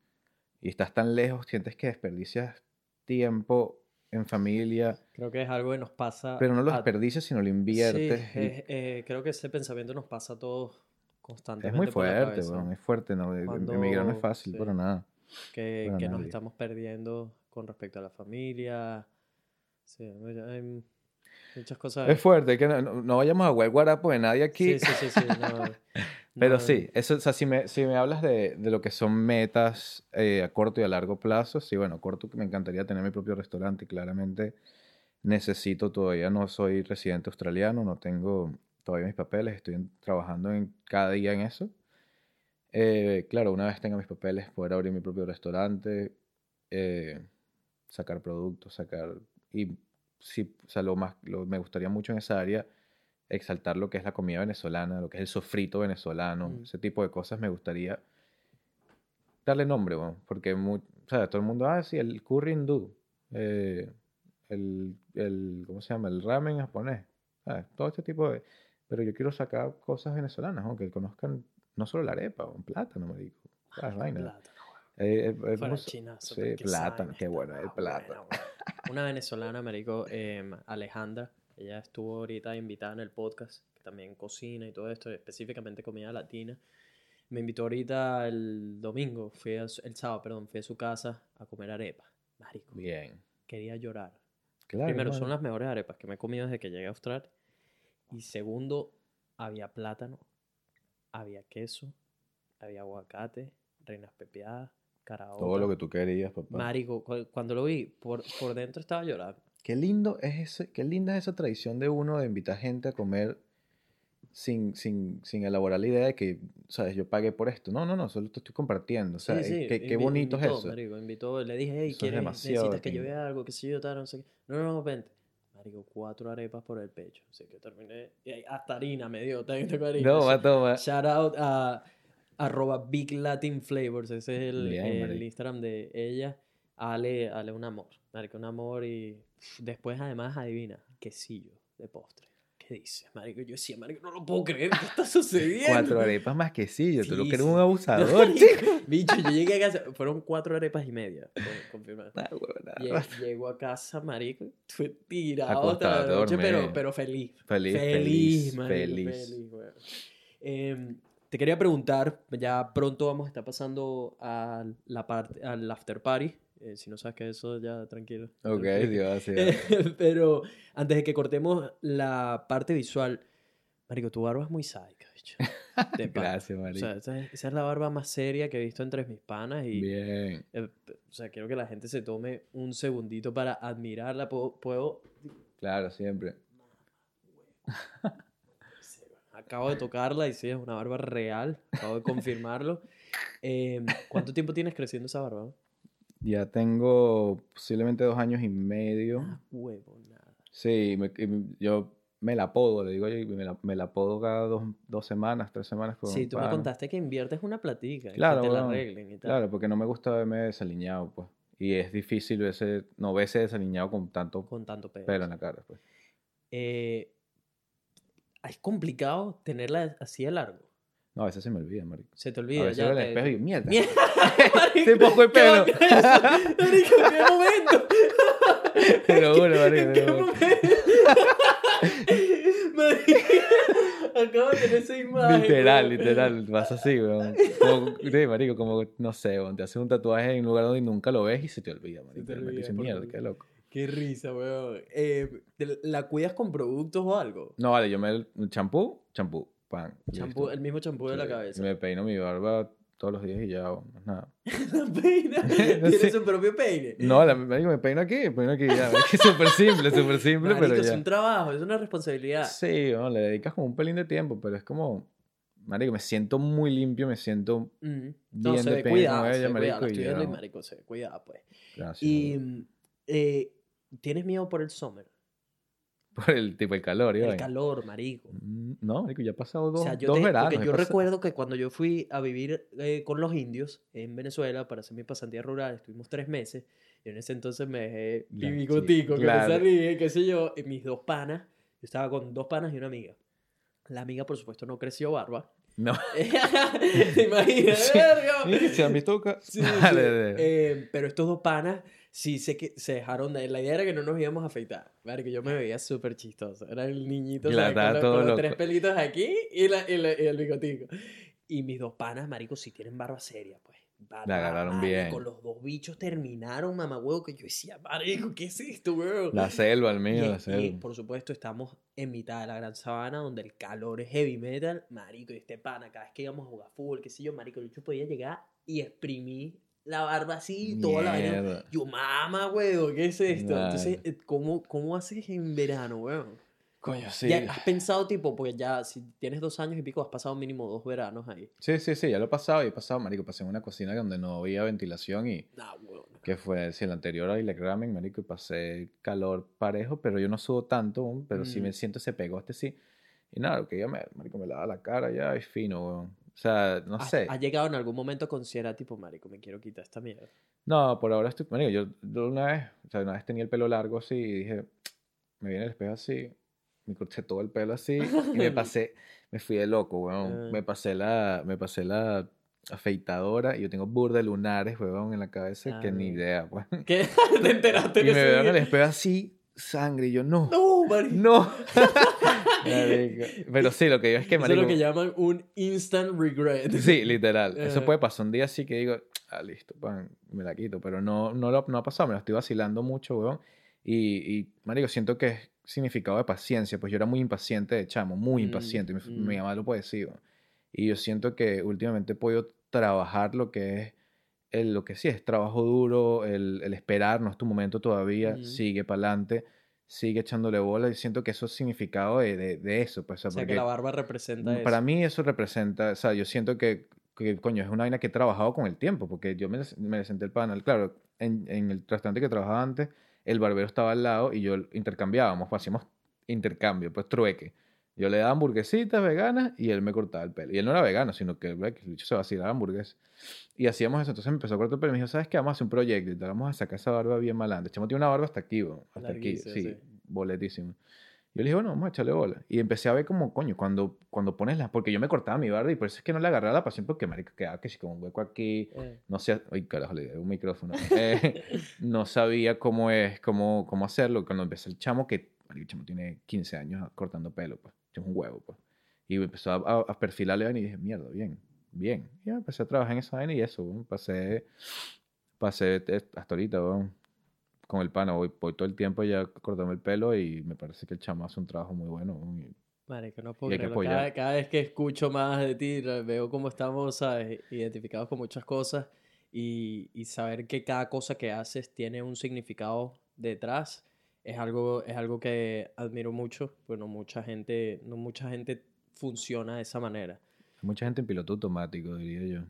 y estás tan lejos, sientes que desperdicias tiempo en familia, Creo que es algo que nos pasa. pero no lo a- desperdicias, sino lo Sí, inviertes. y- eh, eh, creo que ese pensamiento nos pasa a todos constantemente. es muy fuerte, weón, es fuerte, no, Em- Cuando- emigrar no es fácil sí. para nada. Que, para que nos estamos perdiendo con respecto a la familia. Sí, hay muchas cosas. Es fuerte, que no, no- vayamos a huel guarapo de nadie aquí. Sí, sí, sí, sí, no, Pero no, sí, eso, o sea, si me, si me hablas de, de lo que son metas eh, a corto y a largo plazo, sí, bueno, a corto que me encantaría tener mi propio restaurante, claramente necesito todavía, no soy residente australiano, no tengo todavía mis papeles, estoy trabajando en, cada día en eso. Eh, claro, una vez tenga mis papeles, poder abrir mi propio restaurante, eh, sacar productos, sacar... Y sí, o sea, lo más, lo- me gustaría mucho en esa área exaltar lo que es la comida venezolana, lo que es el sofrito venezolano, Mm. ese tipo de cosas me gustaría darle nombre, bueno, porque mu- o sea, todo el mundo, ah, sí, el curry hindú, eh, el, el, ¿cómo se llama? El ramen japonés, ¿sabes? todo este tipo de... Pero yo quiero sacar cosas venezolanas, ¿no? que conozcan no solo la arepa, un plátano, me digo. vaina. Plátano, Eh, eh, eh, Fuera ¿cómo se- chinazo, sí, qué plátano, bueno el plátano. buena. Una venezolana, marico, eh, Alejandra, ella estuvo ahorita invitada en el podcast, que también cocina y todo esto, específicamente comida latina. Me invitó ahorita el domingo, fui a el sábado, perdón, fui a su casa a comer arepa. Marico, Bien. quería llorar. Claro, Primero, son las mejores arepas que me he comido desde que llegué a Australia. Y segundo, había plátano, había queso, había aguacate, reinas pepiadas, Todo lo que tú querías, papá. Marico, cu- cuando lo vi, por, por dentro estaba llorando. Qué lindo es ese, qué linda es esa tradición de uno de invitar gente a comer sin, sin, sin elaborar la idea de que, sabes, yo pagué por esto. No, no, no, solo te estoy compartiendo. O sea, Sí, sí, qué, qué bonito invitó, es eso. Marico, invitó, le dije, hey, ¿quieres, necesitas que lleve algo, que si yo tal, no sé qué. No, no, no, vente. Marico, cuatro arepas por el pecho. Así que terminé, y hasta harina me dio, también tengo harina. No, toma. Shout out a arroba Big Latin Flavors, ese es el, Bien, el. Instagram de ella. Ale, Ale un amor, marico, un amor y después además adivina, quesillo de postre. ¿Qué dices, marico? Yo decía, marico, no lo puedo creer, ¿qué está sucediendo? Cuatro arepas más quesillo. Tú lo Sí, que eres sí. un abusador, chico. Bicho, yo llegué a casa, fueron cuatro arepas y media, con- confirmado. Ah, huevona. Lle- Llego a casa, marico, fue tirado Acostado, la noche, pero, pero feliz. Feliz, Feliz, feliz, marico, feliz. feliz, weón. Em, te quería preguntar, ya pronto vamos a estar pasando a la parte, al after party. eh, si no sabes qué es eso, ya tranquilo. Ok. Dios, sí. Pero antes de que cortemos la parte visual, Marico, tu barba es muy sádica, bicho. Gracias, O marico. sea, esa es, esa es la barba más seria que he visto entre mis panas y Bien. eh, o sea, quiero que la gente se tome un segundito para admirarla. Puedo, puedo- Claro, siempre. acabo de tocarla y sí, es una barba real. Acabo de confirmarlo. Eh, ¿Cuánto tiempo tienes creciendo esa barba? Ya tengo posiblemente dos años y medio. Ah, huevo, nada. Sí, me- y yo me la apodo, le digo yo, y me la, me la apodo cada dos, dos semanas, tres semanas. Sí, tú me contaste que inviertes una platica y Claro, que te la arreglen y tal. Claro, porque no me gusta verme desaliñado, pues. Y es difícil verse, no verse desaliñado con tanto Con tanto pelo. pelo en la cara, pues. Eh, es complicado tenerla así de largo. No, a veces se me olvida, marico. Se te A olvida. veces ya veo el te- espejo y digo, mierda. Mierda, Este poco de ¿Qué pelo. eso? Marico, ¿en qué momento? Te lo juro, marico, ¿En te qué momento? Marico, acabo de tener esa imagen. Literal, literal, vas así, weón. Como, sí, marico, como, no sé, weón, te haces un tatuaje en un lugar donde nunca lo ves y se te olvida, marico. te Y me olvida, por mierda, qué loco. Qué risa, weón. Eh, ¿te- ¿La cuidas con productos o algo? No, vale, yo me... Champú, champú, pan. Champú, el mismo champú de la cabeza. Me peino mi barba todos los días y ya, más nada. La peina. Tiene Sí. su propio peine. No, la, me peino aquí, me peino aquí, ya. Es súper simple, súper simple, Marico, pero es ya. un trabajo, es una responsabilidad. Sí, bueno, le dedicas como un pelín de tiempo, pero es como... Marico, me siento muy limpio, me siento... No, Bien se de cuidado, se cuidado. Estoy viendo y marico, se cuidado, pues. Gracias. Y eh, ¿tienes miedo por el summer? Por el tipo, el calor, y El calor, marico. Mm, No, marico, ya ha pasado dos, O sea, yo, dos te- veranos. porque yo recuerdo que cuando yo fui a vivir eh, con los indios en Venezuela para hacer mi pasantía rural, estuvimos tres meses. Y en ese entonces me dejé mi sí, bigotico, que claro. me salí, qué sé yo, y mis dos panas. Yo estaba con dos panas y una amiga. La amiga, por supuesto, no creció barba. No. ¿Te imaginas? Sí. ¿Se han visto? Sí, sí. Dale, dale. Eh, pero estos dos panas sí sé que se dejaron de... La idea era que no nos íbamos a afeitar. que yo me veía súper chistoso. Era el niñito ¿sabes? con, los, con tres pelitos aquí y, la- y la- y el bigotico. Y mis dos panas, marico, sí tienen barba seria, pues. Barba, La agarraron marico, bien. Los dos bichos terminaron, mamá huevo, que yo decía, marico, ¿qué es esto, weón? La selva, el Y, mío, la y, selva. por supuesto estamos en mitad de la gran sabana donde el calor es heavy metal, marico, y este pana, cada vez que íbamos a jugar fútbol, qué sé yo, marico, el bicho podía llegar y exprimir la barba así, toda la vaina. Yo, mamá, weón, ¿qué es esto? Entonces, eh, ¿cómo, ¿cómo haces en verano, weón? Coño, sí. Ya has pensado, tipo, porque ya si tienes dos años y pico, has pasado mínimo dos veranos ahí. Sí, sí, sí, ya lo he pasado y he pasado, marico, pasé en una cocina donde no había ventilación y Nah, weón. que fue, sí, el anterior a Ilek Ramen, marico, y pasé calor parejo, pero yo no subo tanto, pero sí Mm. me siento ese pegoste, sí. Y nada, que yo me, marico, me lava la cara ya, es fino, weón. O sea, no ¿Has, sé. has llegado en algún momento a considerar, tipo, marico, me quiero quitar esta mierda? No, por ahora estoy, marico, yo, una vez, o sea, una vez tenía el pelo largo así y dije, me viene el espejo así, me corté todo el pelo así y me pasé, me fui de loco, weón. Ah. Me pasé la, me pasé la afeitadora y yo tengo burda de lunares, weón, en la cabeza que ni Ah. idea, weón. ¿Qué? ¿Te enteraste Y me veo en el espejo así, sangre, y yo, no, No, marico. no. Marico. Pero sí, lo que yo es que, Eso es marico, lo que llaman un instant regret. Sí, literal. Eso Eh. puede pasar un día así que digo, ah, listo, pan, me la quito. Pero no, no, lo, no ha pasado, me lo estoy vacilando mucho, weón. Y, y, marico, siento que es significado de paciencia. Pues yo era muy impaciente de chamo, muy Mm, impaciente. Mi, mm. mi mamá lo puede decir, weón. Y yo siento que últimamente he podido trabajar lo que es, el, lo que sí es trabajo duro, el, el esperar, no es tu momento todavía, Mm. sigue para adelante, sigue echándole bola. Y siento que eso es significado de, de, de eso, pues, o sea, O sea, que porque- la barba representa eso. para mí eso representa, o sea, yo siento que, que, coño, es una vaina que he trabajado con el tiempo, porque yo me, me senté el panel, claro, en, en el restaurante que trabajaba antes, el barbero estaba al lado y yo intercambiábamos, pues, hacíamos intercambio, pues trueque. Yo le daba hamburguesitas veganas y él me cortaba el pelo. Y él no era vegano, sino que el bicho se vacilaba hamburguesas. Y hacíamos eso. Entonces me empezó a cortar el pelo y me dijo, ¿sabes qué? Vamos a hacer un proyecto y te vamos a sacar esa barba bien malante. Chamo tiene una barba hasta aquí, weón, hasta aquí, sí, sí. boletísimo. Yo le dije, bueno, vamos a echarle bola. Y empecé a ver como, coño, cuando, cuando pones la... Porque yo me cortaba mi barba y por eso es que no le agarraba la pasión porque, marico, quedaba que si con un hueco aquí, Eh, no sé... Ay, carajo, le di un micrófono. Eh, no sabía cómo es, cómo, cómo hacerlo. Cuando empecé el chamo, que el chamo tiene 15 años cortando pelo, pues. Es un huevo, pues. Y empezó a, a, a perfilarle y dije, mierda, bien, bien. Y ya empecé a trabajar en esa vaina y eso, weón. pasé, pasé hasta ahorita, weón, con el pana. Voy, voy todo el tiempo ya cortando el pelo y me parece que el chamo hace un trabajo muy bueno. weón, y- Marico, no Y puedo que creerlo. Cada, cada vez que escucho más de ti, veo cómo estamos, ¿sabes? Identificados con muchas cosas y, y saber que cada cosa que haces tiene un significado detrás es algo, es algo que admiro mucho. Bueno, mucha gente, no mucha gente funciona de esa manera. Hay mucha gente en piloto automático, diría yo.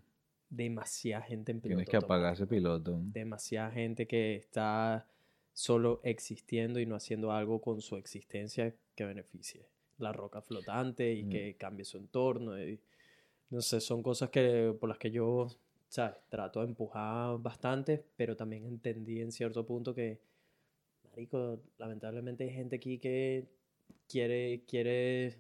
Demasiada gente en Tienes piloto que apagar automático. ese piloto. demasiada gente que está solo existiendo y no haciendo algo con su existencia que beneficie la roca flotante y Mm. que cambie su entorno. y- no sé, son cosas que, por las que yo ¿sabes? trato de empujar bastante, pero también entendí en cierto punto que, marico, lamentablemente hay gente aquí que quiere, quiere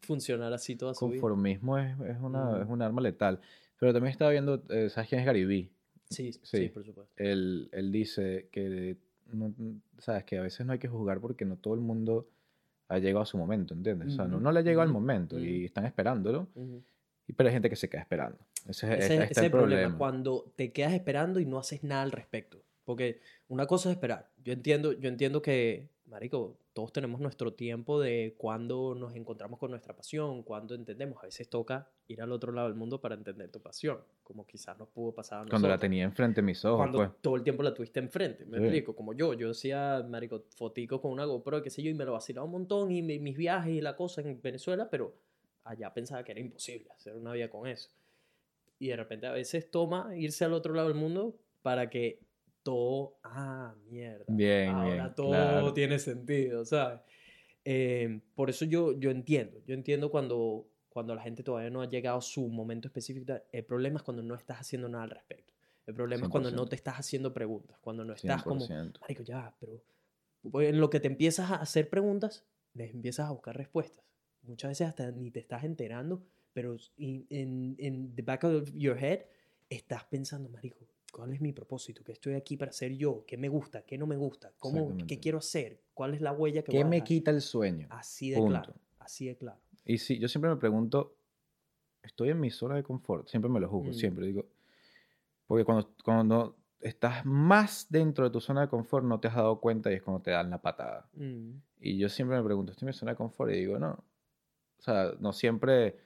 funcionar así toda su vida. Conformismo es, es, una, Mm. es un arma letal. Pero también estaba viendo, eh, ¿sabes quién es Gary Vee? Sí, sí, Sí. por supuesto. él, él dice que, no- sabes, que a veces no hay que juzgar porque no todo el mundo ha llegado a su momento, ¿entiendes? O sea, no, no le ha llegado ujú, momento y están esperándolo, y- pero hay gente que se queda esperando. Ese, es- Ese, ese está es el el problema, problema. cuando te quedas esperando y no haces nada al respecto. Porque una cosa es esperar. Yo entiendo, yo entiendo que, marico, todos tenemos nuestro tiempo de cuando nos encontramos con nuestra pasión, cuando entendemos. A veces toca ir al otro lado del mundo para entender tu pasión, como quizás nos pudo pasar a nosotros. Cuando la tenía enfrente de mis ojos, Cuando pues. todo el tiempo la tuviste enfrente, me Sí. explico, como yo, yo hacía, marico, foticos con una GoPro, qué sé yo, y me lo vacilaba un montón, y mi- mis viajes y la cosa en Venezuela, pero allá pensaba que era imposible hacer una vida con eso. Y de repente a veces toma irse al otro lado del mundo para que todo, ah, mierda, Bien, ahora bien, todo claro. tiene sentido, ¿sabes? Eh, por eso yo, yo entiendo, yo entiendo cuando, cuando la gente todavía no ha llegado a su momento específico. El problema es cuando no estás haciendo nada al respecto. El problema es cuando no 100%. te estás haciendo preguntas, cuando no estás como, 100%. marico, ya, pero pues, en lo que te empiezas a hacer preguntas, les empiezas a buscar respuestas. Muchas veces hasta ni te estás enterando, pero in- en, en the back of your head estás pensando, marico, ¿cuál es mi propósito? ¿Qué estoy aquí para hacer yo? ¿Qué me gusta? ¿Qué no me gusta? ¿Cómo, ¿Qué quiero hacer? ¿Cuál es la huella que ¿Qué voy a me dejar? quita el sueño? Así de Punto. claro, así de claro. Y sí, yo siempre me pregunto, estoy en mi zona de confort, siempre me lo juzgo, Mm. siempre digo, porque cuando, cuando estás más dentro de tu zona de confort no te has dado cuenta y es cuando te dan la patada. Mm, Y yo siempre me pregunto, ¿estoy en mi zona de confort? Y digo, no. O sea, no siempre,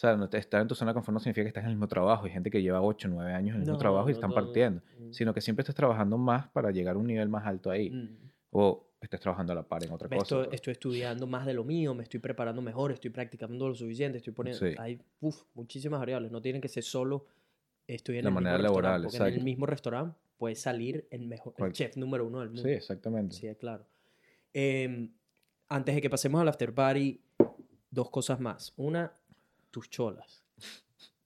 sea, no estar en tu zona de confort no significa que estás en el mismo trabajo. Hay gente que lleva 8, 9 años en el mismo No, trabajo y están partiendo. Mm. Sino que siempre estés trabajando más para llegar a un nivel más alto ahí. Mm. O estés trabajando a la par en otra Me cosa. estoy, estoy estudiando más de lo mío, me estoy preparando mejor, estoy practicando lo suficiente, estoy poniendo... Sí. Hay uf, muchísimas variables, no tienen que ser solo estoy en La el manera mismo restaurante, laboral, porque en el mismo restaurante puede salir el mejor el chef número uno del mundo. Sí, exactamente. Sí, claro. Em, antes de que pasemos al after party, dos cosas más. Una, tus cholas.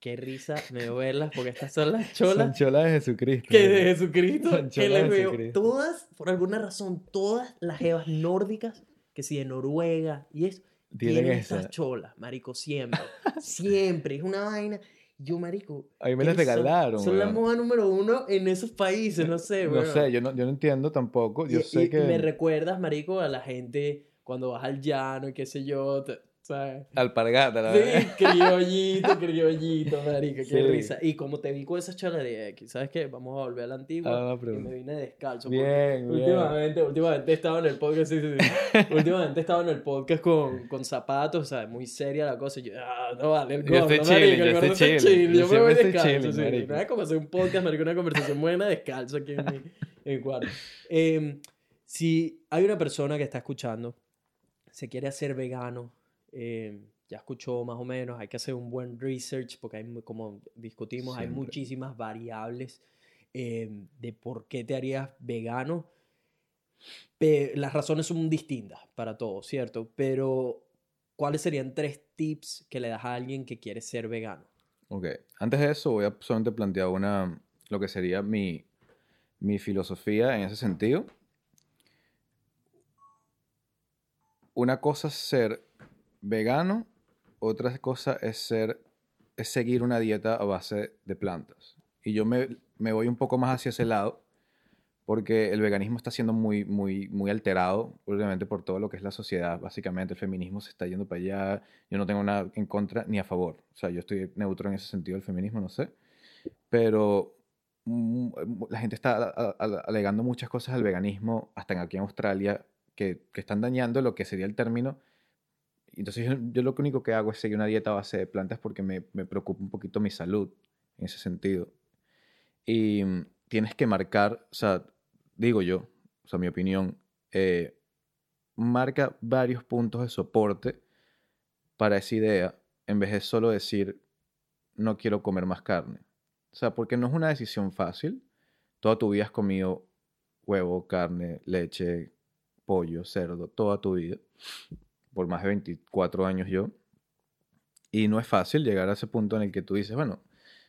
Qué risa me veo verlas, porque estas son las Son cholas cholas de Jesucristo. que de. Jesucristo. Son Que cholas les veo Jesucristo. todas, por alguna razón, todas las jevas nórdicas, que si de Noruega y eso, Tienen estas cholas, marico, siempre. siempre. Es una vaina. Yo, marico. A mí me las regalaron. Son la weón. moda número uno en esos países, no sé, No weón. sé, yo no, yo no entiendo tampoco. Yo y, sé y- que me recuerdas, marico, a la gente cuando vas al llano y qué sé yo, ¿sabes? alpargata, la Sí, verdad. criollito, criollito, marico, qué Sí. risa. Y como te vi con esa chalaría, aquí, ¿sabes qué? Vamos a volver a la antigua. Ah, pero- y me vine descalzo. Bien, bien. Últimamente, últimamente he estado en el podcast, sí, sí, sí. últimamente he estado en el podcast con, con zapatos, o sea, muy seria la cosa. Y yo, ah, no vale, el Yo gordo, estoy yo estoy está chilling, chill, yo Yo me voy estoy descalzo, chilling, sí. Nada como hacer un podcast, marico, una conversación buena descalzo aquí en mi, en mi cuarto. Em, si hay una persona que está escuchando, se quiere hacer vegano, em, ya escuchó más o menos, hay que hacer un buen research porque hay, como discutimos, hay muchísimas variables em, de por qué te harías vegano. Pe- las razones son distintas para todos, ¿cierto? Pero, ¿cuáles serían tres tips que le das a alguien que quiere ser vegano? Ok, antes de eso voy a solamente plantear una, lo que sería mi, mi filosofía en ese sentido. Una cosa es ser vegano, otra cosa es ser, es seguir una dieta a base de plantas. Y yo me, me voy un poco más hacia ese lado, porque el veganismo está siendo muy, muy, muy alterado, obviamente por todo lo que es la sociedad, básicamente el feminismo se está yendo para allá, yo no tengo nada en contra ni a favor, o sea, yo estoy neutro en ese sentido del feminismo, no sé, pero mm, la gente está alegando muchas cosas al veganismo, hasta aquí en Australia, que, que están dañando lo que sería el término. Entonces yo, yo lo único que hago es seguir una dieta a base de plantas porque me, me preocupa un poquito mi salud en ese sentido. Y mm, tienes que marcar, o sea, digo yo, o sea, mi opinión, eh, marca varios puntos de soporte para esa idea en vez de solo decir no quiero comer más carne. O sea, porque no es una decisión fácil. Toda tu vida has comido huevo, carne, leche, pollo, cerdo, toda tu vida. Por más de 24 años yo. Y no es fácil llegar a ese punto en el que tú dices, bueno,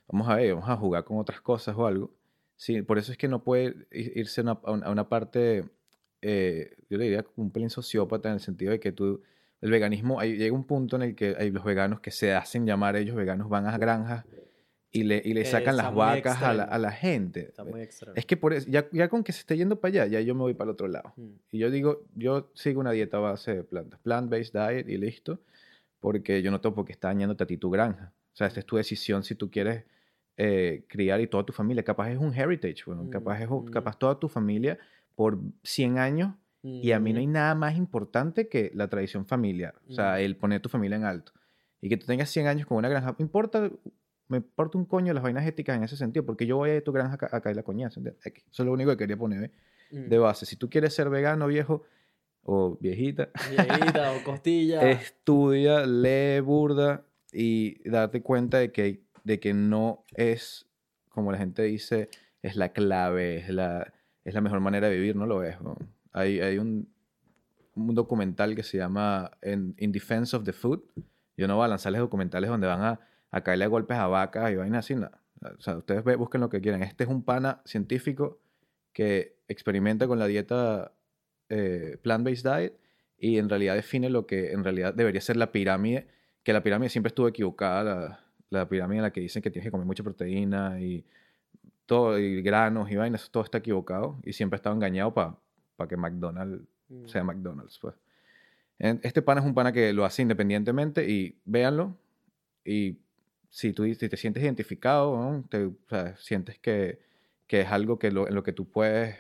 vamos a ver, vamos a jugar con otras cosas o algo. Sí, por eso es que no puede irse a una, a una- parte, eh, yo le diría un pelín sociópata en el sentido de que tú, el veganismo, hay, llega un punto en el que hay los veganos que se hacen llamar ellos veganos, van a granjas y le, y le Que sacan las vacas a la, a la gente. Está muy extraño. Es que por eso, ya, ya con que se esté yendo para allá, ya yo me voy para el otro lado. Mm. Y yo digo, yo sigo una dieta a base de plantas, plant-based diet y listo, porque yo no tengo por qué estar dañándote a ti tu granja. O sea, esta es tu decisión si tú quieres eh, criar y toda tu familia. Capaz es un heritage, bueno, Mm, capaz es un- mm. capaz toda tu familia por 100 años y a mí no hay Mm. nada más importante que la tradición familiar. O sea, Mm. el poner tu familia en alto. Y que tú tengas 100 años con una granja, importa, me importa un coño las vainas éticas en ese sentido, porque yo voy a tu granja a, ca- a caer la. ¿entiendes? Eso es lo único que quería poner Mm. de base. Si tú quieres ser vegano, viejo o viejita, Viejita o costilla. estudia, lee burda y darte cuenta de que, de que no es, como la gente dice, es la clave, es la, es la mejor manera de vivir, no lo es. weón. Hay, hay un, un documental que se llama In, In Defense of the Food. Yo no voy a lanzarles documentales donde van a, a caerle a golpes a vacas y vainas así. no. O sea, ustedes busquen lo que quieran. Este es un pana científico que experimenta con la dieta eh, plant-based diet y en realidad define lo que en realidad debería ser la pirámide, que la pirámide siempre estuvo equivocada, la, la pirámide en la que dicen que tienes que comer mucha proteína y todo, y granos y vainas, todo está equivocado y siempre ha estado engañado para que McDonald's Mm. sea McDonald's. Pues. Este pana es un pana que lo hace independientemente y véanlo. Y si tú si te sientes identificado, ¿no? Te- o sea, sientes que, que es algo que lo- en lo que tú puedes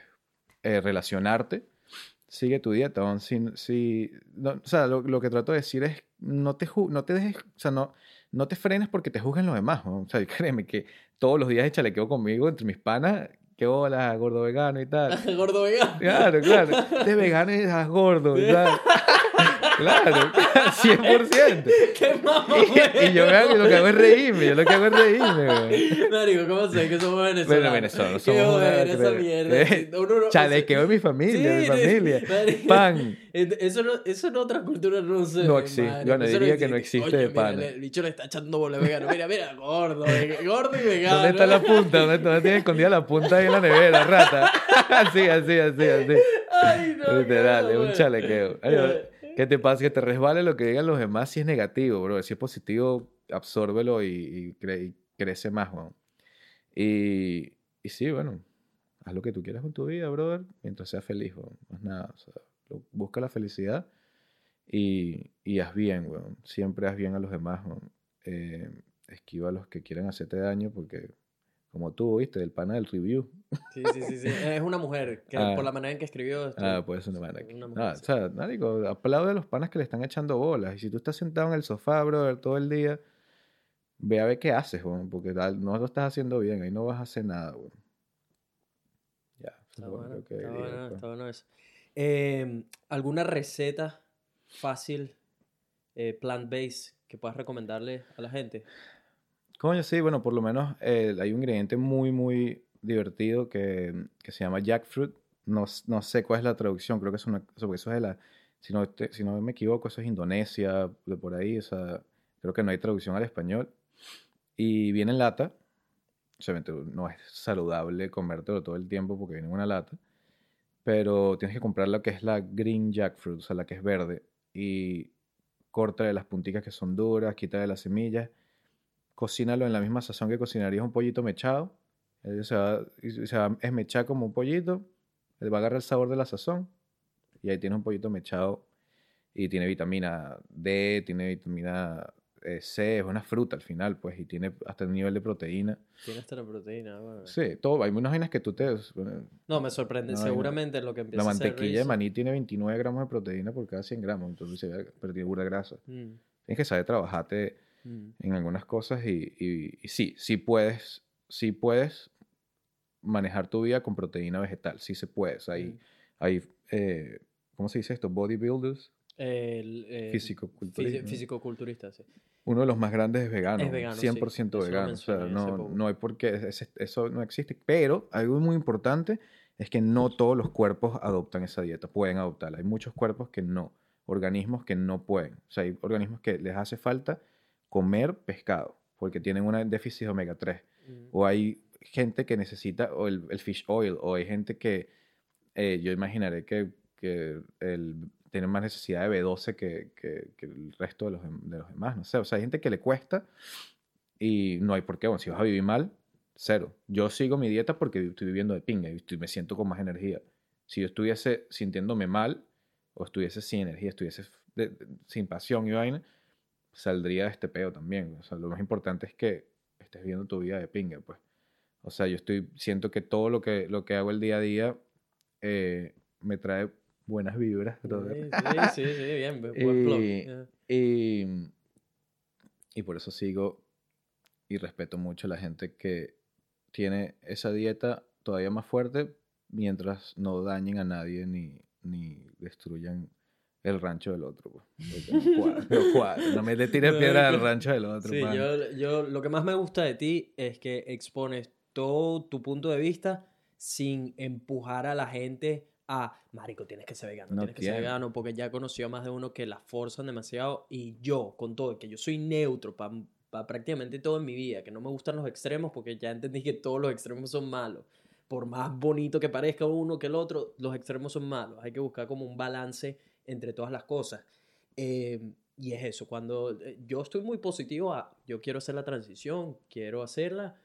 eh, relacionarte, sigue tu dieta. ¿no? Si, si- no, o sea, lo, lo que trato de decir es, no te, no te dejes, o sea, no, no te frenes porque te juzguen los demás. O sea, créeme que todos los días de chalequeo conmigo entre mis panas, que hola, gordo vegano y tal. Gordo vegano. Claro, claro. De vegano y estás gordo. Claro, 100%. ¡Qué mamá, Y, y yo me lo que hago es reírme, yo lo que hago es reírme, güey. Marico, ¿cómo sé que somos venezolanos? Bueno, venezolanos Qué somos una- buena esa mierda. Eh, Uno no- Chalequeo de mi familia, mi Sí, familia. marico. Pan. Eso, no, eso en otra cultura no se No existe. Bueno, eso diría que no existe de le- El bicho le está echando bola vegano. Mira, mira, gordo, gordo y vegano. ¿Dónde está la punta? ¿Dónde, dónde tienes escondida la punta ahí en la nevera, rata? así, así, así, así. Ay, no, Literal, qué es un chalequeo. Ay, ¿Qué te pasa? Que te resbale lo que digan los demás si es negativo, bro. Si es positivo, absórbelo y, y cre- y crece más, weón. Y, y sí, bueno, haz lo que tú quieras con tu vida, brother, mientras seas feliz, weón. Más nada, busca la felicidad y, haz bien, weón. Siempre haz bien a los demás, weón. Eh, esquiva a los que quieren hacerte daño porque, como tú, viste, el pana del review. Sí, sí, sí, sí. Es una mujer que Ah. por la manera en que escribió. esto- Ah, pues una manera. Una mujer, Ah, sí. o sea, marico, aplaude a los panas que le están echando bolas. Y si tú estás sentado en el sofá, brother, todo el día, ve a ver qué haces, porque no lo estás haciendo bien, ahí no vas a hacer nada, weón. Ya, Está bueno, está diría, bueno, está bueno eso. Eh, ¿Alguna receta fácil, eh, plant-based, que puedas recomendarle a la gente? Coño, sí, bueno, por lo menos eh, hay un ingrediente muy, muy divertido que, que se llama jackfruit. No, no sé cuál es la traducción, creo que es una, eso, es de la, si no, si no me equivoco, eso es Indonesia, de por ahí, o sea, creo que no hay traducción al español. Y viene en lata, obviamente no es saludable comértelo todo el tiempo porque viene en una lata, pero tienes que comprar la que es la green jackfruit, o sea, la que es verde, y corta de las punticas que son duras, quita de las semillas, cocínalo en la misma sazón que cocinarías un pollito mechado. Eh, va a esmechar como un pollito, va a agarrar el sabor de la sazón y ahí tienes un pollito mechado y tiene vitamina D, tiene vitamina eh, C, es una fruta al final, pues, y tiene hasta el nivel de proteína. Tiene hasta la proteína. bueno. Sí, todo, hay unas vainas que tú te... No, me sorprende. No, no. Seguramente lo que empieza La a mantequilla de Reese- maní tiene 29 gramos de proteína por cada 100 gramos, entonces se tiene pura grasa. Mm, Tienes que saber trabajarte mm. en algunas cosas y, y- y sí, sí puedes, sí puedes manejar tu vida con proteína vegetal, sí se puede. hay, Mm. hay eh, ¿cómo se dice esto? Bodybuilders, El, fisicoculturismo. fisi- Fisicoculturista, sí. Uno de los más grandes es vegano, Es vegano, sí. 100% Eso lo vegano. O sea, no, no hay por qué, ese- eso no existe. Pero algo muy importante es que no todos los cuerpos adoptan esa dieta, pueden adoptarla. Hay muchos cuerpos que no, organismos que no pueden. O sea, hay organismos que les hace falta comer pescado porque tienen un déficit de omega 3. Mm. O hay gente que necesita o el, el fish oil, o hay gente que eh, yo imaginaré que, que el, tiene más necesidad de B12 que, que- que el resto de los, de los demás. No sé, o sea, hay gente que le cuesta y no hay por qué. Bueno, si vas a vivir mal, cero. Yo sigo mi dieta porque estoy viviendo de pinga y estoy- me siento con más energía. Si yo estuviese sintiéndome mal o estuviese sin energía, estuviese de- de- sin pasión y vaina, saldría de este peo también. O sea, lo más importante es que estés viendo tu vida de pinga, pues. O sea, yo estoy, siento que todo lo que, lo que hago el día a día eh, me trae buenas vibras, brother. Sí, sí, sí, sí, bien. bu- Buen. Y- Yeah. Y, y por eso sigo y respeto mucho a la gente que tiene esa dieta todavía más fuerte mientras no dañen a nadie ni, ni destruyan el rancho del otro. pues. No me le tires piedra al rancho del otro. Sí, yo, yo lo que más me gusta de ti es que expones todo tu punto de vista sin empujar a la gente a, marico, tienes que ser vegano, No tienes que ser vegano, porque ya conocí a más de uno que la forzan demasiado y yo, con todo, que yo soy neutro para prácticamente todo en mi vida, que no me gustan los extremos porque ya entendí que todos los extremos son malos. Por más bonito que parezca uno que el otro, los extremos son malos. Hay que buscar como un balance entre todas las cosas. Eh, y es eso, cuando eh, yo estoy muy positivo a, yo quiero hacer la transición, quiero hacerla,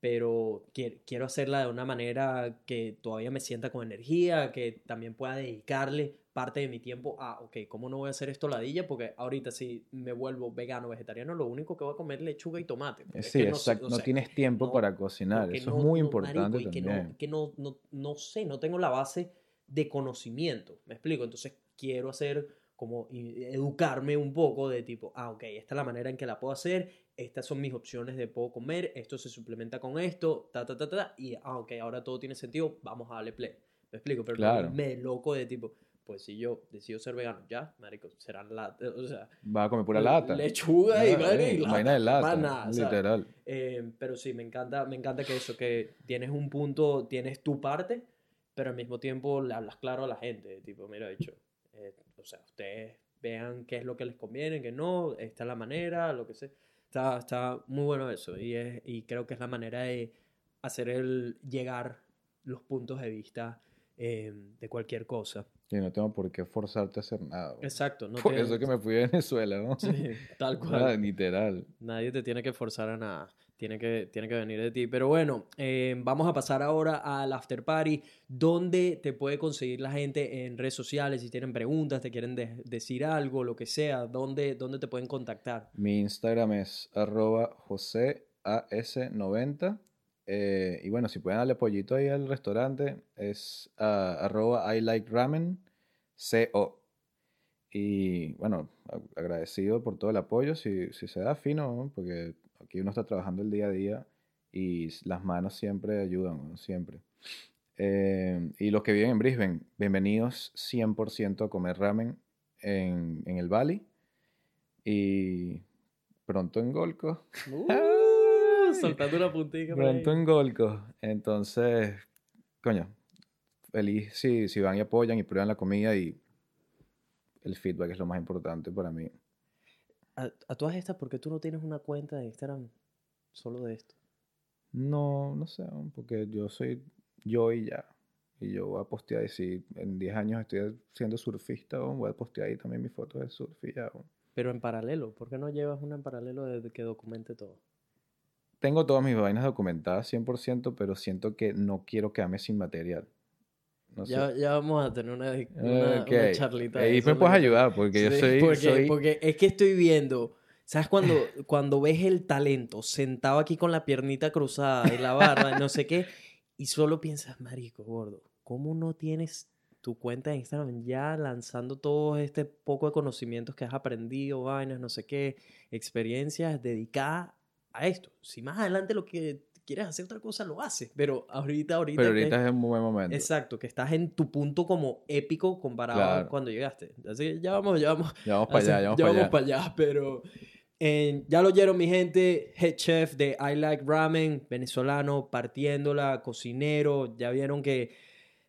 pero quiero, hacerla de una manera que todavía me sienta con energía, que también pueda dedicarle parte de mi tiempo a, ok, ¿cómo no voy a hacer esto ladilla? Porque ahorita si me vuelvo vegano, vegetariano, lo único que voy a comer es lechuga y tomate. es Sí, que no exacto. o No sea, tienes tiempo no, para cocinar. Eso no- es muy no, importante marico, y que también. no, que no, no, no sé, no tengo la base de conocimiento, ¿me explico? Entonces quiero hacer como educarme un poco de tipo, ah, ok, esta es la manera en que la puedo hacer estas son mis opciones de puedo comer, esto se suplementa con esto, ta, ta, ta, ta, y, ah, ok, ahora todo tiene sentido, vamos a darle play. Me explico, pero Claro. me loco de tipo, pues si yo decido ser vegano, ya, marico, serán la, o sea, Va a comer pura lata. lechuga y, madre, eh, y lata, vaina de lata. literal. Eh, pero sí, me encanta, me encanta que eso, que tienes un punto, tienes tu parte, pero al mismo tiempo le hablas claro a la gente. Tipo, mira, dicho, eh, o sea, ustedes vean qué es lo que les conviene, qué no, esta es la manera, lo que sea. Está, está muy bueno eso y, es, y creo que es la manera de hacer el llegar los puntos de vista eh, de cualquier cosa. Y no tengo por qué forzarte a hacer nada. Exacto. No Por te- eso que me fui de Venezuela, ¿no? Sí, tal cual. Ah, literal. Nadie te tiene que forzar a nada. Tiene que, tiene que venir de ti. Pero bueno, eh, vamos a pasar ahora al after party, donde te puede conseguir la gente en redes sociales. Si tienen preguntas, te quieren de- decir algo, lo que sea, ¿dónde, dónde te pueden contactar? Mi Instagram es arroba joseas90. eh, y bueno, si pueden darle pollito ahí al restaurante, es ah, arroba I like ramen co. Y bueno, agradecido por todo el apoyo, si, si se da fino, ¿no? porque aquí uno está trabajando el día a día y las manos siempre ayudan, ¿no? siempre. Eh, y los que viven en Brisbane, bienvenidos 100% a comer ramen en, en el Bali. Y pronto en Golco. Uh, soltando una puntita. Pronto en Golco. Entonces, coño, feliz si, si van y apoyan y prueban la comida y el feedback es lo más importante para mí. A, a todas estas, ¿por qué tú no tienes una cuenta de Instagram solo de esto? No, no sé, porque yo soy yo y ya. Y yo voy a postear, y si en 10 años estoy siendo surfista, voy a postear ahí también mis fotos de surf y ya. Pero en paralelo, ¿por qué no llevas una en paralelo de que documente todo? Tengo todas mis vainas documentadas 100%, pero siento que no quiero quedarme sin material. No sé. Ya, ya vamos a tener una, una, Ok. una charlita. Ahí me puedes ayudar, porque yo soy... porque, soy- porque es que estoy viendo, ¿sabes? Cuando, cuando ves el talento sentado aquí con la piernita cruzada y la barba y no sé qué, y solo piensas, marico, gordo, ¿cómo no tienes tu cuenta de Instagram ya lanzando todo este poco de conocimientos que has aprendido, vainas, no sé qué, experiencias dedicadas a esto? Si más adelante lo que quieres hacer otra cosa, lo haces, pero ahorita, ahorita... Pero que- ahorita es un buen momento. Exacto, que estás en tu punto como épico comparado a cuando llegaste. Así que ya vamos, ya vamos, Ya vamos para allá, ya vamos ya para vamos allá. para allá, pero eh, ya lo oyeron mi gente, head chef de I Like Ramen, venezolano, partiéndola, cocinero, ya vieron que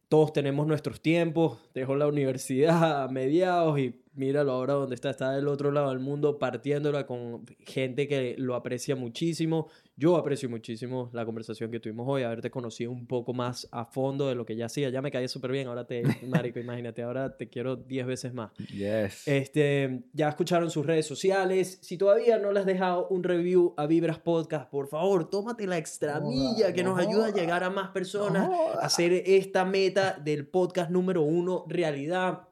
todos tenemos nuestros tiempos, dejó la universidad a mediados y míralo ahora donde está, está del otro lado del mundo partiéndola con gente que lo aprecia muchísimo. Yo aprecio muchísimo la conversación que tuvimos hoy, haberte conocido un poco más a fondo de lo que ya hacía. Ya me caí súper bien, ahora te, marico, imagínate, ahora te quiero 10 veces más. Yes. Este, ya escucharon sus redes sociales. Si todavía no le has dejado un review a Vibras Podcast, por favor, tómate la extra No milla joda, que no nos ayuda a llegar a más personas, a hacer esta meta del podcast número uno realidad.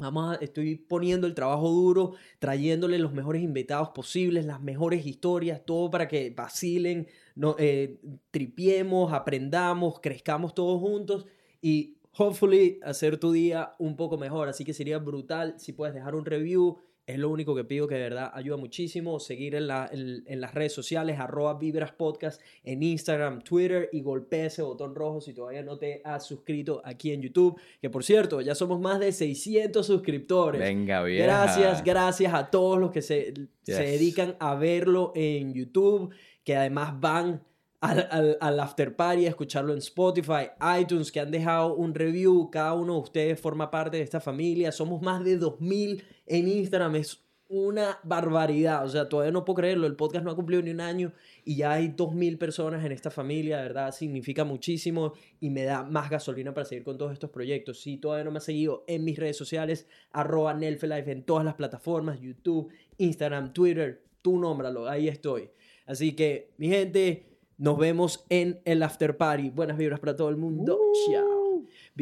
Vamos a- estoy poniendo el trabajo duro, trayéndole los mejores invitados posibles, las mejores historias, todo para que vacilen, no, eh, tripiemos, aprendamos, crezcamos todos juntos y hopefully hacer tu día un poco mejor. Así que sería brutal si puedes dejar un review. Es lo único que pido que de verdad ayuda muchísimo. Seguir en, la- en- en las redes sociales, arroba Vibras Podcast, en Instagram, Twitter y golpea ese botón rojo si todavía no te has suscrito aquí en YouTube. Que por cierto, ya somos más de 600 suscriptores. Venga, bien. Gracias, gracias a todos los que se, se dedican a verlo en YouTube, que además van al, al, al after party a escucharlo en Spotify, iTunes, que han dejado un review. Cada uno de ustedes forma parte de esta familia. Somos más de 2000 en Instagram. Es una barbaridad. O sea, todavía no puedo creerlo. El podcast no ha cumplido ni un año y ya hay 2000 personas en esta familia. De verdad, significa muchísimo y me da más gasolina para seguir con todos estos proyectos. Si todavía no me has seguido en mis redes sociales, arroba Nelfelife en todas las plataformas, YouTube, Instagram, Twitter, tú nómbralo, ahí estoy. Así que, mi gente, nos vemos en el after party. Buenas vibras para todo el mundo. Chao.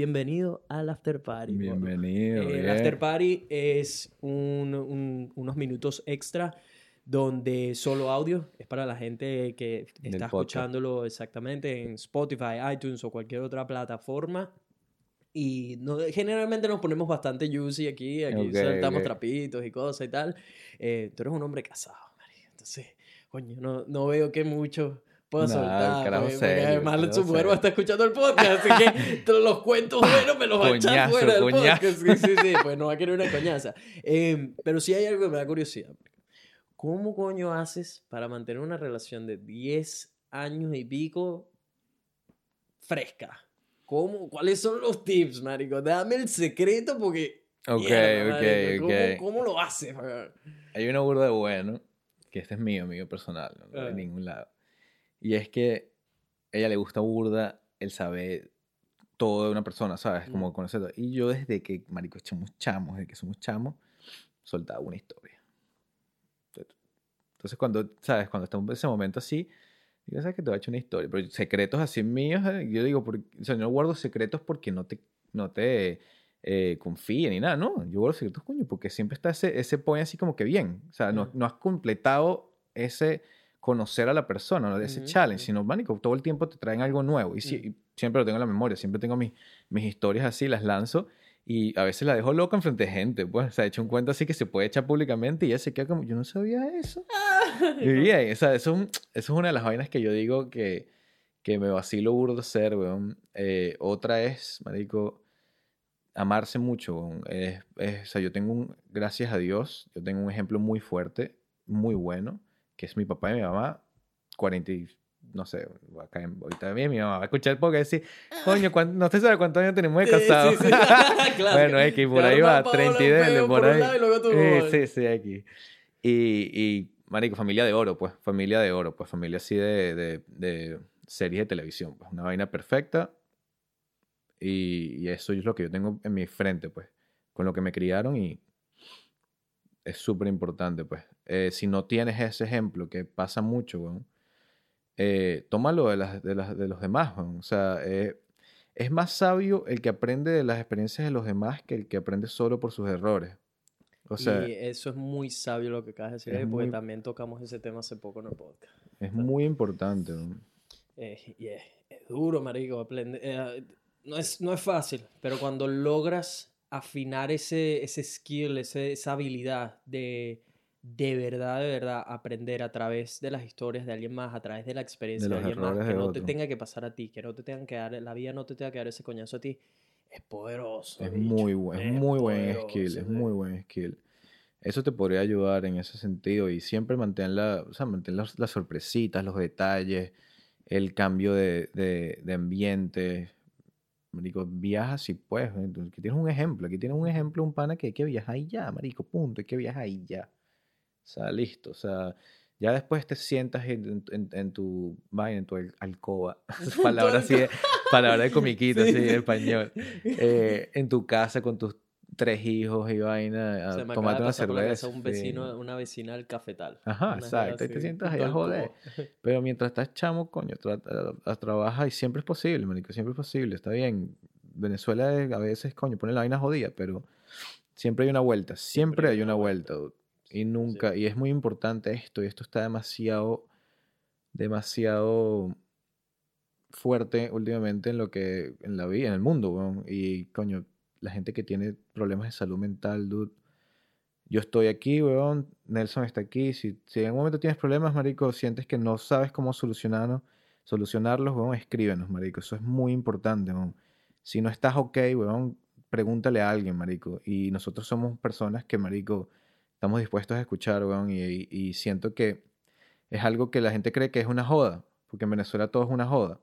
Bienvenido al after party. Bienvenido. Eh, el after party es un- un- unos minutos extra donde solo audio es para la gente que está escuchándolo exactamente en Spotify, iTunes o cualquier otra plataforma. Y no- generalmente nos ponemos bastante juicy aquí, aquí Ok, saltamos trapitos y cosas y tal. Eh, tú eres un hombre casado, marico, entonces coño, no, no veo que mucho pueda Nah, soltar. carajo porque, porque serio, además carajo su mujer va a estar escuchando el podcast, así que los cuentos buenos me los va a echar fuera del coñazo. podcast. Sí, sí, sí, pues no va a querer una coñaza. Eh, pero sí hay algo que me da curiosidad. ¿Cómo coño haces para mantener una relación de 10 años y pico fresca? ¿Cómo, ¿Cuáles son los tips, marico? Dame el secreto porque... Ok, mierda, ok, ¿cómo- ok. ¿Cómo, lo haces? Hay una burda de bueno, que este es mío, mío personal, no lo de Ah. ningún lado. Y es que a ella le gusta burda el saber todo de una persona, ¿sabes? Como conocer todo. Y yo desde que, marico, somos chamos, desde que somos chamos, soltaba una historia. Entonces cuando, ¿sabes? Cuando estamos en ese momento así, digo, ¿sabes que te voy a echar una historia? Pero secretos así míos, eh, yo digo, por- o sea, yo no guardo secretos porque no te, no te eh, confíe ni nada, no. Yo guardo secretos, coño, porque siempre está ese, ese point así como que bien. O sea, no, no has completado ese conocer a la persona, ¿no? ese Ujú, challenge, ujú. sino, mánico, todo el tiempo te traen algo nuevo. Y, sí- Mm. siempre lo tengo en la memoria, siempre tengo mis, mis historias así, las lanzo. Y a veces la dejo loca en frente de gente, pues, o sea, he hecho un cuento así que se puede echar públicamente y ella se queda como, yo no sabía eso. Y bien, o sea, eso, es un- eso es una de las vainas que yo digo que, que me vacilo burdo ser, weón. Eh, otra es, marico, amarse mucho, weón. Es- es- o sea, yo tengo un, gracias a Dios, yo tengo un ejemplo muy fuerte, muy bueno, que es mi papá y mi mamá, 40 y, no sé, acá en, ahorita bien, mi mamá va a escuchar el podcast y decir, coño, ¿cuán- no sé sabe cuántos años tenemos de Sí, casados. sí, sí. Claro. bueno, es que por Te ahí va, Paola 30 y dele, por ahí. y luego tú, Sí, sí, sí, aquí. Y, y, marico, familia de oro, pues, familia de oro, pues, familia así de, de, de series de televisión, pues, una vaina perfecta. Y, y eso es lo que yo tengo en mi frente, pues, con lo que me criaron y es súper importante, pues. Eh, si no tienes ese ejemplo, que pasa mucho, weón, eh, tómalo de, las, de, las, de los demás, weón. O sea, eh, es más sabio el que aprende de las experiencias de los demás que el que aprende solo por sus errores. O sea, y eso es muy sabio lo que acabas de decir, ahí, porque muy- también tocamos ese tema hace poco en el podcast. es muy importante. weón. Eh, y es, duro, marico, aprender. eh, no, es, no es fácil, pero cuando logras afinar ese, ese skill, ese- esa habilidad de de verdad, de verdad aprender a través de las historias de alguien más, a través de la experiencia de, los alguien más, que de no te tenga que pasar a ti, que no te tengan que dar, la vida no te tenga que dar ese coñazo a ti, es poderoso. Es muy buen, es muy buen poderoso, skill, es sí. muy buen skill. Eso te podría ayudar en ese sentido y siempre mantén, la, o sea, mantén las, las sorpresitas, los detalles, el cambio de, de, de ambiente. Marico, viaja si puedes. Aquí tienes un ejemplo, aquí tienes un ejemplo, un pana que hay que viajar y ya, marico, punto, hay que viajar y ya. O sea, listo, o sea, ya después te sientas en, en- en tu vaina, en tu al- alcoba, palabra así, de- palabra de comiquita, Sí. así en español, eh, en tu casa con tus tres hijos y vaina, Se me de una pasar por la cerveza. un sí. vecino, una vecina del cafetal. Ajá, exacto, ahí te sientas ahí a joder. Pero mientras estás chamo, coño, trata, a- trabaja y siempre es posible, marico, siempre es posible, está bien. Venezuela a veces, coño, pone la vaina jodida, pero siempre hay una vuelta, siempre, hay una vuelta. dude. Y nunca, y es muy importante esto, y esto está demasiado, demasiado fuerte últimamente en lo que, en la vida, en el mundo, weón. Y, coño, la gente que tiene problemas de salud mental, dude. Yo estoy aquí, weón. Nelson está aquí. Si, si en algún momento tienes problemas, marico, sientes que no sabes cómo solucionarlos, solucionarlos, weón, escríbenos, marico. Eso es muy importante, weón. Si no estás ok, weón, pregúntale a alguien, marico. Y nosotros somos personas que, marico, estamos dispuestos a escuchar, weón. Y, y- siento que es algo que la gente cree que es una joda. Porque en Venezuela todo es una joda.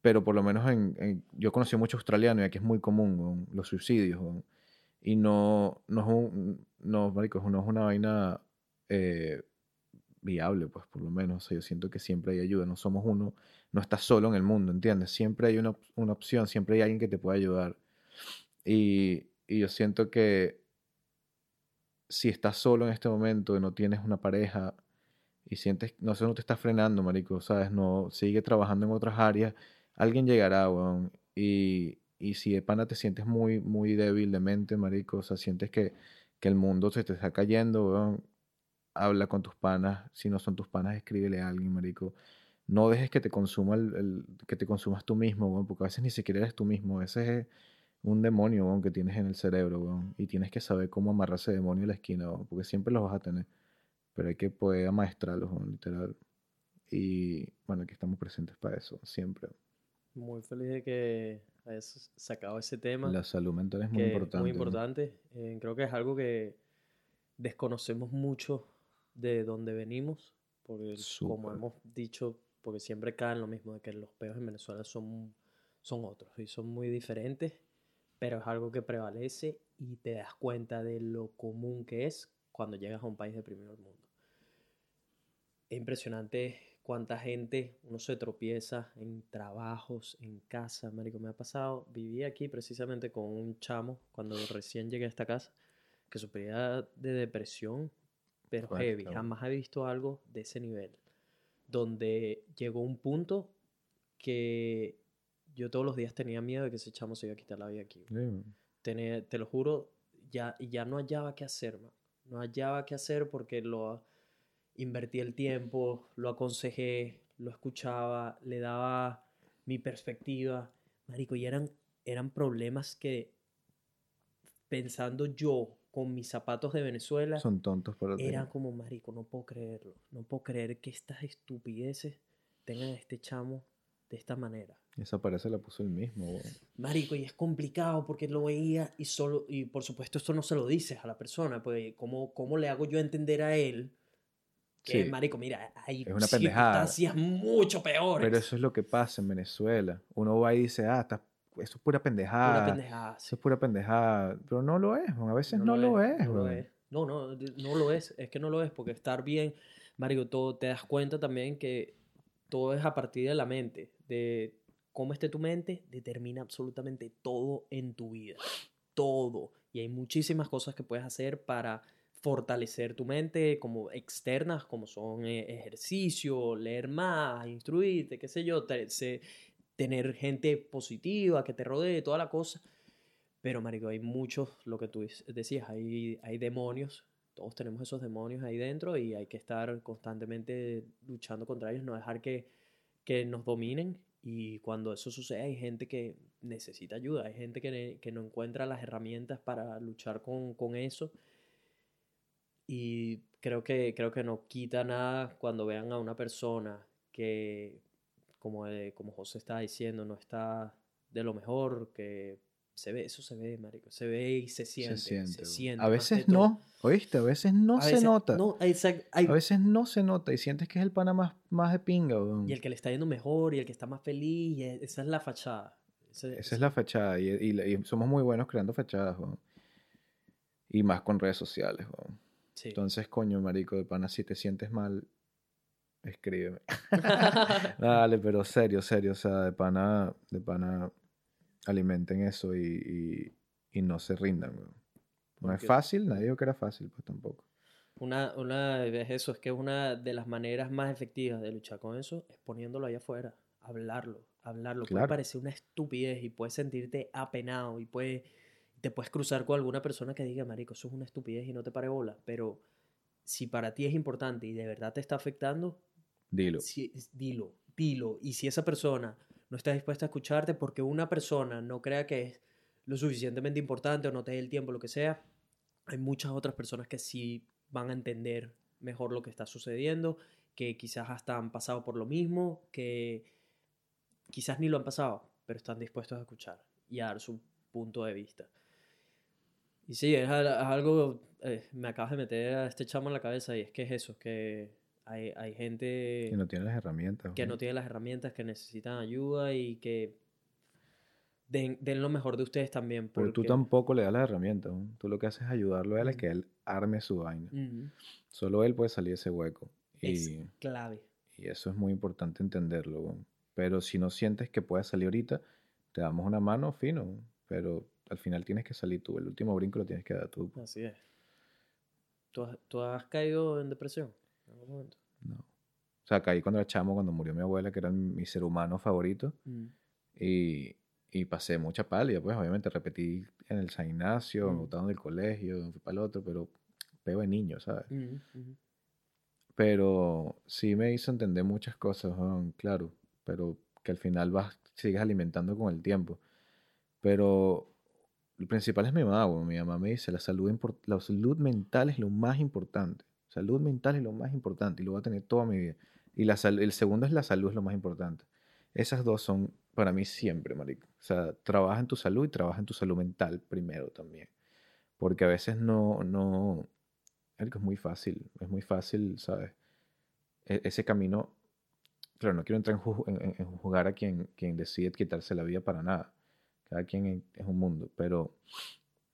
Pero por lo menos en, en- yo conocí mucho australiano y aquí es muy común, los suicidios. Y no, no es un, no, marico, no es una vaina eh, viable, pues, por lo menos. O sea, yo siento que siempre hay ayuda. No somos uno, no estás solo en el mundo, ¿entiendes? Siempre hay una, una opción, siempre hay alguien que te pueda ayudar. Y, y yo siento que si estás solo en este momento y no tienes una pareja y sientes, no sé, no te estás frenando, marico, ¿sabes? No, sigue trabajando en otras áreas, alguien llegará, weón. Y, y si de pana te sientes muy, muy débil de mente, marico, o sea, sientes que, que el mundo se te está cayendo, weón, habla con tus panas. Si no son tus panas, escríbele a alguien, marico. No dejes que te consuma el, el- que te consumas tú mismo, weón, porque a veces ni siquiera eres tú mismo. A veces es un demonio, weón, que tienes en el cerebro, weón. Y tienes que saber cómo amarrar ese demonio a la esquina, weón, porque siempre los vas a tener. pero hay que poder amaestrarlos, weón, literal. Y bueno, aquí estamos presentes para eso, siempre. Muy feliz de que hayas sacado ese tema. La salud mental es muy importante. Muy ¿no? importante. Eh, creo que es algo que desconocemos mucho de dónde venimos, porque como Súper. hemos dicho, porque siempre caen lo mismo, de que los peos en Venezuela son, son otros y son muy diferentes, pero es algo que prevalece y te das cuenta de lo común que es cuando llegas a un país de primer mundo. Es impresionante cuánta gente uno se tropieza en trabajos, en casa, marico, me ha pasado, viví aquí precisamente con un chamo cuando recién llegué a esta casa, que sufría de depresión, pero heavy, jamás he visto algo de ese nivel, donde llegó un punto que yo todos los días tenía miedo de que ese chamo se iba a quitar la vida aquí. Te lo juro, ya, ya no hallaba qué hacer, man. No hallaba qué hacer porque lo invertí el tiempo, lo aconsejé, lo escuchaba, le daba mi perspectiva. Marico, y eran, eran problemas que pensando yo con mis zapatos de Venezuela, Son tontos para ti. era como, marico, no puedo creerlo. No puedo creer que estas estupideces tengan a este chamo de esta manera. Esa pared se la puso el mismo, weón. Marico, y es complicado porque lo veía y solo, y por supuesto esto no se lo dices a la persona, pues ¿cómo, cómo le hago yo entender a él que, Sí. marico, mira, hay Es una circunstancias mucho peores. Pero eso es lo que pasa en Venezuela. Uno va y dice, ah, está- eso es pura pendejada. Pura pendejada, sí. Eso es pura pendejada. Pero no lo es. A veces no, lo es, no lo es. No, no, no lo es. Es que no lo es porque estar bien, Marico, todo, te das cuenta también que todo es a partir de la mente. De cómo esté tu mente, determina absolutamente todo en tu vida. Todo. Y hay muchísimas cosas que puedes hacer para fortalecer tu mente, como externas, como son eh, ejercicio, leer más, instruirte, qué sé yo, tener gente positiva que te rodee, toda la cosa. Pero, marico, hay muchos, lo que tú decías, hay, hay demonios. Todos tenemos esos demonios ahí dentro y hay que estar constantemente luchando contra ellos, no dejar que, que nos dominen. Y cuando eso sucede, hay gente que necesita ayuda, hay gente que, que no encuentra las herramientas para luchar con, con eso. Y creo que, creo que no quita nada cuando vean a una persona que, como, eh, como José está diciendo, no está de lo mejor, que se ve, eso se ve, marico, se ve y se siente, se siente. se weón. siente a veces no, ¿oíste? A veces no A se veces- nota. No, exact- hay- A veces no se nota y sientes que es el pana más, más de pinga, weón. y el que le está yendo mejor y el que está más feliz, y e- esa es la fachada. Esa es la fachada y, y- y somos muy buenos creando fachadas, weón. Y más con redes sociales, weón. sí. Entonces, coño, marico, de pana, si te sientes mal, escríbeme. Dale, pero serio, serio, o sea, de pana, de pana, alimenten eso y, y, y no se rindan. No es fácil, nadie dijo que era fácil, pues tampoco. Una, una, es eso, es que una de las maneras más efectivas de luchar con eso es poniéndolo allá afuera, hablarlo, hablarlo. Puede parecer una estupidez y puedes sentirte apenado y puede, te puedes cruzar con alguna persona que diga, marico, eso es una estupidez y no te pare bola, pero si para ti es importante y de verdad te está afectando, Dilo. si- dilo, dilo. Y si esa persona no está dispuesta a escucharte porque una persona no crea que es lo suficientemente importante o no te dé el tiempo, lo que sea, hay muchas otras personas que sí van a entender mejor lo que está sucediendo, que quizás hasta han pasado por lo mismo, que quizás ni lo han pasado, pero están dispuestos a escuchar y a dar su punto de vista. Y sí, es, al- es algo, eh, me acabas de meter a este chamo en la cabeza y es que es eso, que hay, hay gente Que no tienen las herramientas. que no weón. tienen las herramientas, que necesitan ayuda y que den, den lo mejor de ustedes también. Pero tú porque- tampoco le das las herramientas. weón. Tú lo que haces es ayudarlo a él Ujú. que él arme su vaina. Solo él puede salir de ese hueco. Es Y, clave. y eso es muy importante entenderlo. Pero si no sientes que puedes salir ahorita, te damos una mano fino. Pero al final tienes que salir tú. El último brinco lo tienes que dar tú. Así es. ¿Tú has, tú has caído en depresión en algún momento? No. O sea, caí cuando era chamo, cuando murió mi abuela, que era mi ser humano favorito. Mm. Y, y pasé mucha pálida, pues obviamente repetí en el San Ignacio, me Mm. botaron del colegio, fui para el otro, pero pego de niño, ¿sabes? Ujú. Pero sí me hizo entender muchas cosas, claro, pero que al final vas, sigues alimentando con el tiempo. Pero lo principal es mi mamá, weón. Mi mamá me dice, la salud, la salud mental es lo más importante. Salud mental es lo más importante y lo voy a tener toda mi vida. Y la sal- el segundo es la salud, es lo más importante. Esas dos son para mí siempre, marico. O sea, trabaja en tu salud y trabaja en tu salud mental primero también. Porque a veces no, no, marico, es muy fácil, es muy fácil, ¿sabes? E- ese camino, claro, no quiero entrar en, ju- en- juzgar a quien, quien decide quitarse la vida para nada. Cada quien es un mundo, pero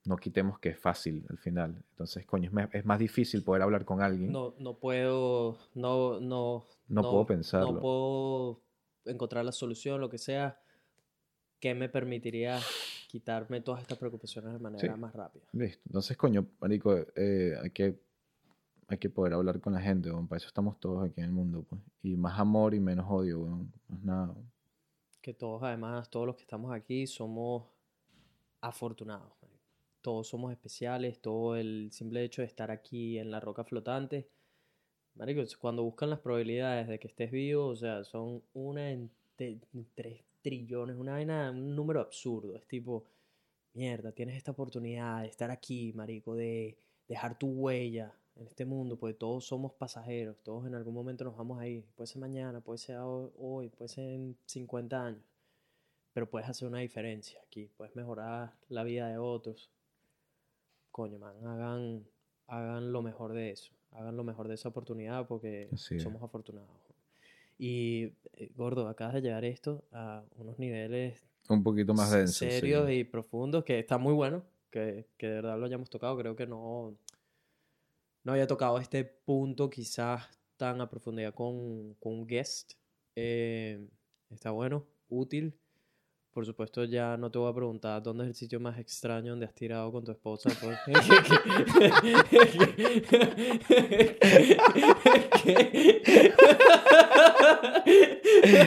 no quitemos que es fácil al final. Entonces, coño, es más, es más difícil poder hablar con alguien. No, no puedo, no, no, No puedo pensarlo. No puedo encontrar la solución, lo que sea, que me permitiría quitarme todas estas preocupaciones de manera Sí. más rápida. Listo. Entonces, coño, marico, eh, hay que hay que poder hablar con la gente, weón. Para eso estamos todos aquí en el mundo, pues. Y más amor y menos odio, weón. Más nada. Que todos, además, todos los que estamos aquí somos afortunados. Todos somos especiales, todo el simple hecho de estar aquí en la roca flotante. Marico, cuando buscan las probabilidades de que estés vivo, o sea, son una en, tres trillones, una vaina, un número absurdo. Es tipo, mierda, tienes esta oportunidad de estar aquí, marico, de dejar tu huella en este mundo, porque todos somos pasajeros, todos en algún momento nos vamos a ir. Puede ser mañana, puede ser ho- hoy, puede ser en 50 años. Pero puedes hacer una diferencia aquí, puedes mejorar la vida de otros. Coño, man, hagan, hagan lo mejor de eso, hagan lo mejor de esa oportunidad porque es. somos afortunados. Y, eh, gordo, acabas de llevar esto a unos niveles Un poquito más se- denso. sí. serios y profundos, que está muy bueno, que, que de verdad lo hayamos tocado. Creo que no, no había tocado este punto quizás tan a profundidad con, con un guest. Eh, está bueno, útil. Por supuesto, ya no te voy a preguntar dónde es el sitio más extraño donde has tirado con tu esposa.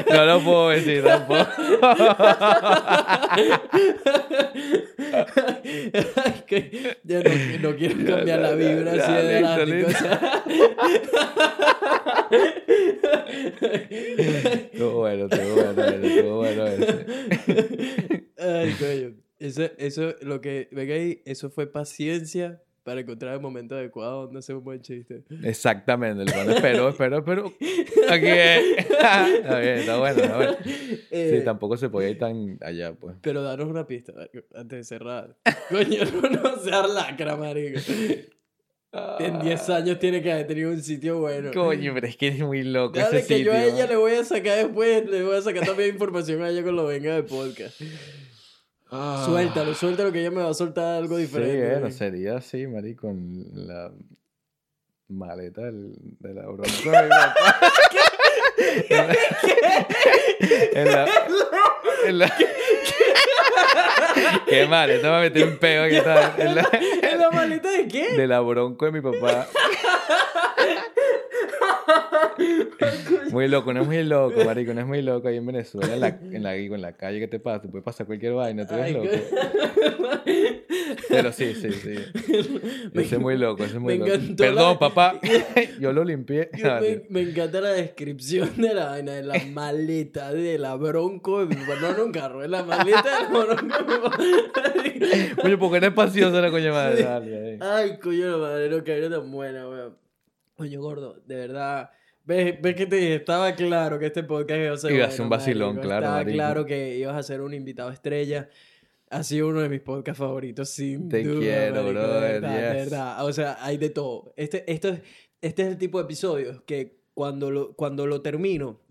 No lo puedo decir tampoco. Es que ya no, no quiero cambiar la vibra así de drástico, o sea. Estuvo bueno, estuvo bueno, estuvo bueno ese. Ay, coño. Eso, eso, lo que, venga ahí, eso fue paciencia para encontrar el momento adecuado donde hacer un buen chiste. Exactamente, el cuando espero, espero, espero. Aquí es. Está bien, está bueno, está bueno. Sí, Eh, tampoco se podía ir tan allá, pues. Pero danos una pista antes de cerrar. Coño, no, no seas lacra, marico. En 10 años tiene que haber tenido un sitio bueno. Coño, pero es que es muy loco Dale ese que sitio. yo a ella le voy a sacar después, le voy a sacar también información a ella cuando venga de podcast. Ah. Suéltalo, suéltalo que ella me va a soltar algo diferente. Sí, bueno, marico. sería así, Mari, con la maleta del, de la bronca de mi papá. en la, en la, Qué maleta, me va a meter un peo aquí, ¿sabes? En la, ¿En la maleta de qué? de la bronco de mi papá. Muy loco, no es muy loco, marico, no es muy loco ahí en Venezuela, en la, en la, digo, en la calle, ¿qué te pasa? Te puede pasar cualquier vaina, tú eres loco. qué- Pero sí, sí, sí. Ese es muy loco, ese es muy me loco. Perdón, la- papá, yo lo limpié. Me, me encanta la descripción de la vaina, de la maleta de la bronco de mi papá. No, no un carro, la maleta de la bronco. Coño, porque no es la coño madre. Dale, dale. Ay, coño, la madre, no, que era tan buena, weón. Coño, gordo, de verdad. ¿Ves, ves que te dije? Estaba claro que este podcast iba a ser Iba a bueno, ser un vacilón, marico. claro, Estaba marico. claro que ibas a ser un invitado estrella. Ha sido uno de mis podcasts favoritos, sin Te duda, quiero, marico, de verdad, de yes. verdad. O sea, hay de todo. Este, esto es, este es el tipo de episodios que cuando lo, cuando lo termino,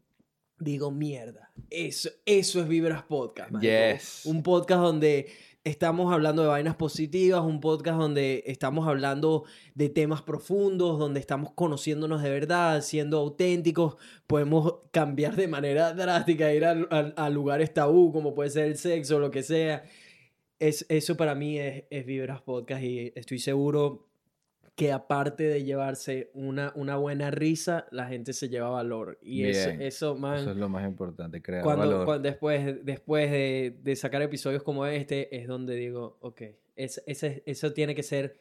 digo, mierda. Eso, eso es Vibras Podcast, marico. Yes. Un podcast donde estamos hablando de vainas positivas, un podcast donde estamos hablando de temas profundos, donde estamos conociéndonos de verdad, siendo auténticos, podemos cambiar de manera drástica, ir a, lugares tabú, como puede ser el sexo, lo que sea. Es, eso para mí es, es Vibras Podcast y estoy seguro que aparte de llevarse una, una buena risa, la gente se lleva valor. Y eso, eso, man, Eso es lo más importante, crear cuando, valor. cuando después, después de, de sacar episodios como este, es donde digo, ok, es, ese- eso tiene que ser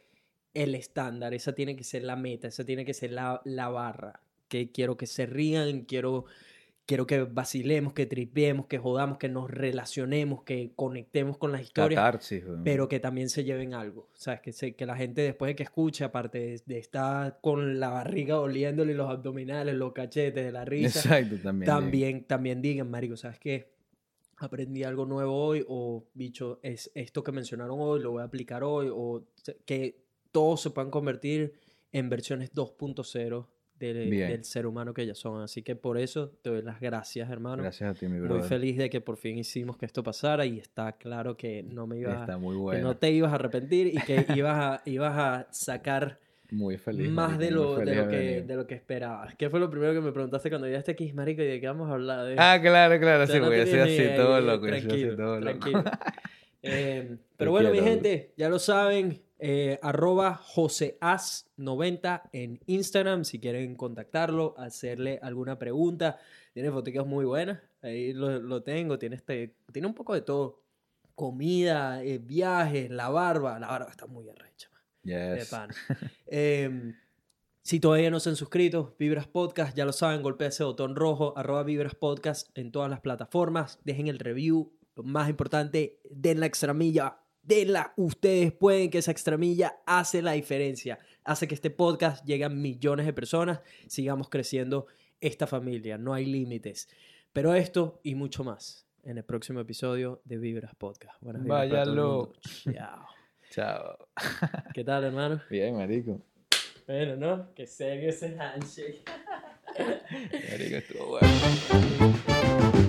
el estándar, esa tiene que ser la meta, esa tiene que ser la, la barra. Que quiero que se rían, quiero, quiero que vacilemos, que tripiemos, que jodamos, que nos relacionemos, que conectemos con las historias, Catarsis, pero que también se lleven algo. O sea, que, se, que la gente después de que escuche, aparte de, de estar con la barriga doliéndole los abdominales, los cachetes de la risa, Exacto, también. también, también digan, marico, ¿sabes qué? Aprendí algo nuevo hoy o, bicho, es esto que mencionaron hoy, lo voy a aplicar hoy o que todos se puedan convertir en versiones 2.0 del, Bien. del ser humano que ya son. Así que por eso te doy las gracias, hermano. Gracias a ti, mi Muy brother. feliz de que por fin hicimos que esto pasara y está claro que no me ibas Está a, muy que bueno. no te ibas a arrepentir y que ibas a, ibas a sacar Muy feliz. más marico, de muy lo, de, feliz lo de que, venir. de lo que esperabas. ¿Qué fue lo primero que me preguntaste cuando llegaste aquí, marico? ¿Y de qué vamos a hablar? De... Ah, claro, claro, O sea, sí, voy así todo loco, soy así tranquilo, todo loco. tranquilo. Eh, pero Te bueno, mi quiero, gente, ya lo saben, eh, arroba joseas90 en Instagram, si quieren contactarlo, hacerle alguna pregunta. Tiene fotos muy buenas, ahí lo, lo tengo, tiene, este, tiene un poco de todo. Comida, eh, viajes, la barba, la barba está muy arrecha, de pan. Eh, si todavía no se han suscrito, Vibras Podcast, ya lo saben, golpea ese botón rojo, arroba Vibras Podcast en todas las plataformas, dejen el review, lo más importante, den la extramilla, denla, ustedes pueden que esa extramilla hace la diferencia, hace que este podcast llegue a millones de personas, sigamos creciendo esta familia, no hay límites. Pero esto y mucho más en el próximo episodio de Vibras Podcast. Buenas Váyalo. Chao. Chao. ¿Qué tal, hermano? Bien, marico. Bueno, ¿no? Qué serio ese handshake. Marico, estuvo bueno.